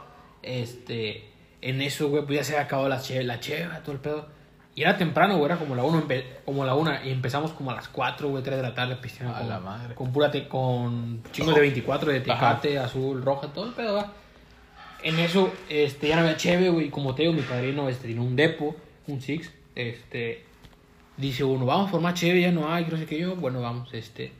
B: Este, en eso, güey, pues ya se había acabado la cheve, la cheve, todo el pedo. Y era temprano, güey, era como la 1, como la una y empezamos como a las 4, güey, 3 de la tarde pisteando.
A: A
B: con,
A: la madre.
B: Con pura, te- con chingos de 24, de tecate, azul, roja, todo el pedo, va. En eso, este, ya no había cheve, güey, como te digo, mi padrino, este, tiene un depo, un six, este, dice uno, vamos por más cheve, ya no hay, no sé qué yo, bueno, vamos, este,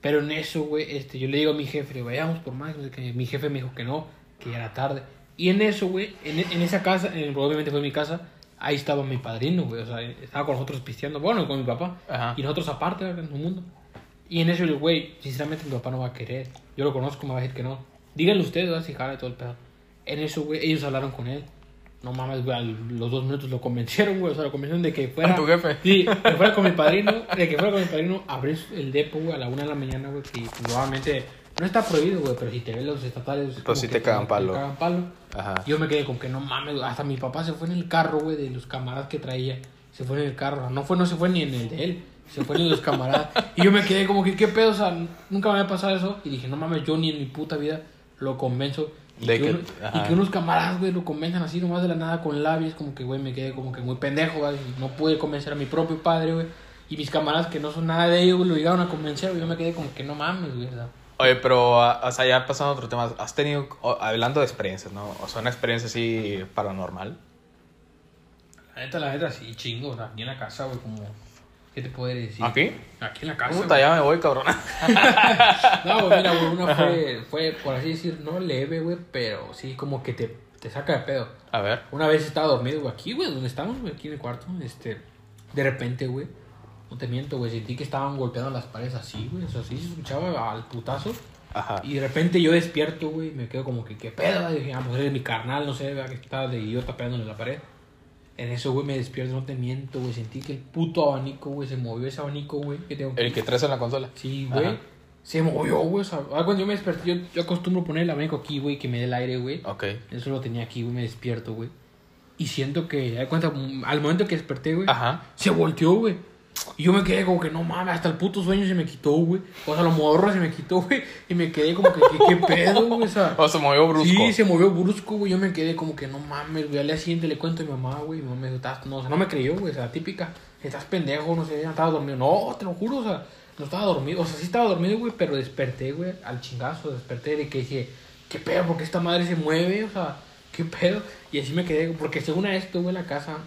B: pero en eso, güey, este, yo le digo a mi jefe, vayamos por más, no sé qué, mi jefe me dijo que no, que ya era tarde, y en eso, güey, en, en esa casa, en- obviamente fue mi casa, ahí estaba mi padrino, güey, o sea, estaba con nosotros pisteando, bueno, con mi papá,
A: Ajá.
B: y nosotros aparte, en un mundo, y en eso, güey, sinceramente mi papá no va a querer, yo lo conozco, me va a decir que no, díganle ustedes, va a jala todo el pedo, en eso, güey, ellos hablaron con él, no mames, güey, a los dos minutos lo convencieron, güey, o sea, lo convencieron de que fuera...
A: ¿A tu jefe?
B: Sí, que fuera con mi padrino, de que fuera con mi padrino, abrir el depo, güey, a la una de la mañana, güey, que probablemente no está prohibido, güey, pero si te ven los estatales... es
A: Pues
B: que
A: te cagan palo.
B: Te cagan palo.
A: Ajá.
B: Yo me quedé con que no mames, hasta mi papá se fue en el carro, güey, de los camaradas que traía, se fue en el carro, no fue, no se fue ni en el de él, se fue en los camaradas, y yo me quedé como que, ¿qué pedo? O sea, nunca me había pasado eso, y dije, no mames, yo ni en mi puta vida lo convenzo. Y,
A: De
B: que,
A: que-
B: uno- y que unos camaradas, güey, lo convenzan así nomás de la nada con labios, como que, güey, me quedé como que muy pendejo, güey, no pude convencer a mi propio padre, güey. Y mis camaradas que no son nada de ellos, güey, lo llegaron a convencer, güey, yo me quedé como que no mames, güey.
A: Oye, pero, ah, o sea, ya pasando a otro tema, ¿has tenido, hablando de experiencias, ¿no? O sea, una experiencia así paranormal.
B: La neta, la neta, sí, chingo, o sea, aquí en la casa, güey, como... ¿Qué te puedo decir?
A: ¿Aquí?
B: Aquí en la casa.
A: Puta, ya me voy, cabrón.
B: No, güey, mira, güey, una fue, fue, por así decir, no leve, güey, pero sí como que te, te saca de pedo.
A: A ver.
B: Una vez estaba dormido, güey, aquí, güey, donde estamos, güey, aquí en el cuarto, este, de repente, güey, no te miento, güey, sentí que estaban golpeando las paredes así, güey, o sea, así se escuchaba al putazo.
A: Ajá.
B: Y de repente yo despierto, güey, me quedo como que, ¿qué pedo? Y dije, ah, pues es mi carnal, no sé, vea que estaba de idiota pegándole en la pared. En eso, güey, me despierto, no te miento, güey, sentí que el puto abanico, güey, se movió ese abanico, güey, que tengo
A: El que traes en la consola.
B: Sí, güey. Se movió, güey. Ah, cuando yo me desperté, yo, yo acostumbro poner el abanico aquí, güey, que me dé el aire, güey.
A: Ok.
B: Eso lo tenía aquí, güey, me despierto, güey. Y siento que, cuenta, al momento que desperté, güey,
A: Ajá.
B: se volteó, güey. Y yo me quedé como que, no mames, hasta el puto sueño se me quitó, güey. O sea, lo modorro se me quitó, güey. Y me quedé como que, ¿qué, qué pedo, güey? O sea,
A: O se movió brusco.
B: Sí, se movió brusco, güey. Yo me quedé como que no mames, güey. Al día siguiente le cuento a mi mamá, güey. Mi mamá me dijo, "Estás- no, o sea, no me creyó, güey. O sea, típica, estás pendejo, no sé, ya estaba dormido. No, te lo juro, o sea, no estaba dormido. O sea, sí estaba dormido, güey, pero desperté, güey, al chingazo. Desperté de que dije, ¿qué pedo? ¿Por qué esta madre se mueve? O sea, ¿qué pedo? Y así me quedé, porque según a esto, güey, la casa,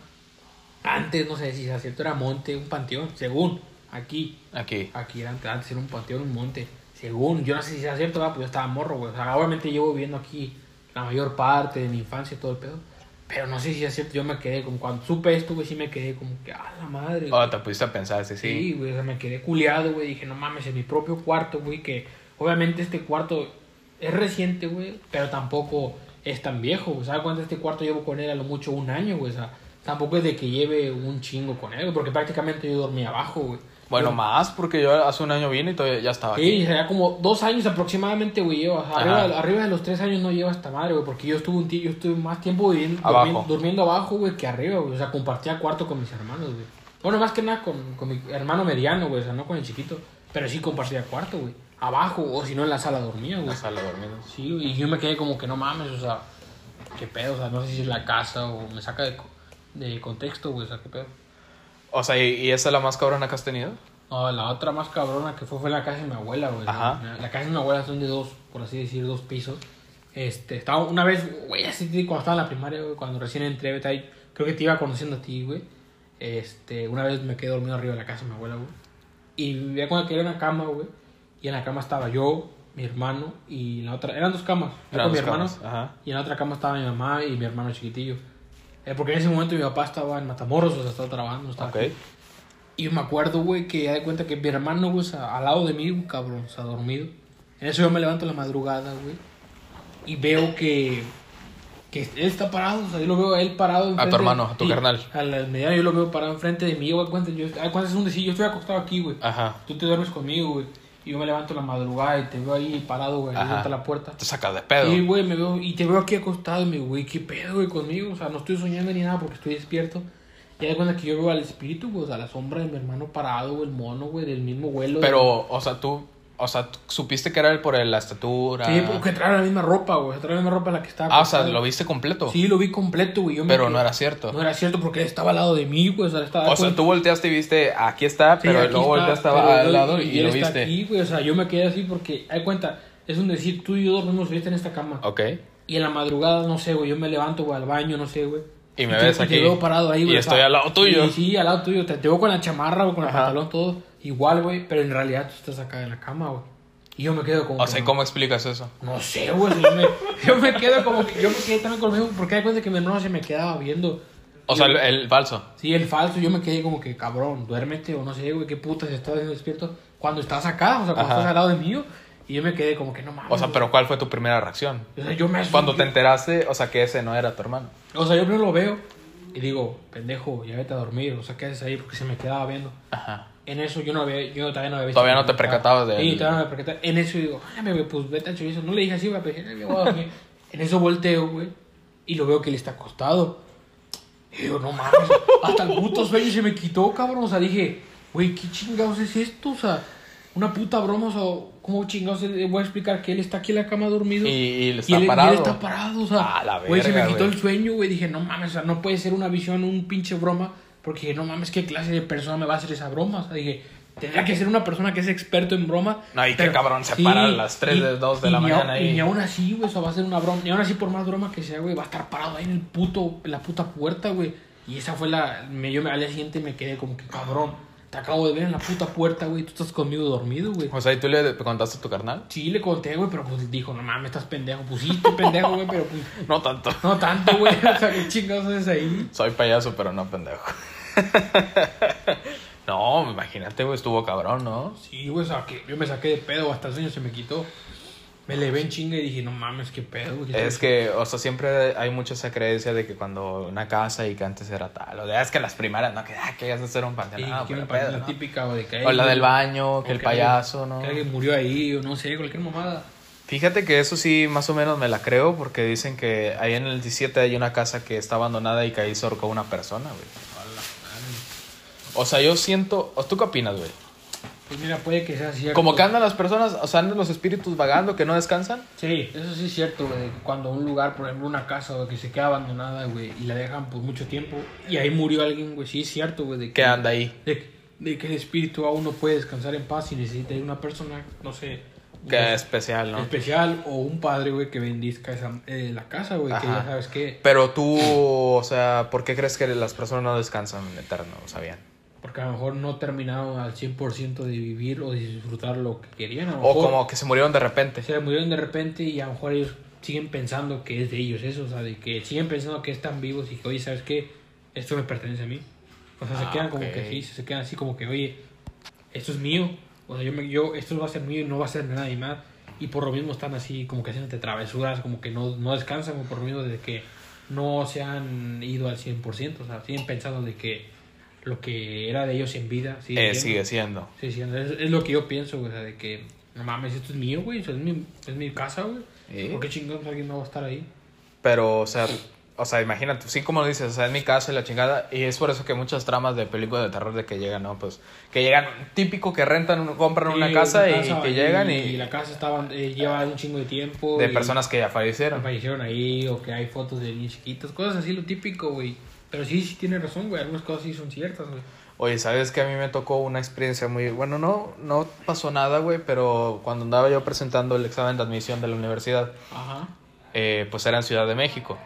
B: antes, no sé si es cierto, era monte, un panteón, según, aquí.
A: Aquí.
B: Aquí era, antes era un panteón, un monte. Según, yo no sé si sea cierto, ¿verdad? pues yo estaba morro, güey. O sea, obviamente llevo viviendo aquí la mayor parte de mi infancia y todo el pedo. Pero no sé si es cierto, yo me quedé como cuando supe esto, güey, sí me quedé como que, ah, la madre. güey".
A: Oh, te pusiste a pensar, sí,
B: Sí,
A: sí.
B: güey, o sea, me quedé culiado, güey. Dije, no mames, en mi propio cuarto, güey, que obviamente este cuarto es reciente, güey, pero tampoco es tan viejo, güey. ¿Sabes cuánto este cuarto llevo con él? A lo mucho un año, güey. O sea, tampoco es de que lleve un chingo con él, porque prácticamente yo dormía abajo, güey.
A: Bueno, más, porque yo hace un año vine y todavía ya estaba
B: Sí,
A: aquí.
B: como dos años aproximadamente, güey, lleva.
A: Ajá.
B: Arriba, arriba de los tres años no lleva esta madre, güey, porque yo estuve, un yo estuve más tiempo viviendo,
A: Abajo.
B: durmiendo, durmiendo abajo, güey, que arriba, güey. O sea, compartía cuarto con mis hermanos, güey. Bueno, más que nada con, con mi hermano mediano, güey, o sea, no con el chiquito. Pero sí compartía cuarto, güey. abajo, o si no en la sala dormía, güey.
A: La sala dormida.
B: Sí, y yo me quedé como que no mames, o sea, qué pedo, o sea, no sé si es la casa o me saca de, de contexto, güey, o sea, qué pedo.
A: O sea, ¿y, y esa es la más cabrona que has tenido?
B: No, la otra más cabrona que fue fue la casa de mi abuela, güey.
A: Ajá.
B: La, la casa de mi abuela son de dos, por así decir, dos pisos. Este, estaba una vez, güey, así cuando estaba en la primaria, güey, cuando recién entré, creo que te iba conociendo a ti, güey. Este, una vez me quedé dormido arriba de la casa de mi abuela, güey. Y vivía cuando quería una cama, güey. Y en la cama estaba yo, mi hermano y la otra, eran dos camas. Yo
A: Eran
B: con mi
A: dos
B: hermano.
A: camas, ajá.
B: Y en la otra cama estaba mi mamá y mi hermano chiquitillo. Eh, porque en ese momento mi papá estaba en Matamoros, o sea, estaba trabajando, estaba
A: Ok.
B: aquí. Y me acuerdo, güey, que ya de cuenta que mi hermano, güey, al lado de mí, cabrón, o sea, dormido. En eso yo me levanto en la madrugada, güey. Y veo que, que él está parado, o sea, yo lo veo a él parado. enfrente-
A: hermano, a tu carnal.
B: Al mediano yo lo veo parado enfrente de mí, güey, cuenta, yo, ah, es un decir, yo estoy acostado aquí, güey.
A: Ajá.
B: Tú te duermes conmigo, güey. Y yo me levanto en la madrugada y te veo ahí parado, güey, a la puerta.
A: Te sacas de pedo.
B: Sí, güey, me veo, y te veo aquí acostado y me güey, ¿qué pedo, güey, conmigo? O sea, no estoy soñando ni nada porque estoy despierto. Y de cuenta que yo veo al espíritu, güey, o sea, la sombra de mi hermano parado, güey, el mono, güey, del mismo vuelo.
A: Pero, o sea, tú, o sea, supiste que era él por la estatura.
B: Sí, porque trae la misma ropa, güey, trae la misma ropa en la que estaba
A: Ah, o sea, lo viste completo.
B: Sí, lo vi completo, güey. yo
A: Pero no era cierto.
B: No era cierto porque él estaba al lado de mí, güey, o sea, estaba...
A: O sea, tú volteaste y viste, aquí está,
B: Sí,
A: pero
B: aquí
A: luego
B: está,
A: volteaste
B: pero
A: al lado y,
B: él
A: lo viste.
B: aquí, güey, o sea, yo me quedé así porque, hay cuenta, es un decir, tú y yo dormimos en esta cama.
A: Ok.
B: Y en la madrugada, no sé, güey, yo me levanto, güey, al baño, no sé, güey.
A: Y me
B: te-
A: ves
B: Te
A: aquí.
B: veo parado ahí,
A: Y
B: güey. o
A: estoy al lado tuyo.
B: Sí, sí, al lado tuyo. Te, te veo con la chamarra, güey, con el
A: Ajá.
B: pantalón, todo. Igual, güey, pero en realidad tú estás acá en la cama, güey. Y yo me quedo como...
A: O sea, ¿cómo explicas eso?
B: No sé, güey. Yo me, yo me quedo como que... Yo me quedé también conmigo porque hay cuenta que mi hermano se me quedaba viendo.
A: O sea, el, el falso.
B: Sí, el falso, yo me quedé como que, cabrón, duérmete o no sé, güey, qué putas estás haciendo despierto cuando estás acá, o sea, cuando
A: Ajá.
B: estás al lado de mí. Y yo me quedé como que no mames.
A: O sea, pero ¿cuál fue tu primera reacción?
B: O sea, yo me asusté.
A: Cuando te enteraste, o sea, que ese no era tu hermano.
B: O sea, yo primero lo veo y digo, pendejo, ya vete a dormir, o sea, ¿qué haces ahí? Porque se me quedaba viendo.
A: Ajá.
B: En eso yo no había, yo todavía no había visto.
A: Todavía no te percatabas de
B: Sí,
A: él.
B: todavía no me percataba. En eso digo, ay, me pues vete al chorizo. No le dije así, pero dije, "Ay, me voy a dormir". En eso volteo, güey, y lo veo que él está acostado. Y digo, no mames, hasta el puto sueño se me quitó, cabrón. O sea, dije, güey, ¿qué chingados es esto? O sea, una puta broma, o sea, ¿cómo chingados le voy a explicar que él está aquí en la cama dormido?
A: Y, y él
B: Y
A: está
B: él, y
A: parado.
B: él está parado, o sea,
A: A la
B: güey, se me quitó
A: güey.
B: el sueño, güey, dije, no mames, o sea, no puede ser una visión, un pinche broma, porque no mames, ¿qué clase de persona me va a hacer esa broma? O sea, dije, tendría que ser una persona que es experto en broma.
A: No, y qué
B: pero-
A: cabrón, se para a las 3
B: y-
A: de 2 de
B: y
A: la
B: ni a-
A: mañana
B: Y
A: ahí.
B: ni aún así, güey, eso va a ser una broma, ni aún así por más broma que sea, güey, va a estar parado ahí en el puto, en la puta puerta, güey. Y esa fue la, me, yo me, al día siguiente me quedé como que, cabrón, te acabo de ver en la puta puerta, güey, tú estás conmigo dormido, güey.
A: O sea, ¿y tú le contaste a tu carnal?
B: Sí, le conté, güey, pero pues dijo, no mames, estás pendejo. Pues sí, estoy pendejo, güey, pero pues
A: No tanto.
B: no tanto, güey. O sea, ¿qué chingados haces ahí?
A: Soy payaso, pero no pendejo. no, imagínate, güey, estuvo cabrón, ¿no?
B: Sí, güey, o sea, que yo me saqué de pedo, hasta el sueño se me quitó. Me levé en chinga y dije, no mames, qué pedo, güey.
A: Es que, o sea, siempre hay mucha esa creencia de que cuando una casa y que antes era tal, o de, "Ah, es que las primeras, no, que, ah, que ibas a hacer un
B: Sí,
A: panteón,
B: que
A: no,
B: me
A: pero
B: parece
A: pedo,
B: la o de que...
A: O la del baño,
B: o
A: que el payaso, ¿no?
B: Que alguien murió ahí, o no sé, cualquier mamada.
A: Fíjate que eso sí, más o menos me la creo, porque dicen que ahí en el 17 hay una casa que está abandonada y que ahí se ahorcó una persona, güey. O sea, yo siento, ¿o ¿tú qué opinas, güey?
B: Pues mira, puede que sea cierto.
A: Como que andan las personas, o sea, andan los espíritus vagando, que no descansan.
B: Sí, eso sí es cierto, güey. Cuando un lugar, por ejemplo, una casa, güey, que se queda abandonada, güey, y la dejan por mucho tiempo, y ahí murió alguien, güey, sí es cierto, güey. de
A: Que anda ahí.
B: de, de que el espíritu aún no puede descansar en paz y necesita una persona, no sé,
A: Que
B: es-
A: es especial, ¿no?
B: especial o un padre, güey, que bendizca esa, eh, la casa, güey, que ya sabes que,
A: Pero tú, o sea, ¿por qué crees que las personas no descansan en eterno? O sea, bien.
B: Porque a lo mejor no terminaron al 100% de vivir o de disfrutar lo que querían, a lo
A: O
B: mejor
A: como que se murieron de repente.
B: se murieron de repente y a lo mejor ellos siguen pensando que es de ellos eso, o sea, de que siguen pensando que están vivos y que, oye, ¿sabes qué? Esto me pertenece a mí. O sea, se
A: Ah,
B: quedan como que sí, se quedan así como que, oye, esto es mío. O sea, yo, me, yo esto va a ser mío y no va a ser de nadie más. Y por lo mismo están así como que haciéndote travesuras, como que no, no descansan, como por lo mismo de que no se han ido al 100%, o sea, siguen pensando de que lo que era de ellos en vida sigue
A: Eh,
B: siendo.
A: sigue siendo.
B: Sí, sí, es, es lo que yo pienso, güey, o sea, de que, no mames, esto es mío, güey, o sea, es mi, es mi casa, güey.
A: ¿Sí?
B: ¿Por qué chingados alguien no va a estar ahí?
A: Pero, o sea, o sea, imagínate, sí como dices, o sea, es mi casa y la chingada, y es por eso que muchas tramas de películas de terror de que llegan, ¿no? Pues, que llegan, típico que rentan, compran una
B: Sí,
A: casa,
B: una
A: y,
B: casa
A: que llegan y,
B: y la casa estaba, eh, lleva un chingo de tiempo.
A: de
B: y
A: personas que ya fallecieron.
B: fallecieron ahí o que hay fotos de niños chiquitos, cosas así, lo típico, güey. Pero sí, sí tiene razón, güey. Algunas cosas sí son ciertas, güey.
A: Oye, ¿sabes que a mí me tocó una experiencia muy... Bueno, no, no pasó nada, güey, pero cuando andaba yo presentando el examen de admisión de la universidad,
B: Ajá.
A: eh, pues era en Ciudad de México.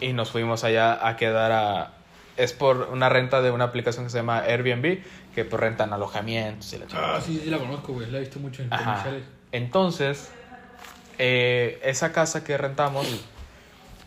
A: Y nos fuimos allá a quedar a... Es por una renta de una aplicación que se llama Airbnb, que pues rentan alojamientos y la chingada.
B: Ah, sí, sí la conozco, güey. La he visto mucho en comerciales.
A: Entonces, eh, esa casa que rentamos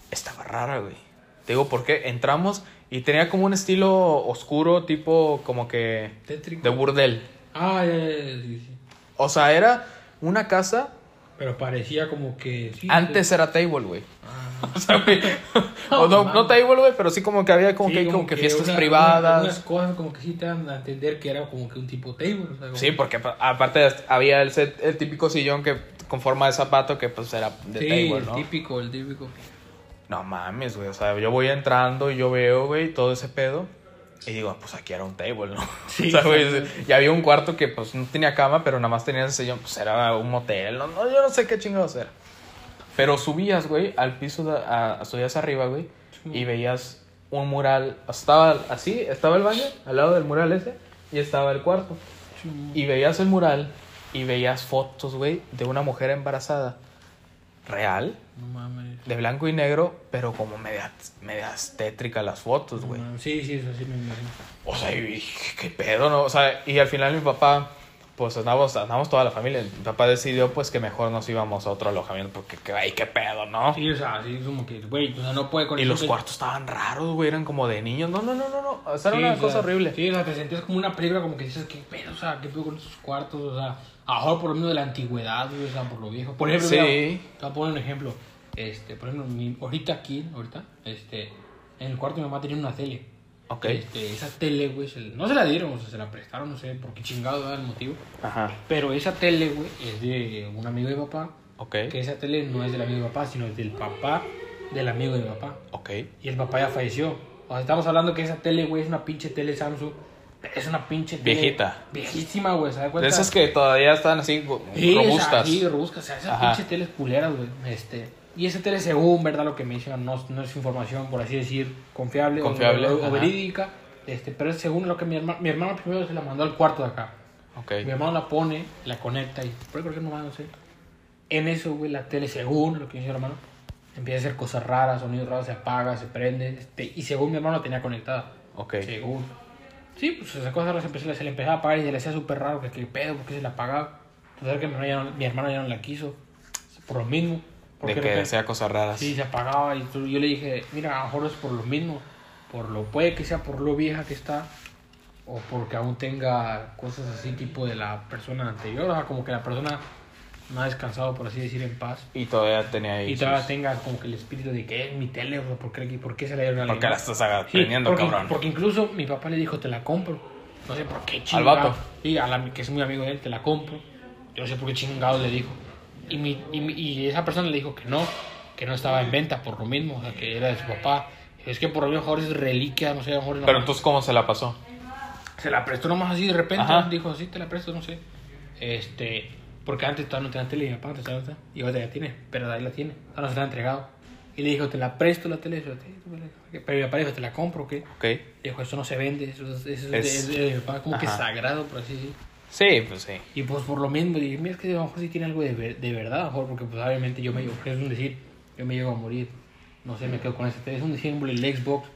A: estaba rara, güey. Te digo por qué. Entramos y tenía como un estilo oscuro, tipo como que
B: Tétrico.
A: de burdel.
B: Ah, ya, ya, ya, sí, sí.
A: O sea, era una casa.
B: Pero parecía como que... Sí,
A: Antes era table, güey.
B: Ah.
A: O sea, güey. o no, no table, güey, pero sí como que había como
B: Sí,
A: que, como que fiestas
B: una-
A: privadas.
B: Unas cosas como que sí te dan a entender que era como que un tipo table. O sea, como-
A: Sí, porque pa- aparte había el, set- el típico sillón que con forma de zapato que pues era de
B: Sí,
A: table,
B: el
A: ¿no?
B: típico, el típico.
A: No mames, güey. O sea, yo voy entrando y yo veo, güey, todo ese pedo. Y digo, pues aquí era un table, ¿no?
B: Sí,
A: o sea, güey, y había un cuarto que pues no tenía cama, pero nada más tenía ese sillón. Pues era un motel, no, no yo no sé qué chingados era. Pero subías, güey, al piso, de, a, subías arriba, güey, y veías un mural. Estaba así, estaba el baño, al lado del mural ese, y estaba el cuarto. Y veías el mural y veías fotos, güey, de una mujer embarazada. Real,
B: No mames.
A: de blanco y negro, pero como medias, medias tétricas las fotos,
B: No
A: güey.
B: mames. Sí, sí, eso sí me imagino.
A: O sea, y, qué pedo, ¿no? O sea, y al final mi papá, pues andamos, andamos toda la familia. Mi papá decidió, pues, que mejor nos íbamos a otro alojamiento, porque, que, ay, qué pedo, ¿no?
B: Sí, o sea, sí, como que, güey, o sea, no puede con
A: Y los
B: que-
A: cuartos estaban raros, güey, eran como de niños. No, no, no, no, no. O sea, era
B: Sí,
A: una
B: o sea,
A: cosa horrible.
B: Sí, o sea, te sentías como una película, como que dices, ¿qué pedo? O sea, ¿qué pedo con esos cuartos? O sea, a lo mejor por lo menos de la antigüedad, güey, o sea, por lo viejo. Por ejemplo,
A: Sí.
B: mira, te voy a poner un ejemplo. Este, por ejemplo, mi- ahorita aquí, ahorita, este, en el cuarto de mi mamá tenía una tele.
A: Ok.
B: Este, esa tele, güey, se- no se la dieron, o sea, se la prestaron, no sé por qué chingado era el motivo.
A: Ajá.
B: Pero esa tele, güey, es de un amigo de papá.
A: Ok.
B: Que esa tele no es del amigo de papá, sino es del papá del amigo de papá.
A: Ok.
B: Y el papá ya falleció. O sea, estamos hablando que esa tele, güey, es una pinche tele Samsung. Es una pinche tele.
A: Viejita.
B: Viejísima, güey, ¿se da
A: De esas que todavía están así
B: Sí,
A: robustas.
B: Sí, robustas. O sea, esas
A: Ajá.
B: pinches teles culeras, güey. Este, y esa tele, según, ¿verdad? Lo que me dicen, no, no es información, por así decir, confiable, o-
A: Confiable,
B: o, o verídica. Este, pero es según lo que mi hermano, mi hermano primero se la mandó al cuarto de acá.
A: Ok.
B: Mi hermano la pone, la conecta y por que no no sé. En eso, güey, la tele, según lo que dice mi hermano, empieza a hacer cosas raras, sonidos raros, se apaga, se prende. Este, y según mi hermano la tenía conectada.
A: Ok.
B: Según. Sí, pues esas cosas raras se, se le empezaba a apagar y se le hacía súper raro, que qué pedo, porque se la apagaba. Entonces que mi hermano, ya no, mi hermano ya no la quiso, por lo mismo.
A: De que
B: repente-
A: sea cosas raras.
B: Sí, se apagaba y yo le dije, mira, a lo mejor es por lo mismo, por lo puede que sea por lo vieja que está o porque aún tenga cosas así tipo de la persona anterior, o sea, como que la persona no ha descansado, por así decir, en paz.
A: Y todavía tenía ahí.
B: Y todavía
A: sus-
B: tenga como que el espíritu de que es mi tele, ¿por qué, por qué se la dieron a la
A: Porque la estás aga-
B: Sí, porque,
A: cabrón.
B: porque incluso mi papá le dijo, te la compro. No sé por qué
A: Al
B: chingado.
A: vato.
B: Sí, a la, que es muy amigo de él, te la compro. Yo no sé por qué chingado le dijo. Y, mi, y, mi- y esa persona le dijo que no, que no estaba en venta por lo mismo, o sea, que era de su papá. Es que por lo mejor es reliquia, no sé, a lo mejor no-
A: Pero entonces, ¿cómo se la pasó?
B: se la prestó nomás así de repente,
A: Ajá.
B: dijo, sí, te la presto, no sé. Este, porque antes todavía no tenía tele y mi papá antes tenía, y ahorita ya tiene, pero ahí la tiene, no se la ha entregado. Y le dijo, te la presto la tele, pero mi papá dijo, te la compro, ¿o ¿qué?
A: Ok.
B: Dijo, eso no se vende, eso, es- eso es, de, es de mi papá, como que
A: Ajá.
B: sagrado, por así decir.
A: Sí, pues sí.
B: Y pues por lo mismo, dije, mira, es que a lo mejor sí tiene algo de, ver- de verdad, a lo mejor, porque pues obviamente yo me llevo, es un decir, yo me llego a morir, no sé, me quedo con ese tele, es un decir, por el Xbox,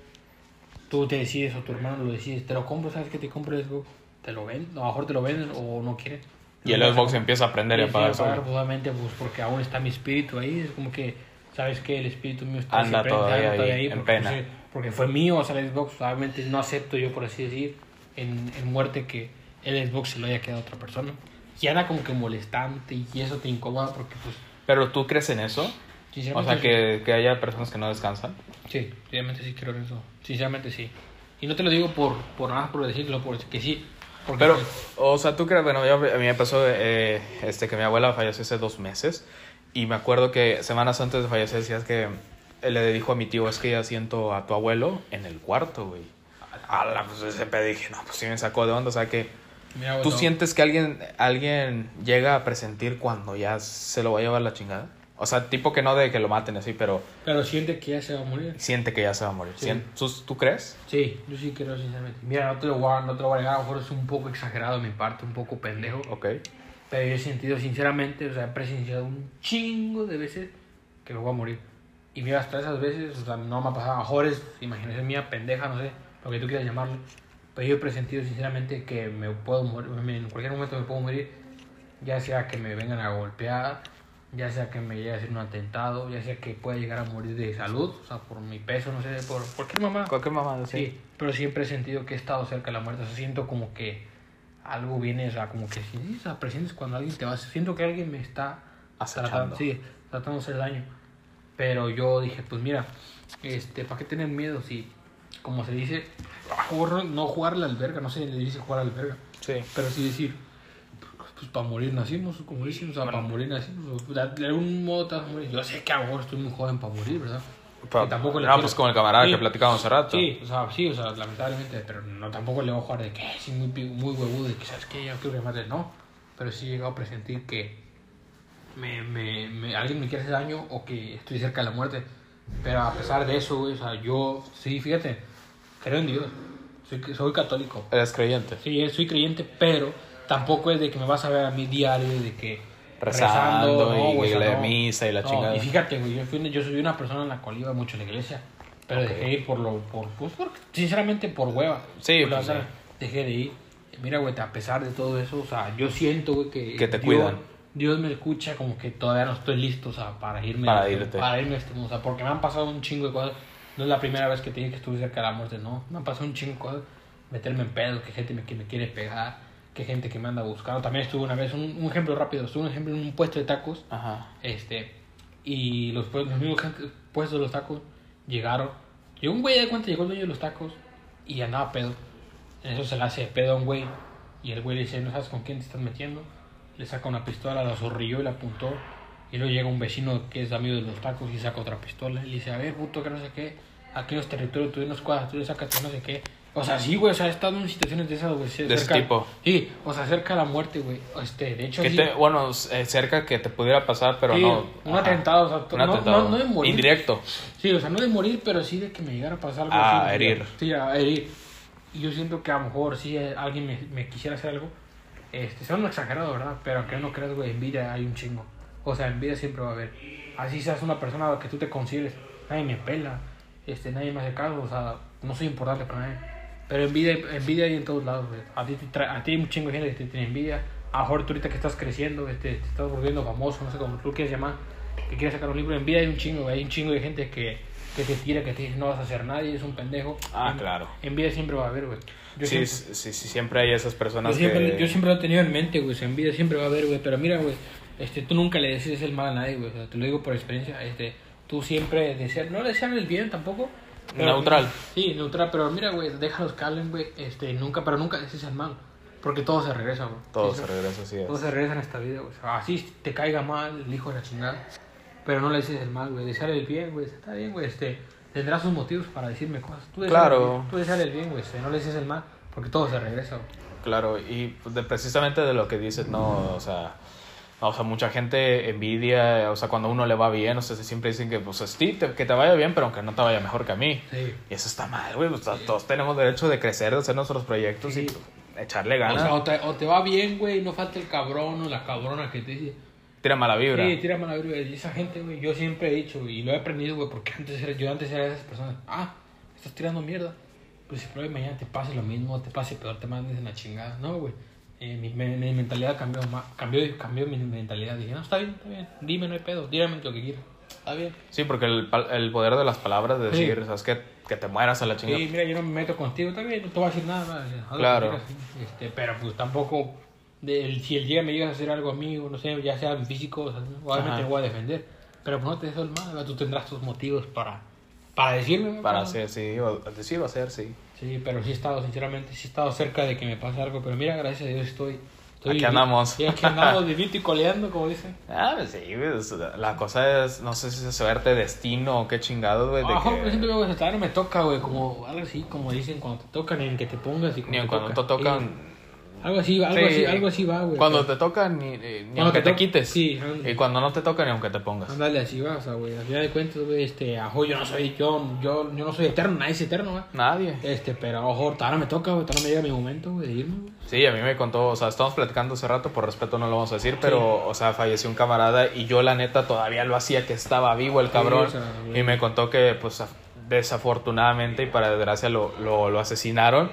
B: tú te decides o tu hermano lo decides, te lo compro, ¿sabes que te compro el Xbox? Te lo venden, a lo mejor te lo venden o no quieren.
A: Y el Xbox empieza a prender y
B: Sí,
A: a
B: sí,
A: apagar
B: pues, obviamente, pues porque aún está mi espíritu ahí, es como que, ¿sabes que El espíritu mío está
A: Anda
B: siempre
A: todavía
B: anda
A: ahí, en
B: porque,
A: pena.
B: pues, sí, porque fue mío, o sea, el Xbox, obviamente no acepto yo, por así decir, en, en muerte que el Xbox se lo haya quedado a otra persona. Y anda como que molestante y eso te incomoda porque, pues,
A: Pero tú crees en eso? O sea,
B: sí.
A: que, que haya personas que no descansan.
B: Sí, sinceramente sí creo en eso. Sinceramente sí. Y no te lo digo por, por nada, por decirlo, por que sí.
A: Pero, o sea, tú crees, bueno, yo, a mí me pasó eh, este, que mi abuela falleció hace dos meses y me acuerdo que semanas antes de fallecer decías que le dijo a mi tío, es que ya siento a tu abuelo en el cuarto, güey. A la, pues ese pedo dije, no, pues sí me sacó de onda, o sea que
B: Mira,
A: tú sientes que alguien, alguien llega a presentir cuando ya se lo va a llevar la chingada. O sea, tipo que no de que lo maten así, pero
B: Pero siente que ya se va a morir.
A: siente que ya se va a morir.
B: Sí.
A: ¿Tú, tú crees?
B: Sí, yo sí creo sinceramente. Mira, no te lo voy a, no te lo voy a negar, a lo mejor es un poco exagerado de mi parte, un poco pendejo.
A: Ok.
B: Pero yo he sentido sinceramente, o sea, he presenciado un chingo de veces que me voy a morir. Y mira, hasta esas veces, o sea, no me ha pasado. A lo mejor es imaginación mía, pendeja, no sé, lo que tú quieras llamarlo. Pero yo he presentido sinceramente que me puedo morir, en cualquier momento me puedo morir. Ya sea que me vengan a golpear, ya sea que me llegue a hacer un atentado, ya sea que pueda llegar a morir de salud, o sea, por mi peso, no sé, por cualquier mamá.
A: Cualquier mamada, sí.
B: Sí, pero siempre he sentido que he estado cerca de la muerte. O sea, siento como que algo viene, o sea, como que sí, o sea, presientes cuando alguien te va. Siento que alguien me está
A: Acechando.
B: tratando, sí, tratando de hacer daño. Pero yo dije, pues mira, este, ¿para qué tener miedo si, como se dice, no jugar la alberga, no sé, le dice jugar a la alberga,
A: Sí.
B: pero sí decir, pues para morir nacimos, como dicen, o sea, para morir nacimos, o de algún modo te vas a morir. Yo sé que a lo mejor estoy muy joven para morir, ¿verdad?
A: Pa-
B: Que tampoco le
A: no,
B: quiero-
A: pues como el camarada
B: Sí.
A: que platicábamos hace rato.
B: Sí, o sea, sí, o sea, lamentablemente, pero no tampoco le voy a jugar de que sí, muy, muy huevudo, de que sabes que ya quiero que me mates, no. Pero sí he llegado a presentir que me, me, me- alguien me quiere hacer daño o que estoy cerca de la muerte. Pero a pesar de eso, o sea, yo, sí, fíjate, creo en Dios, soy, soy católico.
A: Eres creyente.
B: Sí, soy creyente, pero tampoco es de que me vas a ver a mi diario de que
A: Rezando y
B: güey, o sea,
A: la
B: no.
A: misa y la
B: No,
A: chingada.
B: Y fíjate, güey, yo, fui- yo soy una persona en la cual iba mucho a la iglesia, pero
A: Ok.
B: dejé de ir por lo, por, pues, por- sinceramente por hueva.
A: Sí,
B: Por la
A: pues,
B: verdad,
A: sí.
B: Dejé de ir. Mira, güey, a pesar de todo eso, o sea, yo siento, güey, que...
A: Que te
B: Dios-
A: cuidan.
B: Dios me escucha como que todavía no estoy listo, o sea, para irme.
A: Para irte.
B: Para irme este o sea, porque me han pasado un chingo de cosas. No es la primera vez que te dije que estuve cerca de la muerte, no. Me han pasado un chingo de cosas. Meterme en pedos, que gente me, que me quiere pegar, que gente que me anda buscando. También estuve una vez, un, un ejemplo rápido, estuve un ejemplo en un puesto de tacos,
A: Ajá.
B: este, y los, los mismos puestos de los tacos llegaron. Llegó un güey de cuenta, llegó el dueño de los tacos y andaba pedo. En eso se le hace pedo a un güey. Y el güey le dice, ¿no sabes con quién te estás metiendo? Le saca una pistola, la zorrilló y la apuntó. Y luego llega un vecino que es amigo de los tacos y saca otra pistola. Y le dice, a ver, puto, que no sé qué. Aquí en los territorios tú nos cuadras, tú le sacas no sé qué. O sea, sí, güey, o sea, he estado en situaciones de esas, güey.
A: De ese tipo.
B: Sí, o sea, cerca de la muerte, güey. Este, de hecho,
A: Que
B: sí.
A: te, bueno, eh, cerca que te pudiera pasar, pero
B: Sí,
A: no.
B: un
A: Ajá.
B: atentado, o sea,
A: Un
B: no-
A: atentado.
B: no- no de morir.
A: Indirecto.
B: Sí, o sea, no de morir, pero sí de que me llegara a pasar algo
A: Ah,
B: así.
A: herir.
B: Sí, a herir. Y yo siento que a lo mejor si alguien me, me quisiera hacer algo, este, son exagerado, ¿verdad? Pero aunque no creas, güey, envidia hay un chingo. O sea, envidia siempre va a haber. Así seas una persona que tú te consideres, nadie me pela, este, nadie me hace caso, o sea, no soy importante para nadie. Pero envidia, envidia hay en todos lados, güey. A ti, te a ti hay un chingo de gente que te tiene envidia. A mejor tú ahorita que estás creciendo, este, te estás volviendo famoso, no sé cómo tú quieres llamar, que quieres sacar un libro, envidia hay un chingo, güey. Hay un chingo de gente que, que te tira, que te dice no vas a hacer nadie, es un pendejo.
A: Ah,
B: En-
A: claro.
B: Envidia siempre va a haber, güey. Yo
A: Sí,
B: siempre-
A: sí, sí, siempre hay esas personas
B: yo siempre,
A: que...
B: yo siempre lo he tenido en mente, güey. En vida siempre va a haber, güey. Pero mira, güey, este, tú nunca le deseas el mal a nadie, güey. O sea, te lo digo por experiencia. Este, tú siempre deseas, no deseas el bien tampoco.
A: Neutral.
B: Sí, neutral. Pero mira, güey, déjalos hablen, güey. Este, nunca, pero nunca deseas el mal. Porque todo se regresa, güey.
A: Todo
B: Sí,
A: se regresa así es.
B: todo se regresa en esta vida, güey. O sea, así te caiga mal el hijo de la chingada. Pero no le dices el mal, güey. Desearle el bien, güey. Está bien, güey. Este, tendrás sus motivos para decirme cosas. Tú deseale
A: Claro.
B: Tú desearle el bien, güey. este, no le dices el mal. Porque todo se regresa, güey.
A: Claro, y pues, de, precisamente de lo que dices, no, o sea, o sea, mucha gente envidia, o sea, cuando a uno le va bien, o sea, siempre dicen que, pues, sí, te- que te vaya bien, pero aunque no te vaya mejor que a mí.
B: Sí.
A: Y eso está mal, güey, pues, todos tenemos derecho de crecer, de hacer nuestros proyectos
B: Sí.
A: y echarle
B: O,
A: ganas.
B: sea, o, te, o te va bien, güey, no falta el cabrón o la cabrona que te dice.
A: Tira mala vibra.
B: Sí, tira mala vibra. Y esa gente, güey, yo siempre he dicho, y lo he aprendido, güey, porque antes era, yo antes era de esas personas. Ah, estás tirando mierda. Pues si probablemente mañana te pase lo mismo, te pase peor, te mandes en la chingada. No, güey. Eh, mi, mi- mi mentalidad cambió, ma- cambió, cambió mi mentalidad. Dije, no, está bien, está bien. Dime, no hay pedo. Dígame lo que quieras. Está bien.
A: Sí, porque el, el poder de las palabras, de
B: Sí.
A: decir, ¿sabes qué? Que te mueras a la chingada.
B: Sí, mira, yo no me meto contigo, está bien, no te voy a decir nada. nada,
A: Claro.
B: Este, pero pues tampoco, de- el- si el día me llegas a hacer algo a mí, no sé, ya sea físico, o sea, obviamente voy a defender. Pero pues no te deseo el mal, tú tendrás tus motivos para, para decirme. ¿no?
A: Para hacer, sí, o decir o hacer, sí.
B: Sí, pero sí he estado, sinceramente, sí he estado cerca de que me pase algo. Pero mira, gracias a Dios estoy
A: Aquí andamos.
B: Sí, aquí andamos vivito y coleando, como dicen.
A: Ah, pues sí, sea, La cosa es, no sé si es suerte, destino o qué chingado, güey. de
B: Ajá,
A: que-
B: por ejemplo, güey, me toca, güey, como algo así, como dicen, cuando te tocan, en que te pongas y
A: Ni
B: te
A: cuando te
B: toca.
A: tocan.
B: Algo así, algo
A: Sí.
B: así, algo así va, güey.
A: Cuando te tocan, ni, eh, ni aunque
B: te
A: te quites.
B: sí, ándale.
A: y cuando no te tocan, ni aunque te pongas.
B: Ándale, así va, o sea, güey, al final de cuentas, güey, este, ajo, yo no soy, yo, yo, yo no soy eterno, nadie es eterno, güey.
A: Nadie.
B: Este, pero ojo, ahora me toca, güey, ahora me llega mi momento, güey, de irme, güey.
A: Sí, a mí me contó, o sea, estamos platicando hace rato, por respeto no lo vamos a decir, pero, o sea, falleció un camarada y yo la neta todavía lo hacía que estaba vivo el cabrón.
B: o sea,
A: y me contó que, pues, af- desafortunadamente y para desgracia lo, lo, lo asesinaron.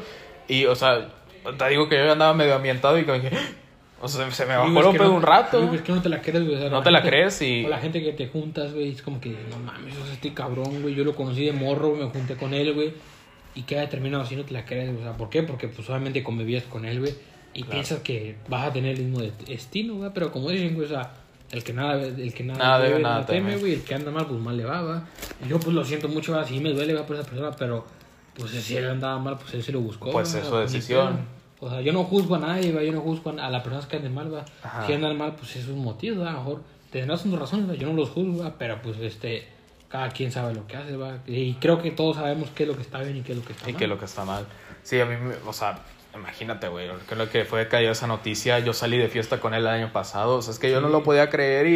A: Y, o sea, te digo que yo andaba medio ambientado y que dije, o sea, se me bajó el
B: es que no-
A: un rato.
B: es que no te la crees, güey. o sea,
A: No te la
B: gente-
A: crees y-
B: O la gente que te juntas, güey, es como que, no mames, o sea, este cabrón, güey, yo lo conocí de morro, me junté con él, güey, y que haya terminado así, no te la crees, güey, o sea, ¿por qué? Porque, pues, obviamente convivías con él, güey, y piensas que vas a tener el mismo de- destino, güey, pero como dicen, güey, o sea, el que nada, el que nada,
A: Nada debe,
B: debe,
A: nada
B: teme, güey, el que anda mal, pues mal le va, va. Y yo, pues, lo siento mucho, va, sí me duele, va, por esa persona, pero, pues, si él andaba mal, pues, él se lo buscó,
A: Pues, es su decisión.
B: O sea, yo no juzgo a nadie, ¿va? yo no juzgo a las personas que anden mal, ¿va?
A: Ajá.
B: Si andan mal, pues es un motivo, ¿va? a lo mejor tendrán sus razones, ¿va? yo no los juzgo, ¿va? pero pues este, cada quien sabe lo que hace, ¿va? y creo que todos sabemos qué es lo que está bien y qué es lo que está
A: Y
B: mal.
A: que lo que está mal. Sí, a mí, o sea, imagínate, güey, lo que fue que cayó esa noticia, yo salí de fiesta con él el año pasado, o sea, es que yo no lo podía creer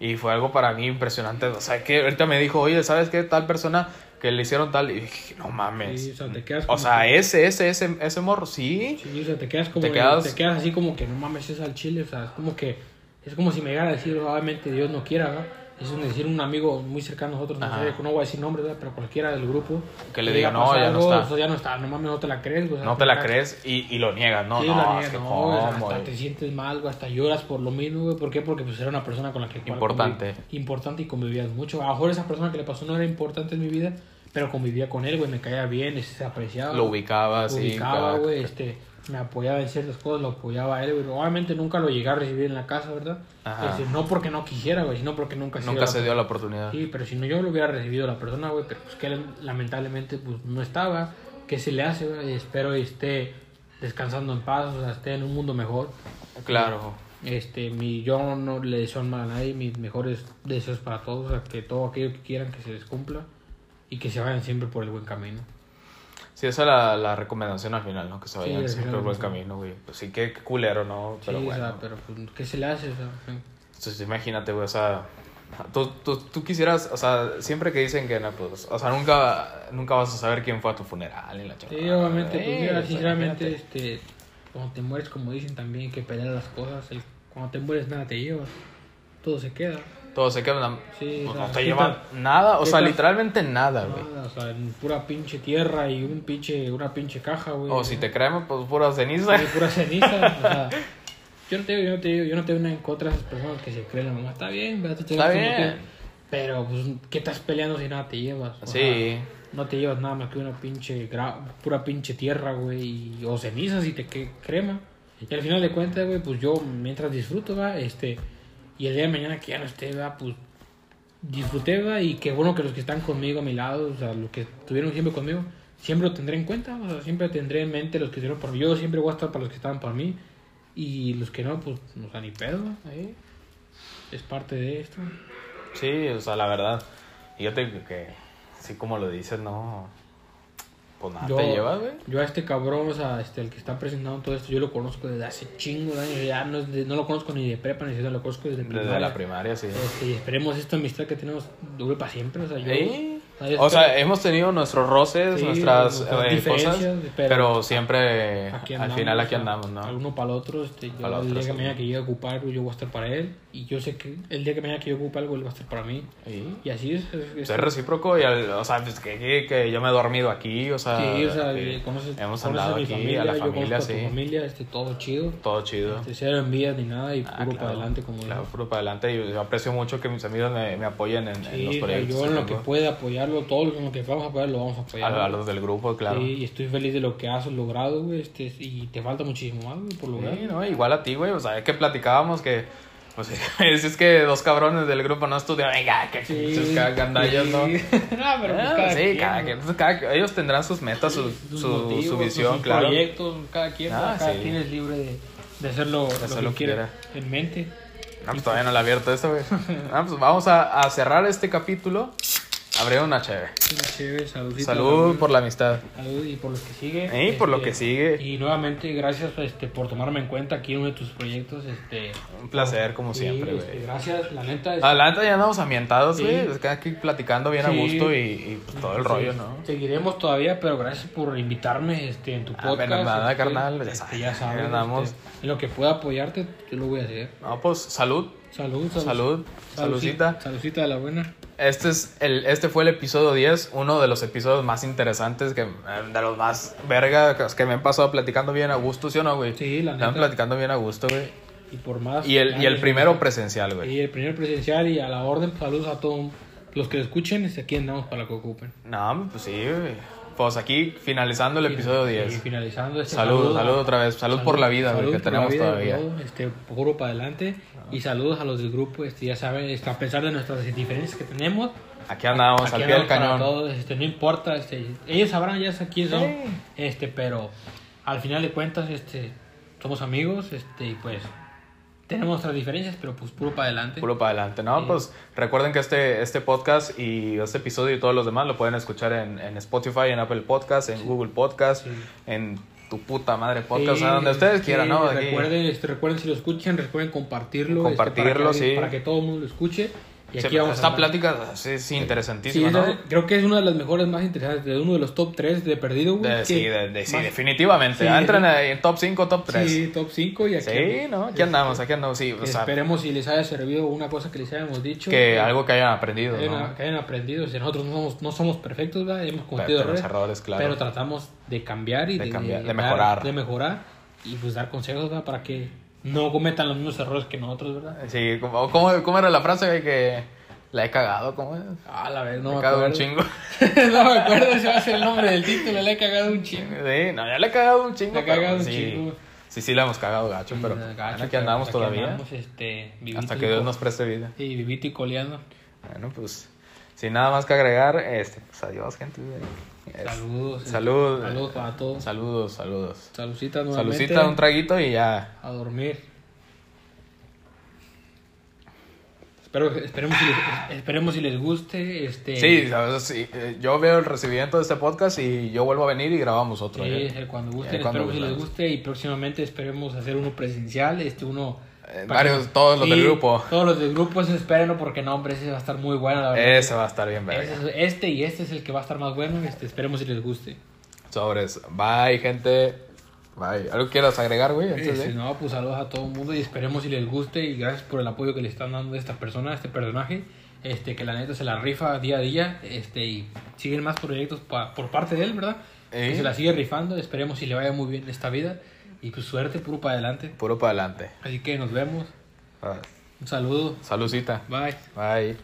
A: y, y fue algo para mí impresionante, o sea, que ahorita me dijo, oye, ¿sabes qué? Tal persona que le hicieron tal, y dije, no mames.
B: Sí, o sea, te quedas
A: O
B: como
A: sea,
B: que-
A: ese, ese, ese, ese morro, sí.
B: Sí, o sea, te quedas como,
A: Te quedas-
B: te quedas así como que no mames, es al chile, o sea, es como que, es como si me llegara a decir, obviamente Dios no quiera. Es decir un amigo muy cercano a nosotros, no, sé, no voy a decir nombres, ¿va? pero cualquiera del grupo.
A: Que le diga, no, ya no está.
B: o sea, ya no está, no mames, no te la crees, güey, o sea,
A: No te la crees y, y lo niegas, no,
B: Sí,
A: no,
B: la
A: es
B: niega,
A: que
B: no, hasta te sientes mal, hasta lloras por lo mismo, güey. ¿Por qué? Porque pues era una persona con la que...
A: Importante.
B: conviv- importante y convivías mucho. A lo mejor esa persona que le pasó no era importante en mi vida, pero convivía con él, güey, me caía bien, se apreciaba.
A: Lo ubicaba,
B: Lo
A: sí.
B: ubicaba,
A: cada-
B: güey, este, me apoyaba en ciertas cosas, lo apoyaba a él, güey. Obviamente nunca lo llegué a recibir en la casa, ¿verdad?
A: Ajá.
B: Este, no porque no quisiera, güey, sino porque nunca
A: Nunca se dio la oportunidad.
B: Sí, pero si no yo lo hubiera recibido la persona, güey, pero pues que él lamentablemente pues no estaba, ¿qué se le hace, güey? Espero y esté descansando en paz, o sea, esté en un mundo mejor.
A: Claro.
B: Este, mi, yo no le deseo mal a nadie, mis mejores deseos para todos, o sea, que todo aquello que quieran que se les cumpla y que se vayan siempre por el buen camino.
A: Sí, esa es la, la recomendación al final, ¿no? Que se
B: Sí,
A: vayan siempre por
B: sí.
A: camino, güey. Pues sí, qué, qué culero, ¿no? Pero
B: sí,
A: bueno.
B: o sea, pero pues, ¿qué se le hace? O sea,
A: Entonces, imagínate, güey, o sea, tú, tú, tú quisieras, o sea, siempre que dicen que, no, pues, o sea, nunca, nunca vas a saber quién fue a tu funeral y la
B: Sí,
A: chingada.
B: obviamente, pues
A: Eh,
B: mira, sinceramente,
A: imagínate.
B: este, cuando te mueres, como dicen también, que pelear las cosas. El, cuando te mueres, nada te llevas, todo se queda.
A: Todo se queda,
B: Sí,
A: pues,
B: o sea,
A: no te nada, o sea, literalmente nada, güey.
B: O sea, en pura pinche tierra y un pinche, una pinche caja, güey.
A: O si te creemos, pues pura ceniza.
B: Sí, pura ceniza, o sea. Yo no te digo, yo no te digo, yo no tengo nada en contra de esas personas que se creen la mamá. Está bien, ¿verdad? Te
A: Está bien.
B: que- Pero, pues, ¿qué estás peleando si nada te llevas? O
A: Sí.
B: sea, no te llevas nada más que una pinche, gra- pura pinche tierra, güey, y- o cenizas y te que crema. Y al final de cuentas, güey, pues yo mientras disfruto, va, este, y el día de mañana que ya no esté, va, pues y qué bueno que los que están conmigo a mi lado, o sea, los que estuvieron siempre conmigo, siempre lo tendré en cuenta, o sea, siempre tendré en mente los que estuvieron por mí. Yo siempre voy a estar para los que estaban por mí, y los que no, pues, no sea ni pedo, ahí. Es parte de esto.
A: Sí, o sea, la verdad. Yo te que, así como lo dices, no. Pues nada,
B: Yo,
A: te llevas, güey.
B: yo a este cabrón, o sea, este, el que está presentando todo esto, yo lo conozco desde hace chingo de años. Ya no, es de- no lo conozco ni de prepa ni de lo conozco desde primaria.
A: Desde la primaria, sí.
B: Este, y esperemos esta amistad que tenemos dure para siempre. O sea, yo,
A: Sí.
B: O sea, yo
A: hemos tenido nuestros roces,
B: Sí,
A: nuestras,
B: nuestras
A: eh, cosas,
B: pero-
A: pero, siempre
B: aquí
A: al
B: andamos,
A: final aquí andamos, ¿no?
B: Alguno para el otro. Este, yo,
A: Para el otro,
B: día que
A: sí.
B: que llegue a ocupar algo, yo voy a estar para él. Y yo sé que el día que mañana que yo ocupe algo, él va a estar para mí.
A: Sí.
B: Y así es. es-
A: recíproco y, al- o sea, pues que, que, que yo me he dormido aquí, o sea,
B: sí, o sea, conoces,
A: hemos andado aquí,
B: familia,
A: a la
B: yo
A: familia,
B: conozco a tu
A: sí,
B: familia, este, todo chido.
A: todo chido.
B: Este, cero envidias ni nada y
A: Ah,
B: puro
A: claro,
B: para adelante como
A: Claro,
B: digo.
A: puro para adelante. Y yo aprecio mucho que mis amigos me, me apoyen en, en
B: Sí,
A: los proyectos.
B: yo en lo
A: que
B: que
A: tengo.
B: Apoyarlo, todo lo lo que vamos a apoyar lo vamos a apoyar.
A: a, los del grupo, claro.
B: Sí, y estoy feliz de lo que has logrado, güey, este, y te falta muchísimo más, güey, por lograr.
A: Sí, no, igual a ti, güey. O sea, es que platicábamos que. Pues es, es que dos cabrones del grupo no estudian. Venga, que
B: Sí,
A: ca- gandallas, ¿no?
B: sí. no, pero pues
A: Ah,
B: cada
A: sí,
B: quien,
A: cada
B: ¿no?
A: quien, pues, cada- ellos tendrán sus metas, su,
B: sus
A: su,
B: motivos,
A: su visión,
B: sus
A: claro.
B: proyectos, cada quien,
A: Ah,
B: cada quien es libre de, de hacerlo,
A: De
B: lo
A: hacer lo que
B: quiera en mente.
A: No, pues todavía no la he abierto esto, güey. Ah, pues vamos a, a cerrar este capítulo. Abriendo una chévere.
B: Una chévere, saludcita,
A: Salud por la amistad.
B: Salud y por los que sigue.
A: Y por lo
B: Este,
A: que sigue.
B: Y nuevamente, gracias este, por tomarme en cuenta aquí en uno de tus proyectos. Este,
A: Un placer, como
B: sí,
A: siempre,
B: este, gracias, la neta. este,
A: Adelante, ya andamos ambientados,
B: Sí.
A: güey. Es que aquí platicando bien a
B: Sí.
A: gusto y, y, pues, todo el
B: sí,
A: rollo, ¿no?
B: Seguiremos todavía, pero gracias por invitarme este, en tu
A: Ah,
B: podcast.
A: bueno, nada,
B: este,
A: carnal, ya
B: este,
A: sabes,
B: ya sabes, este, en lo que pueda apoyarte, yo lo voy a hacer.
A: No, pues salud.
B: Salud, salud.
A: Salud. Saludcita.
B: Saludcita de la buena.
A: Este, es el, este fue el episodio 10, uno de los episodios más interesantes, que, de los más verga, que- me han pasado platicando bien a gusto, ¿sí o no, güey?
B: Sí, la
A: Me han
B: neta.
A: platicando bien a gusto, güey.
B: Y por más.
A: Y el, y el primero presencial, güey.
B: Y el primer presencial y a la orden, saludos a todos los que lo escuchen. este, Aquí andamos para que ocupen.
A: No, pues sí, güey. Pues aquí finalizando el episodio
B: Y
A: 10.
B: finalizando este
A: Salud,
B: saludo
A: salud
B: a-
A: otra vez. Salud por la vida,
B: salud
A: que
B: por la
A: tenemos
B: vida,
A: todavía.
B: todo, este, puro para adelante. Y saludos a los del grupo. Este, ya saben, este, a pesar de nuestras diferencias que tenemos,
A: Aquí andamos,
B: aquí
A: al pie del cañón.
B: todos, este, no importa, este, ellos sabrán ya quién son,
A: Sí.
B: este, pero al final de cuentas, este, somos amigos, este, y pues tenemos nuestras diferencias, pero pues puro para adelante.
A: Puro para adelante, ¿no?
B: Sí.
A: Pues recuerden que este, este podcast y este episodio y todos los demás lo pueden escuchar en, en Spotify, en Apple Podcast, en Google Podcast,
B: Sí.
A: en tu puta madre podcast, o sea, donde ustedes quieran, ¿no?
B: Recuerden, este, recuerden si lo escuchan, recuerden compartirlo.
A: Compartirlo,
B: este, para que,
A: sí.
B: Para que todo el mundo lo escuche. Y aquí
A: Sí,
B: vamos
A: esta plática sí, es
B: Sí,
A: interesantísima,
B: esa-
A: ¿no?
B: creo que es una de las mejores, más interesantes, de uno de los top 3 de perdido, güey.
A: De-
B: que-
A: sí, de- de- sí,
B: más-
A: definitivamente.
B: Sí,
A: Entran
B: sí.
A: ahí en top 5, top 3.
B: Sí,
A: Sí,
B: top 5 y aquí.
A: ¿no? Aquí
B: este,
A: andamos, aquí andamos, sí. O sea,
B: Esperemos si les haya servido una cosa que les hayamos dicho.
A: que algo que hayan aprendido,
B: que hayan,
A: ¿no?
B: que hayan aprendido. O sea, nosotros no somos, no somos perfectos, ¿verdad? Hemos cometido
A: Pero
B: errores,
A: errores, claro.
B: pero tratamos de cambiar y
A: De
B: de,
A: cambiar, de mejorar.
B: de mejorar y pues dar consejos, ¿verdad? Para que no cometan los mismos errores que nosotros, ¿verdad?
A: Sí, ¿cómo, cómo, era la frase que la he cagado? ¿Cómo es?
B: Ah, la vez, no
A: me
B: me
A: he cagado un
B: acuerdo.
A: chingo.
B: no me acuerdo si va a ser el nombre del título, le he cagado un chingo.
A: Sí, no, ya le he cagado un chingo.
B: Le he cagado un
A: sí,
B: chingo.
A: Sí, sí, la hemos cagado gacho, pero
B: Gacho,
A: bueno, aquí
B: pero
A: andamos todavía.
B: andamos, este,
A: hasta que Dios nos preste vida.
B: Sí, vivito y coleando.
A: Bueno, pues, sin nada más que agregar, este, pues adiós, gente.
B: Saludos.
A: Salud.
B: Saludos para todos.
A: Saludos, saludos.
B: Saludcita nuevamente.
A: Un traguito y ya.
B: A dormir. Espero, esperemos, si les, esperemos si les guste. Este,
A: Sí, ¿sabes? Sí, eh, yo veo el recibimiento de este podcast y yo vuelvo a venir y grabamos otro.
B: Sí,
A: ¿eh?
B: eh, cuando gusten, esperemos si les guste y próximamente esperemos hacer uno presencial, este uno...
A: Eh, varios,
B: que-
A: todos los
B: sí,
A: del grupo.
B: Todos los del grupo, eso espérenlo porque no, hombre, ese va a estar muy bueno, la verdad.
A: Ese va a estar bien, verga.
B: Ese es- este y este es el que va a estar más bueno, este, esperemos si les guste.
A: Sobres. Bye, gente. Bye. ¿Algo quieras agregar, güey? Antes
B: Este,
A: de...
B: no, pues saludos a todo el mundo y esperemos si les guste y gracias por el apoyo que le están dando a esta persona, a este personaje, este que la neta se la rifa día a día, este y siguen más proyectos pa- por parte de él, ¿verdad?
A: ¿Eh?
B: Que se la sigue rifando, esperemos si le vaya muy bien esta vida y pues suerte, puro para adelante.
A: Puro para adelante.
B: Así que nos vemos.
A: Ah,
B: Un saludo.
A: Saludcita.
B: Bye.
A: Bye.